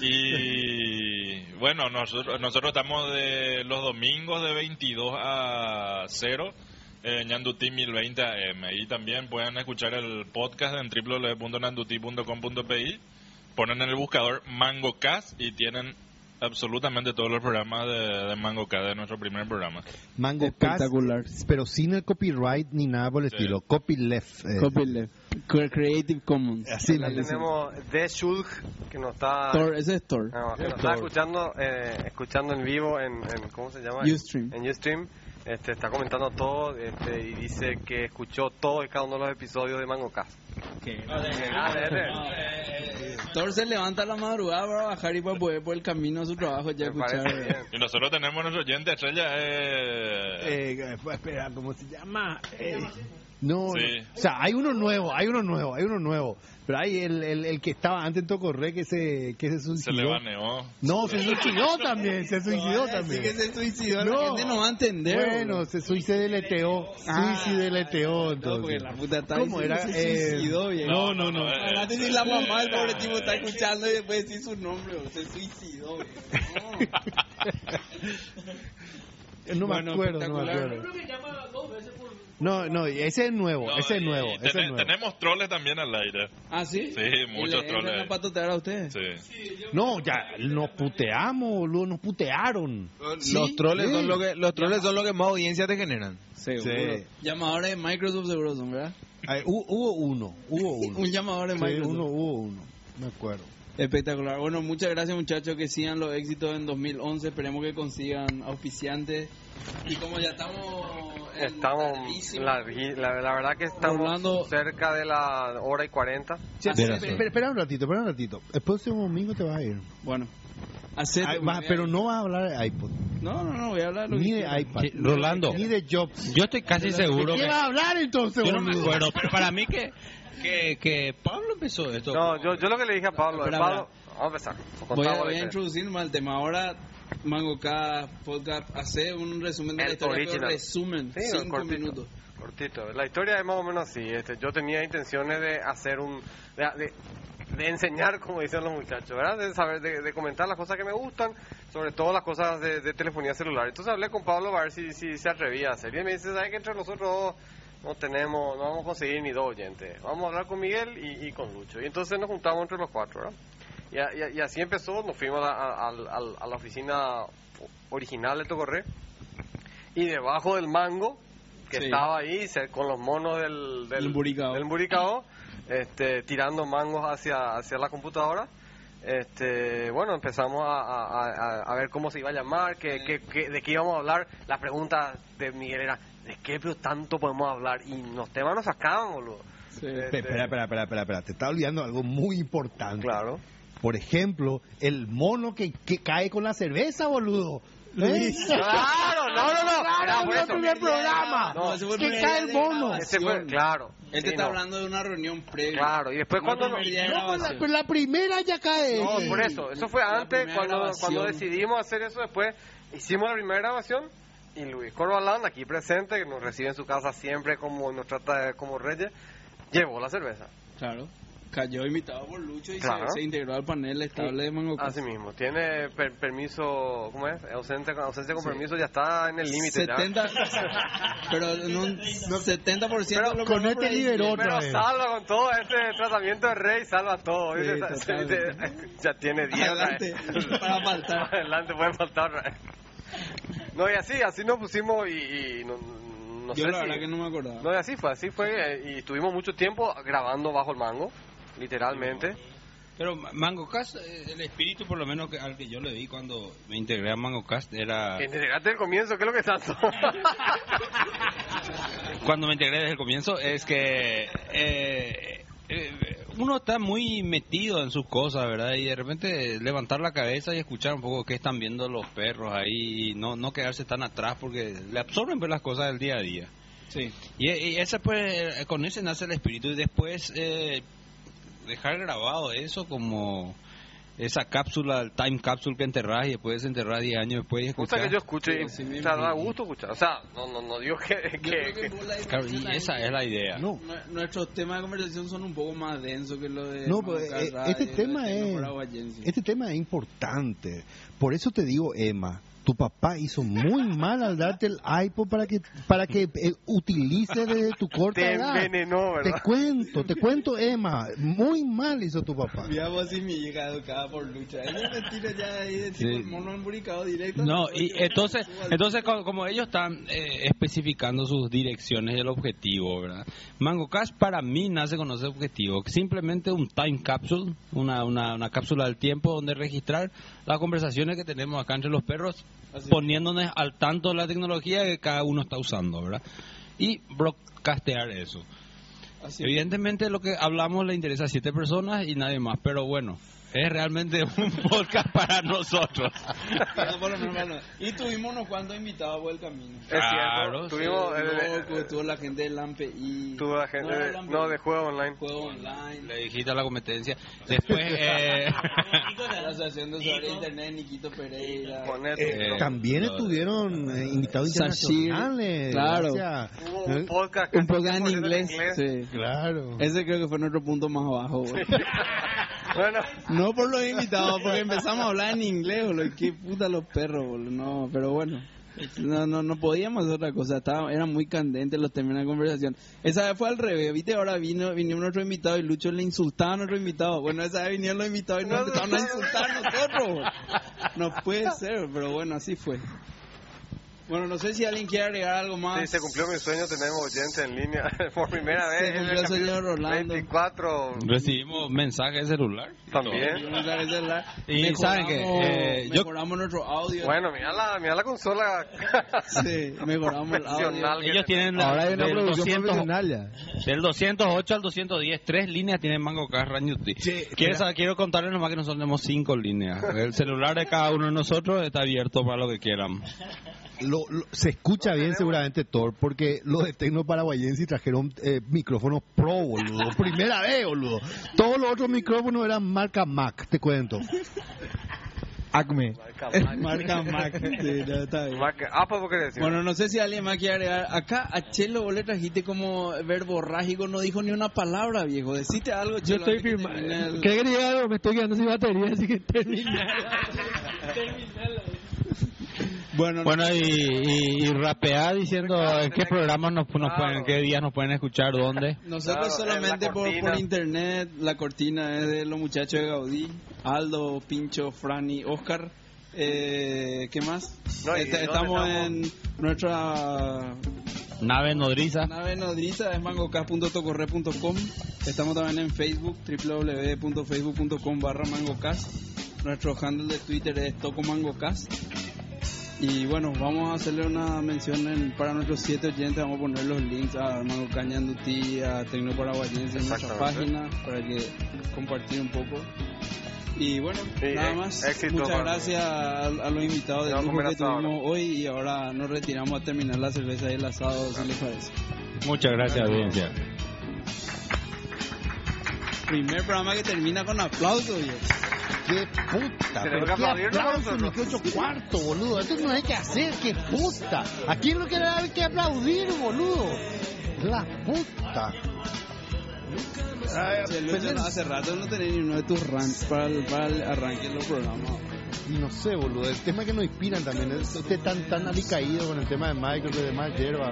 Y bueno, nosotros, nosotros estamos de los domingos de 22 a 0 en Ñandutí 1020 AM. Y también pueden escuchar el podcast en www.nanduti.com.pi. Ponen en el buscador MangoCast y tienen absolutamente todos los programas de, de MangoCast, de nuestro primer programa. Mango Cast, Espectacular. pero sin el copyright ni nada por el Sí. estilo. Copyleft. eh. Copyleft. Cre- Creative Commons. Así dicen. tenemos The Shulk, que nos está, Tor, ese es Tor. no, que nos está escuchando, eh, escuchando en vivo en, en- ¿cómo se llama? Ustream. En Ustream. Este, está comentando todo este, y dice que escuchó todos y cada uno de los episodios de Mango Cast. Ah, se levanta a la madrugada para bajar y para poder por el camino a su trabajo ya escuchar. Y nosotros tenemos nuestro oyente estrella. Eh, Eh, espera, ¿cómo se llama? Eh, no, Sí. no. o sea, hay uno nuevo, hay uno nuevo, hay uno nuevo. Pero hay el, el, el que estaba antes en Tocorre que se, que se se suicidó. le baneó. no, se suicidó también, se suicidó también. que se suicidó, la No. gente no va a entender. Bueno, boludo. se suicideleteó, Ah. suicideleteó No, entonces. porque la puta está ¿Cómo era? se Eh, suicidó, viejo. no, no, no. eh, Imagínate si la mamá del pobre tipo está escuchando y después decir su nombre, boludo. se suicidó. viejo. No. No me Bueno, acuerdo, no me acuerdo. No, no, ese es nuevo, No, ese es nuevo, ese ten- es nuevo. Tenemos troles también al aire. ¿Ah, sí? Sí, ¿Y muchos le troles. entran a patotear a ustedes? Sí. No, ya nos puteamos, boludo, nos putearon. Los troles Sí. son lo que los troles son lo que más audiencia te generan. Seguro. Sí. Llamadores de Microsoft seguro son, ¿verdad? Ay, hu- hubo uno, hubo uno. Un llamador de Sí, Microsoft. uno, hubo uno, me acuerdo. Espectacular. Bueno, muchas gracias muchachos, que sigan los éxitos en 2011. Esperemos que consigan auspiciantes. Y como ya estamos... en Estamos, largui- la, la verdad que estamos cerca de la hora y 40. Sí, Así espera, es. espera, un ratito, espera un ratito. El próximo domingo te vas a ir. Bueno, Ay, vas- pero no vas a hablar de iPod, No, no, no, voy a hablar lo ni que de quiera. iPad, Sí, Rolando. ni de Jobs. Yo estoy casi seguro ¿Qué que... vas a hablar entonces, Yo no me boludo? acuerdo, pero para mí que, que, que Pablo empezó esto. No, yo, yo lo que le dije a Pablo, Espera, Pablo, vamos a empezar. Voy a, la voy a introducir más el tema. Ahora, Mango K Podcast hace un resumen de El la historia, pero original. resumen, Sí, cinco cortito. minutos. Cortito. La historia es más o menos así. Este, yo tenía intenciones de hacer un... De, de- de enseñar, como dicen los muchachos, ¿verdad? De saber, de, de comentar las cosas que me gustan, sobre todo las cosas de, de telefonía celular. Entonces hablé con Pablo a ver si, si se atrevía a hacer. Y él me dice, ¿sabes que entre nosotros dos no tenemos, no vamos a conseguir ni dos oyentes? Vamos a hablar con Miguel y, y con Lucho. Y entonces nos juntamos entre los cuatro, ¿verdad? Y, y y así empezó, nos fuimos a, la oficina original de Tocorre. Y debajo del mango, que Sí. estaba ahí con los monos del, del, El Buricao. del Buricao, este, tirando mangos hacia, hacia la computadora. Este, bueno, empezamos a, a- a- a ver cómo se iba a llamar, qué, qué- qué- de qué íbamos a hablar. La pregunta de Miguel era, ¿de qué pero tanto podemos hablar? Y los temas nos sacaban, boludo. Sí. Este, Espera, espera, espera, espera, espera, te está olvidando algo muy importante. Claro. Por ejemplo, el mono que, que cae con la cerveza, boludo. ¿Eh? Claro, no, no, no. Claro, por el primer programa. No, ese fue el que cae el grabación. Ese fue, claro. Él te Sí, está no. hablando de una reunión previa. Claro, y después No cuando... No, pues la, pues la primera ya cae. No, por eso. Eso fue antes, cuando, grabación. cuando decidimos hacer eso. Después hicimos la primera grabación y Luis Corbalán, aquí presente, que nos recibe en su casa siempre como nos trata como reyes, llevó la cerveza. Claro. Cayó invitado por Lucho y se- Claro. se, integró al panel estable de Mango K. Así mismo. Tiene per- permiso, ¿cómo es? Ausente, ausencia con permiso, ya está en el límite. ya. 70 pero en un 70% Pero lo con este liberó Pero vez. salva con todo este tratamiento de rey, salva todo. Ya tiene 10 otra Adelante, para faltar. Adelante, puede faltar. No, y así, así nos pusimos y, y no, no Yo sé la si- verdad que no me acordaba. No, y así fue, así fue. eh, Y estuvimos mucho tiempo grabando bajo el mango, literalmente. Pero MangoCast, eh, el espíritu por lo menos que, al que yo le di cuando me integré a MangoCast era... Que llegaste al comienzo, ¿qué es lo que tanto? Cuando me integré desde el comienzo es que eh, eh, uno está muy metido en sus cosas, ¿verdad? Y de repente levantar la cabeza y escuchar un poco qué están viendo los perros ahí y no, no quedarse tan atrás porque le absorben pues, las cosas del día a día. Sí. Y, y ese pues, con ese nace el espíritu y después eh, dejar grabado eso como esa cápsula, el time capsule que enterrás y después desenterrás 10 años después y Gusta escuchás. que yo escuche, Sí, y o sea, da gusto escuchar. O sea, no, no, no digo que... Claro, y esa es la idea. No, Nuestros temas de conversación son un poco más densos que lo de No, K eh, este tema es-. Este tema es importante. Por eso te digo, Emma, tu papá hizo muy mal al darte el iPod para que para que eh, utilice desde tu corta Te edad. envenenó, Te ¿verdad? cuento, te cuento, Emma, muy mal hizo tu papá. Mira vos y mi hija educada por lucha. Ella me tira ya ahí de tipo Sí. mono emburicado directo. No, y entonces, entonces co- como ellos están eh, especificando sus direcciones y el objetivo, ¿verdad? Mango Cash para mí nace con ese objetivo, simplemente un time capsule, una, una, una cápsula del tiempo donde registrar las conversaciones que tenemos acá entre los perros, Así. poniéndonos al tanto de la tecnología que cada uno está usando, ¿verdad? Y broadcastear eso. Así. Evidentemente lo que hablamos le interesa a siete personas y nadie más, pero bueno, es realmente un podcast para nosotros. Y tuvimos unos cuantos invitados por el camino. Es Claro, cierto, tuvimos... Sí, eh, loco, estuvo la gente del Lampi. tuvo la gente... No, de- el. No, de juego online. Juego online. Le dijiste a la competencia. Después, eh, La Asociación de Usuarios de Internet, Niquito Pereira. Ponete. Eh, También no, estuvieron eh, invitados internacionales. claro. Hubo un ¿Eh? podcast... Un podcast en 100% inglés. Sí. Claro. Ese creo que fue nuestro punto más bajo. Bueno, No por los invitados, porque empezamos a hablar en inglés, boludo. Qué puta los perros, boludo. No, pero bueno. No, no, no podíamos hacer otra cosa. Estaba, eran muy candentes los temas de la conversación. Esa vez fue al revés. Viste, ahora vino, vinieron nuestro invitado y Lucho le insultaba a nuestro invitado. Bueno, esa vez vinieron los invitados y nos empezaron a insultar a nosotros. boludo. No puede ser, pero bueno, así fue. Bueno, no sé si alguien quiere agregar algo más. sí, se cumplió mi sueño, tenemos oyentes en línea por primera Se vez. en cumplió el sueño de Rolando. 24 Recibimos mensajes de celular. también. Vamos a reservar. Y saben que, eh, yo- mejoramos nuestro audio. Bueno, mira la, mira la consola. Sí, mejoramos el audio. Ellos tienen la, Ahora hay una del, producción 200, profesional ya. del 208 al 210, tres líneas tienen Mango Car Rañuti. Quiero, saber- quiero contarles nomás que nosotros tenemos cinco líneas. El celular de cada uno de nosotros está abierto para lo que quieran. Lo- lo- se escucha bien seguramente Thor porque los de Tecno Paraguayense trajeron eh, micrófonos Pro, boludo. Primera vez, boludo. Todos los otros micrófonos eran marca Mac, te cuento. Acme. Marca Mac. Sí, no, está bien. Marca- Ah, pues, ¿por qué decir? Bueno, no sé si alguien más quiere agregar. Acá a Chelo vos le trajiste como verborrágico, no dijo ni una palabra, viejo. Decite algo, Yo estoy firmando. el- ¿Qué algo? Me estoy quedando sin batería, así que termina. Bueno, Bueno, y, y, y rapear diciendo en qué programas nos, nos pueden, en qué días nos pueden escuchar, dónde. nosotros Claro, solamente la por, por internet, la cortina es de los muchachos de Gaudí, Aldo, Pincho, Franny, Oscar. Eh, ¿Qué más? No, ¿y Este- estamos estamos? en nuestra Nave nodriza. nave nodriza, es mangocast.tocorre.com. Estamos también en Facebook, www.facebook.com barra mangocast. Nuestro handle de Twitter es tocomangocast. Y bueno, vamos a hacerle una mención en- para nuestros siete oyentes. Vamos a poner los links a Mango Cañandutí, a Tecno Paraguayense en nuestra página para que compartir un poco. Y bueno, Sí, nada más. éxito Muchas gracias a, a los invitados de lujo que tuvimos hoy y ahora nos retiramos a terminar la cerveza y el asado, si les parece. Muchas gracias, audiencia. Primer programa que termina con aplausos, viejo. ¡Qué puta! Pero qué aplauso, ni que ocho cuartos, boludo. Esto no hay que hacer, qué puta. Aquí es lo que hay que aplaudir, boludo. La puta. Ay, Lucho, pelen- hace rato no tenés ni uno de tus rants para el, para el arranque de los programas. Y no sé, boludo. El tema que nos inspiran también. es- Usted tan, tan alicaído con el tema de Michael y demás hierba.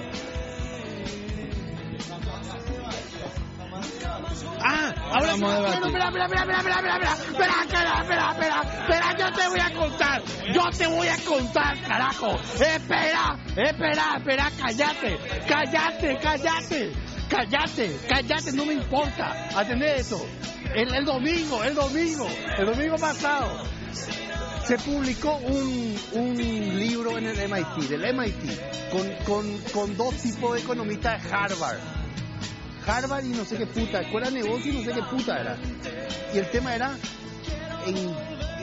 Ah, ahora sí. Vamos a Espera, espera, espera, espera, espera, espera, espera, espera, espera, yo te voy a contar, yo te voy a contar, carajo. Espera, espera, espera, cállate, cállate, cállate, cállate, cállate, no me importa. Atendé eso. El, el domingo, el domingo, el domingo pasado, se publicó un, un libro en el MIT, del MIT, con, con, con dos tipos de economistas de Harvard. Harvard y no sé qué puta, escuela de negocio y no sé qué puta era. Y el tema era en,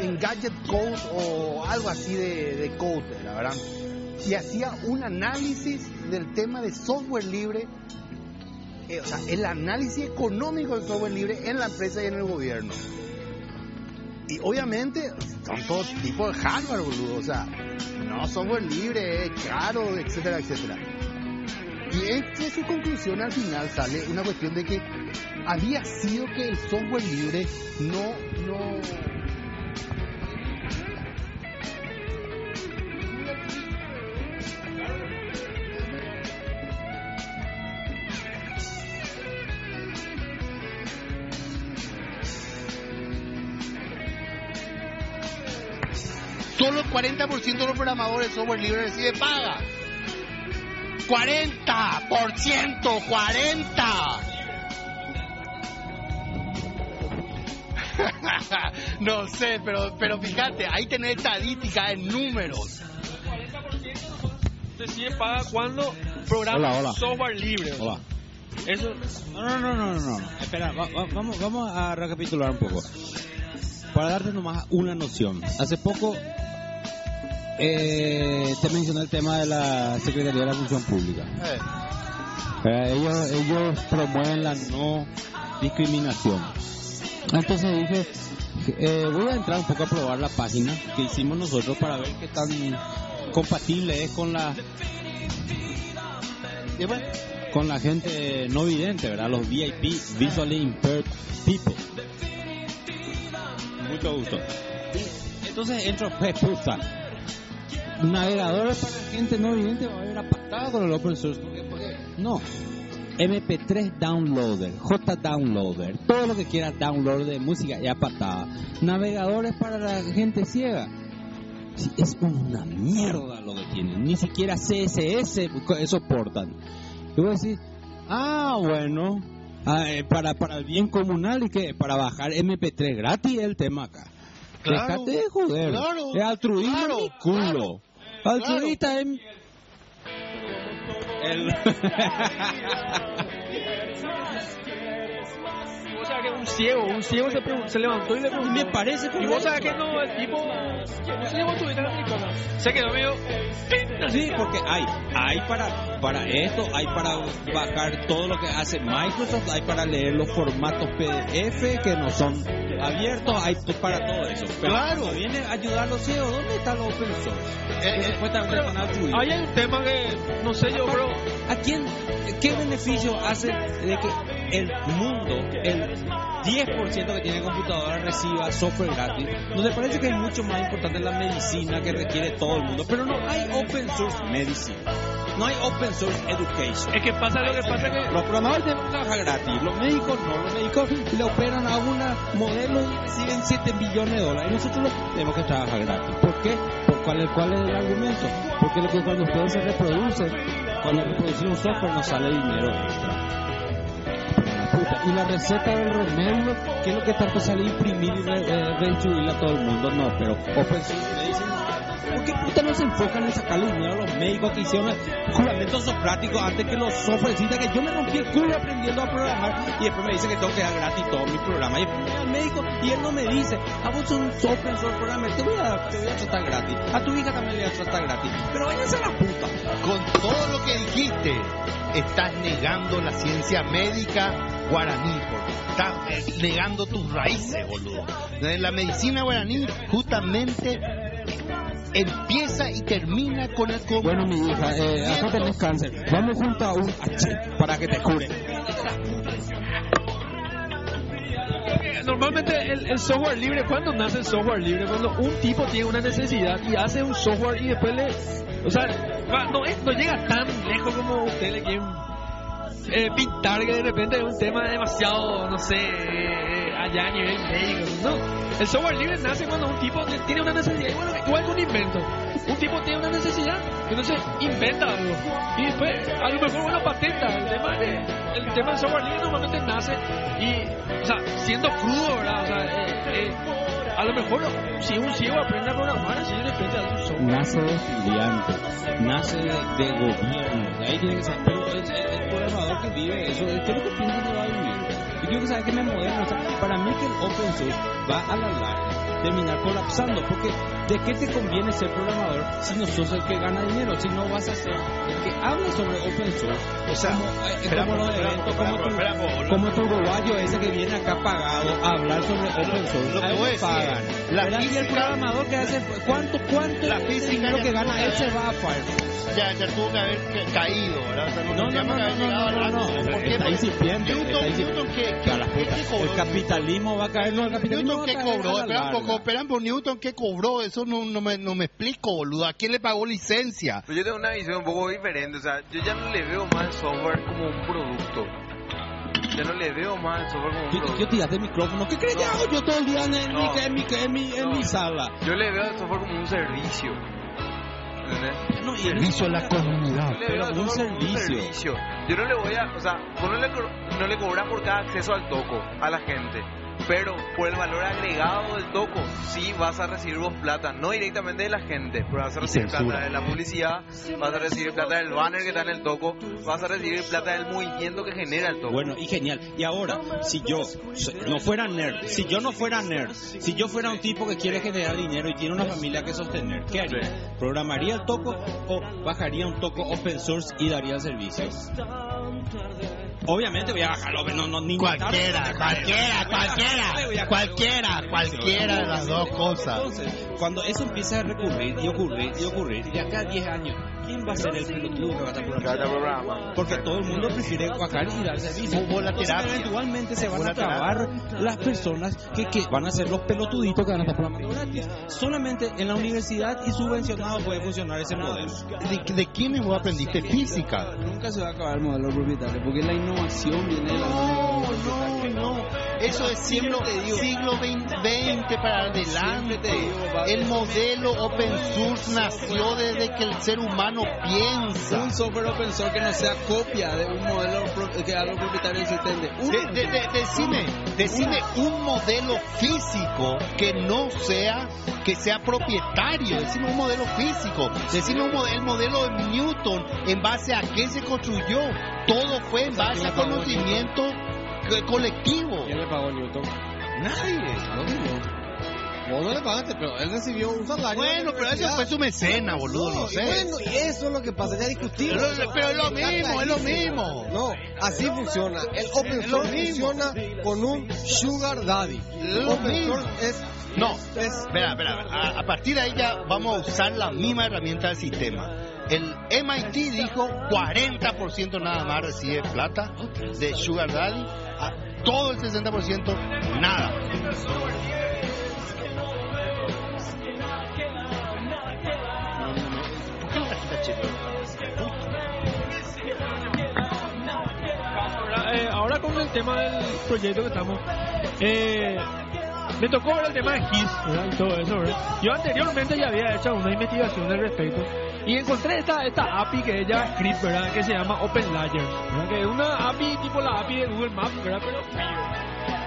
en Gadget Code o algo así de, de code, la verdad. Y hacía un análisis del tema de software libre, eh, o sea, el análisis económico del software libre en la empresa y en el gobierno. Y obviamente son todo tipo de hardware, boludo. O sea, no software libre, es caro, etcétera, etcétera. Y entre su conclusión al final sale una cuestión de que había sido que el software libre no, no, Solo el 40% de los programadores de software libre recibe paga. 40%, 40. no sé, pero, pero fíjate, ahí tenés estadística en números. Recibe paga cuando programa software libre. Hola. Eso, No, no, no, no, no, no. Espera, va- va- vamos, vamos a recapitular un poco. Para darte nomás una noción. Hace poco eh, te mencioné el tema de la Secretaría de la Función Pública. Eh, ellos, ellos promueven la no discriminación. Entonces dije, eh, voy a entrar un poco a probar la página que hicimos nosotros para ver qué tan compatible es con la con la gente no vidente, ¿verdad? Los VIP, Visually Impaired People. mucho gusto. Entonces entro, pues, puta. Navegadores para gente no evidente va a haber apatado con el open source. No. MP3 downloader, J downloader, todo lo que quiera download de música ya patada. Navegadores para la gente ciega. Es una mierda lo que tienen. Ni siquiera CSS soportan. Y voy a decir, ah, bueno, ah, eh, para, para el bien comunal y que para bajar MP3 gratis el tema acá. Claro, Dejate de joder. claro, es altruismo claro, culo. Altruista es... El... Vos sabés que un ciego, un ciego se, se levantó y le preguntó. Me parece Y vos sabés que no, el tipo. No se llevó tu Se quedó medio. Sí, porque hay, hay para, para esto, hay para bajar todo lo que hace Microsoft, hay para leer los formatos PDF que no son abiertos, hay para todo eso. Pero Claro. viene a ayudar a los ciegos, ¿dónde está el open source? Eh, Que eh, hay un tema que. No sé yo, pero. ¿A quién, qué beneficio hace de que el mundo, el 10% que tiene computadora reciba software gratis? ¿No te parece que es mucho más importante la medicina que requiere todo el mundo? Pero no hay open source medicine. No hay open source education. Es que pasa lo que pasa que. Los programadores que trabajar gratis, los médicos no, los médicos le operan a una modelo y reciben 7 billones de dólares. Y nosotros tenemos que trabajar gratis. ¿Por qué? ¿Por cuál, es- ¿Cuál es el argumento? Porque lo que cuando ustedes se reproducen, cuando reproducen un software nos sale dinero extra. Puta, Y la receta del remedio, ¿qué es lo que tanto sale imprimir y re- eh, a todo el mundo? No, pero Open Source Medicine, ¿por qué puta no se enfocan en sacarle dinero a los médicos que hicieron juramentos socráticos antes que los softwarecistas? Que yo me rompí el culo aprendiendo a programar y después me dice que tengo que dar gratis todo mi programa. Y después médico y él no me dice, ah, vos sos un open source programmer, te voy a, te voy a tratar gratis. A tu hija también le voy a tratar gratis. Pero váyanse a la puta. Con todo lo que dijiste, estás negando la ciencia médica guaraní, porque estás negando tus raíces, boludo. La medicina guaraní, justamente empieza y termina con el con- Bueno, mi hija, eh, acá tenés cáncer. Vamos juntos a un H para que te cure. Normalmente el, el software libre, ¿cuándo nace el software libre? Cuando un tipo tiene una necesidad y hace un software y después le. O sea, no, no llega tan lejos como usted le quiere eh, pintar que de repente es un tema demasiado, no sé, eh, allá a nivel médico. No. El software libre nace cuando un tipo tiene una necesidad, igual, igual que un invento. Un tipo tiene una necesidad, entonces inventa algo. Y después, a lo mejor, bueno, patenta. El tema, de, el tema del software libre normalmente nace y, o sea, siendo crudo, ¿verdad? O sea, eh, eh, a lo mejor, si un ciego aprende a programar, así de repente hace un software. Nace de estudiantes, nace de, de gobierno. Ahí tiene que ser, es el, el programador que vive eso, ¿qué es lo que piensa que va a vivir? Yo que saber que me moderno. O para mí que el open source va a la larga terminar colapsando, porque ¿de qué te conviene ser programador si no sos el que gana dinero? Si no vas a ser el que habla sobre open source. O sea, como, eh, los eventos, como, tu, uruguayo ese que viene acá pagado a hablar sobre open source. Lo que pagan. la y el programador que hace, ¿cuánto, cuánto La física ya que gana él se va a Firefox? ya, ya tuvo que haber ca- caído, ¿verdad? No, no, no, no. Está incipiente, Newton. El capitalismo va a caer, no, el capitalismo Newton, va ¿qué a caer cobró? Espera un poco, espera un poco. Newton, ¿qué cobró? Eso no, no, me, no me explico, boludo. ¿A quién le pagó licencia? Pero yo tengo una visión un poco diferente, o sea, yo ya no le veo más el software como un producto. Ya no le veo más el software como un Yo, producto. yo tiraste el micrófono. ¿Qué crees que hago yo todo el día en, mi, No. en mi, en mi, en mi sala? Yo le veo el software como un servicio. ¿Entendés? No, y Servicio a la comunidad. Yo le Pero veo el un software como servicio. Yo no le voy a, o sea, vos no le, no le cobras por cada acceso al toco a la gente. Pero por el valor agregado del toco, sí vas a recibir vos plata, no directamente de la gente, pero vas a recibir plata de la publicidad, vas a recibir plata del banner que está en el toco, vas a recibir plata del movimiento que genera el toco. Bueno, y genial. Y ahora, si yo no fuera nerd, si yo no fuera nerd, si yo fuera un tipo que quiere generar dinero y tiene una familia que sostener, ¿qué haría? ¿Programaría el toco o bajaría un toco open source y daría el servicio? Obviamente voy a bajarlo, no, no, ni Cualquiera, cualquiera. Cualquiera, cualquiera, cualquiera de las dos cosas. Entonces, cuando eso empieza a recurrir y ocurrir y ocurrir, de acá a 10 años, ¿quién va a ser el pelotudo que va a estar programando? Porque todo el mundo prefiere cuajar y dar servicio. Entonces, eventualmente se van a trabar las personas que, que van a ser los pelotuditos que van a estar programando gratis. Solamente en la universidad y subvencionado puede funcionar ese modelo. ¿De, de quién vos aprendiste física? Nunca se va a acabar el modelo propietario, porque la innovación viene de la No, no, no. Eso es siglo, siglo XX para adelante. El modelo open source nació desde que el ser humano piensa. Un software open source que no sea copia de un modelo que algo propietario existente. Un- De- de- de- decime, decime un modelo físico que no sea que sea propietario. Decime un modelo físico. Decime un modelo, el modelo de Newton en base a qué se construyó. Todo fue en base a conocimiento co- colectivo. ¿Quién le pagó Newton? Nadie. Vos no le pagaste, pero él recibió un salario. Bueno, pero eso fue su mecena, boludo, no sé. Bueno, y eso es lo que pasa, ya discutimos. Pero- pero es lo mismo, es lo mismo. No, así funciona. El open source funciona con un sugar daddy. El open source es... No, es espera, espera, a, a partir de ahí ya vamos a usar la misma herramienta del sistema. El MIT dijo 40% nada más recibe plata de Sugar Daddy, a todo el 60% nada. Ahora, con el tema del proyecto que estamos, eh, me tocó ver el tema de GIS y todo eso. ¿verdad? Yo anteriormente ya había hecho una investigación al respecto y encontré esta, esta API que es JavaScript, ¿verdad? que se llama OpenLayer, ¿verdad? que es una API tipo la API de Google Maps, ¿verdad? pero.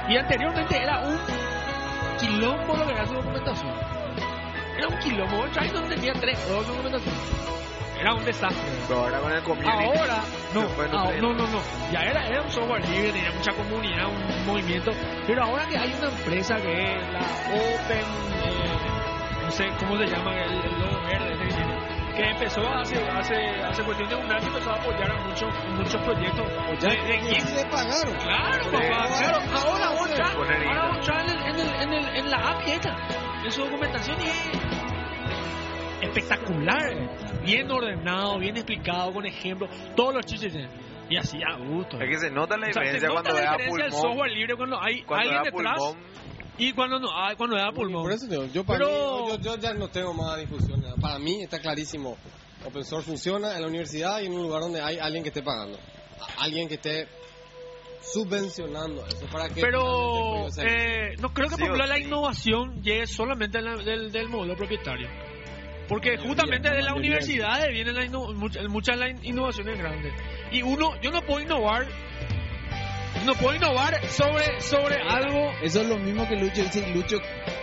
Y anteriormente era un quilombo lo que era su documentación. Era un quilombo, y no tenía tres horas de documentación. Era un desastre. Pero ahora con el community. Ahora, no, se ah, nutriendo. no, no, no. Ya era, era un software libre, tenía mucha comunidad, un movimiento. Pero ahora que hay una empresa que es la Open, eh, no sé cómo se llama, el, el logo verde, que empezó hace, hace, hace cuestión de un año, empezó a apoyar a muchos, muchos proyectos. De, de quién le pagaron. Claro, papá. Claro, claro. ahora ahora vos entras en, el, en, el, en, el, en la API esta, en su documentación y es espectacular, bien ordenado, bien explicado, con ejemplos, todos los chistes. Y así a gusto. Es que se nota la O sea, se diferencia nota cuando la da diferencia del software libre cuando hay Cuando alguien detrás pulmón. y cuando no hay, cuando da pulmón. Por eso digo, yo, para Pero- mí, yo, yo ya no tengo más discusión. Para mí está clarísimo. Open source funciona en la universidad y en un lugar donde hay alguien que esté pagando. Alguien que esté subvencionando eso para que Pero eh, no creo que Sí por ejemplo o la innovación llegue solamente en la- del, del modelo propietario. Porque justamente de las universidades vienen la muchas de las innovaciones grandes. Y uno, yo no puedo innovar, no puedo innovar sobre, sobre algo Eso es lo mismo que Lucho dice. Lucho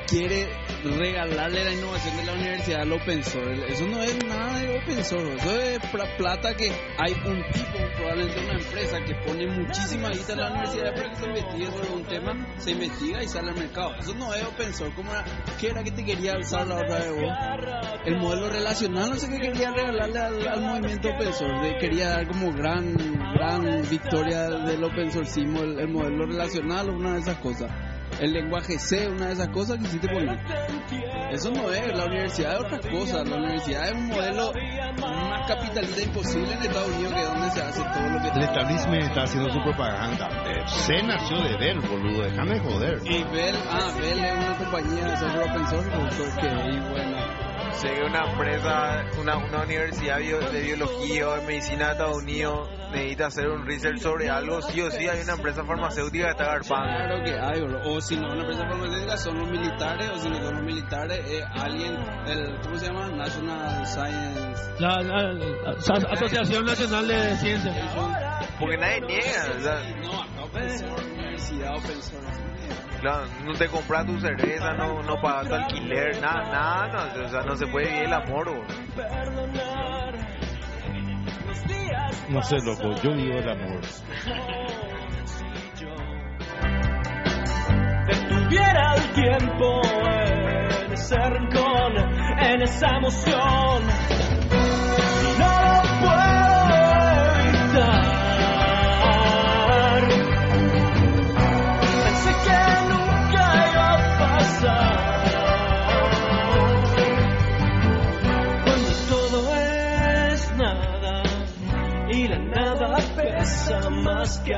quiere regalarle la innovación de la universidad al open source. Eso no es nada de open source. Eso es plata que hay un tipo, probablemente una empresa, que pone muchísima guita en la universidad para que se investigue sobre un tema, se investiga y sale al mercado. Eso no es open source. ¿Cómo era? ¿Qué era que te quería alzar la otra vez vos? El modelo relacional, no sé qué quería regalarle al, movimiento open source. Quería dar como gran, gran victoria del open sourceismo, el, el modelo relacional o una de esas cosas. El lenguaje C, una de esas cosas que hiciste poner. Eso no es, la universidad es otra cosa. La universidad es un modelo más capitalista imposible en Estados Unidos que es donde se hace todo lo que El establishment está haciendo su propaganda. Se nació de Bell, boludo. Déjame de joder. Y Bell, ah, Bell es una compañía de software open source, ok, y bueno. Sé que una empresa, una, una universidad de biología o de medicina de Estados Unidos necesita hacer un research sobre algo, sí o sí hay una empresa farmacéutica que está garpando. Claro que hay, bro. o si no, una empresa farmacéutica son los militares, o si no son los militares, eh, alguien, el, ¿cómo se llama? National Science. la, la- la- la Asociación Nacional de Ciencias. Porque nadie niega, sea, No, acá open source, universidad open source. Claro, no te compras tu cerveza, no, no pagas tu alquiler, nada, nada, no, o sea, no se puede vivir el amor. bro. No sé, loco. Yo vivo el amor. detuviera el tiempo en ese rincón, en esa emoción. Y no lo puedo pesa más que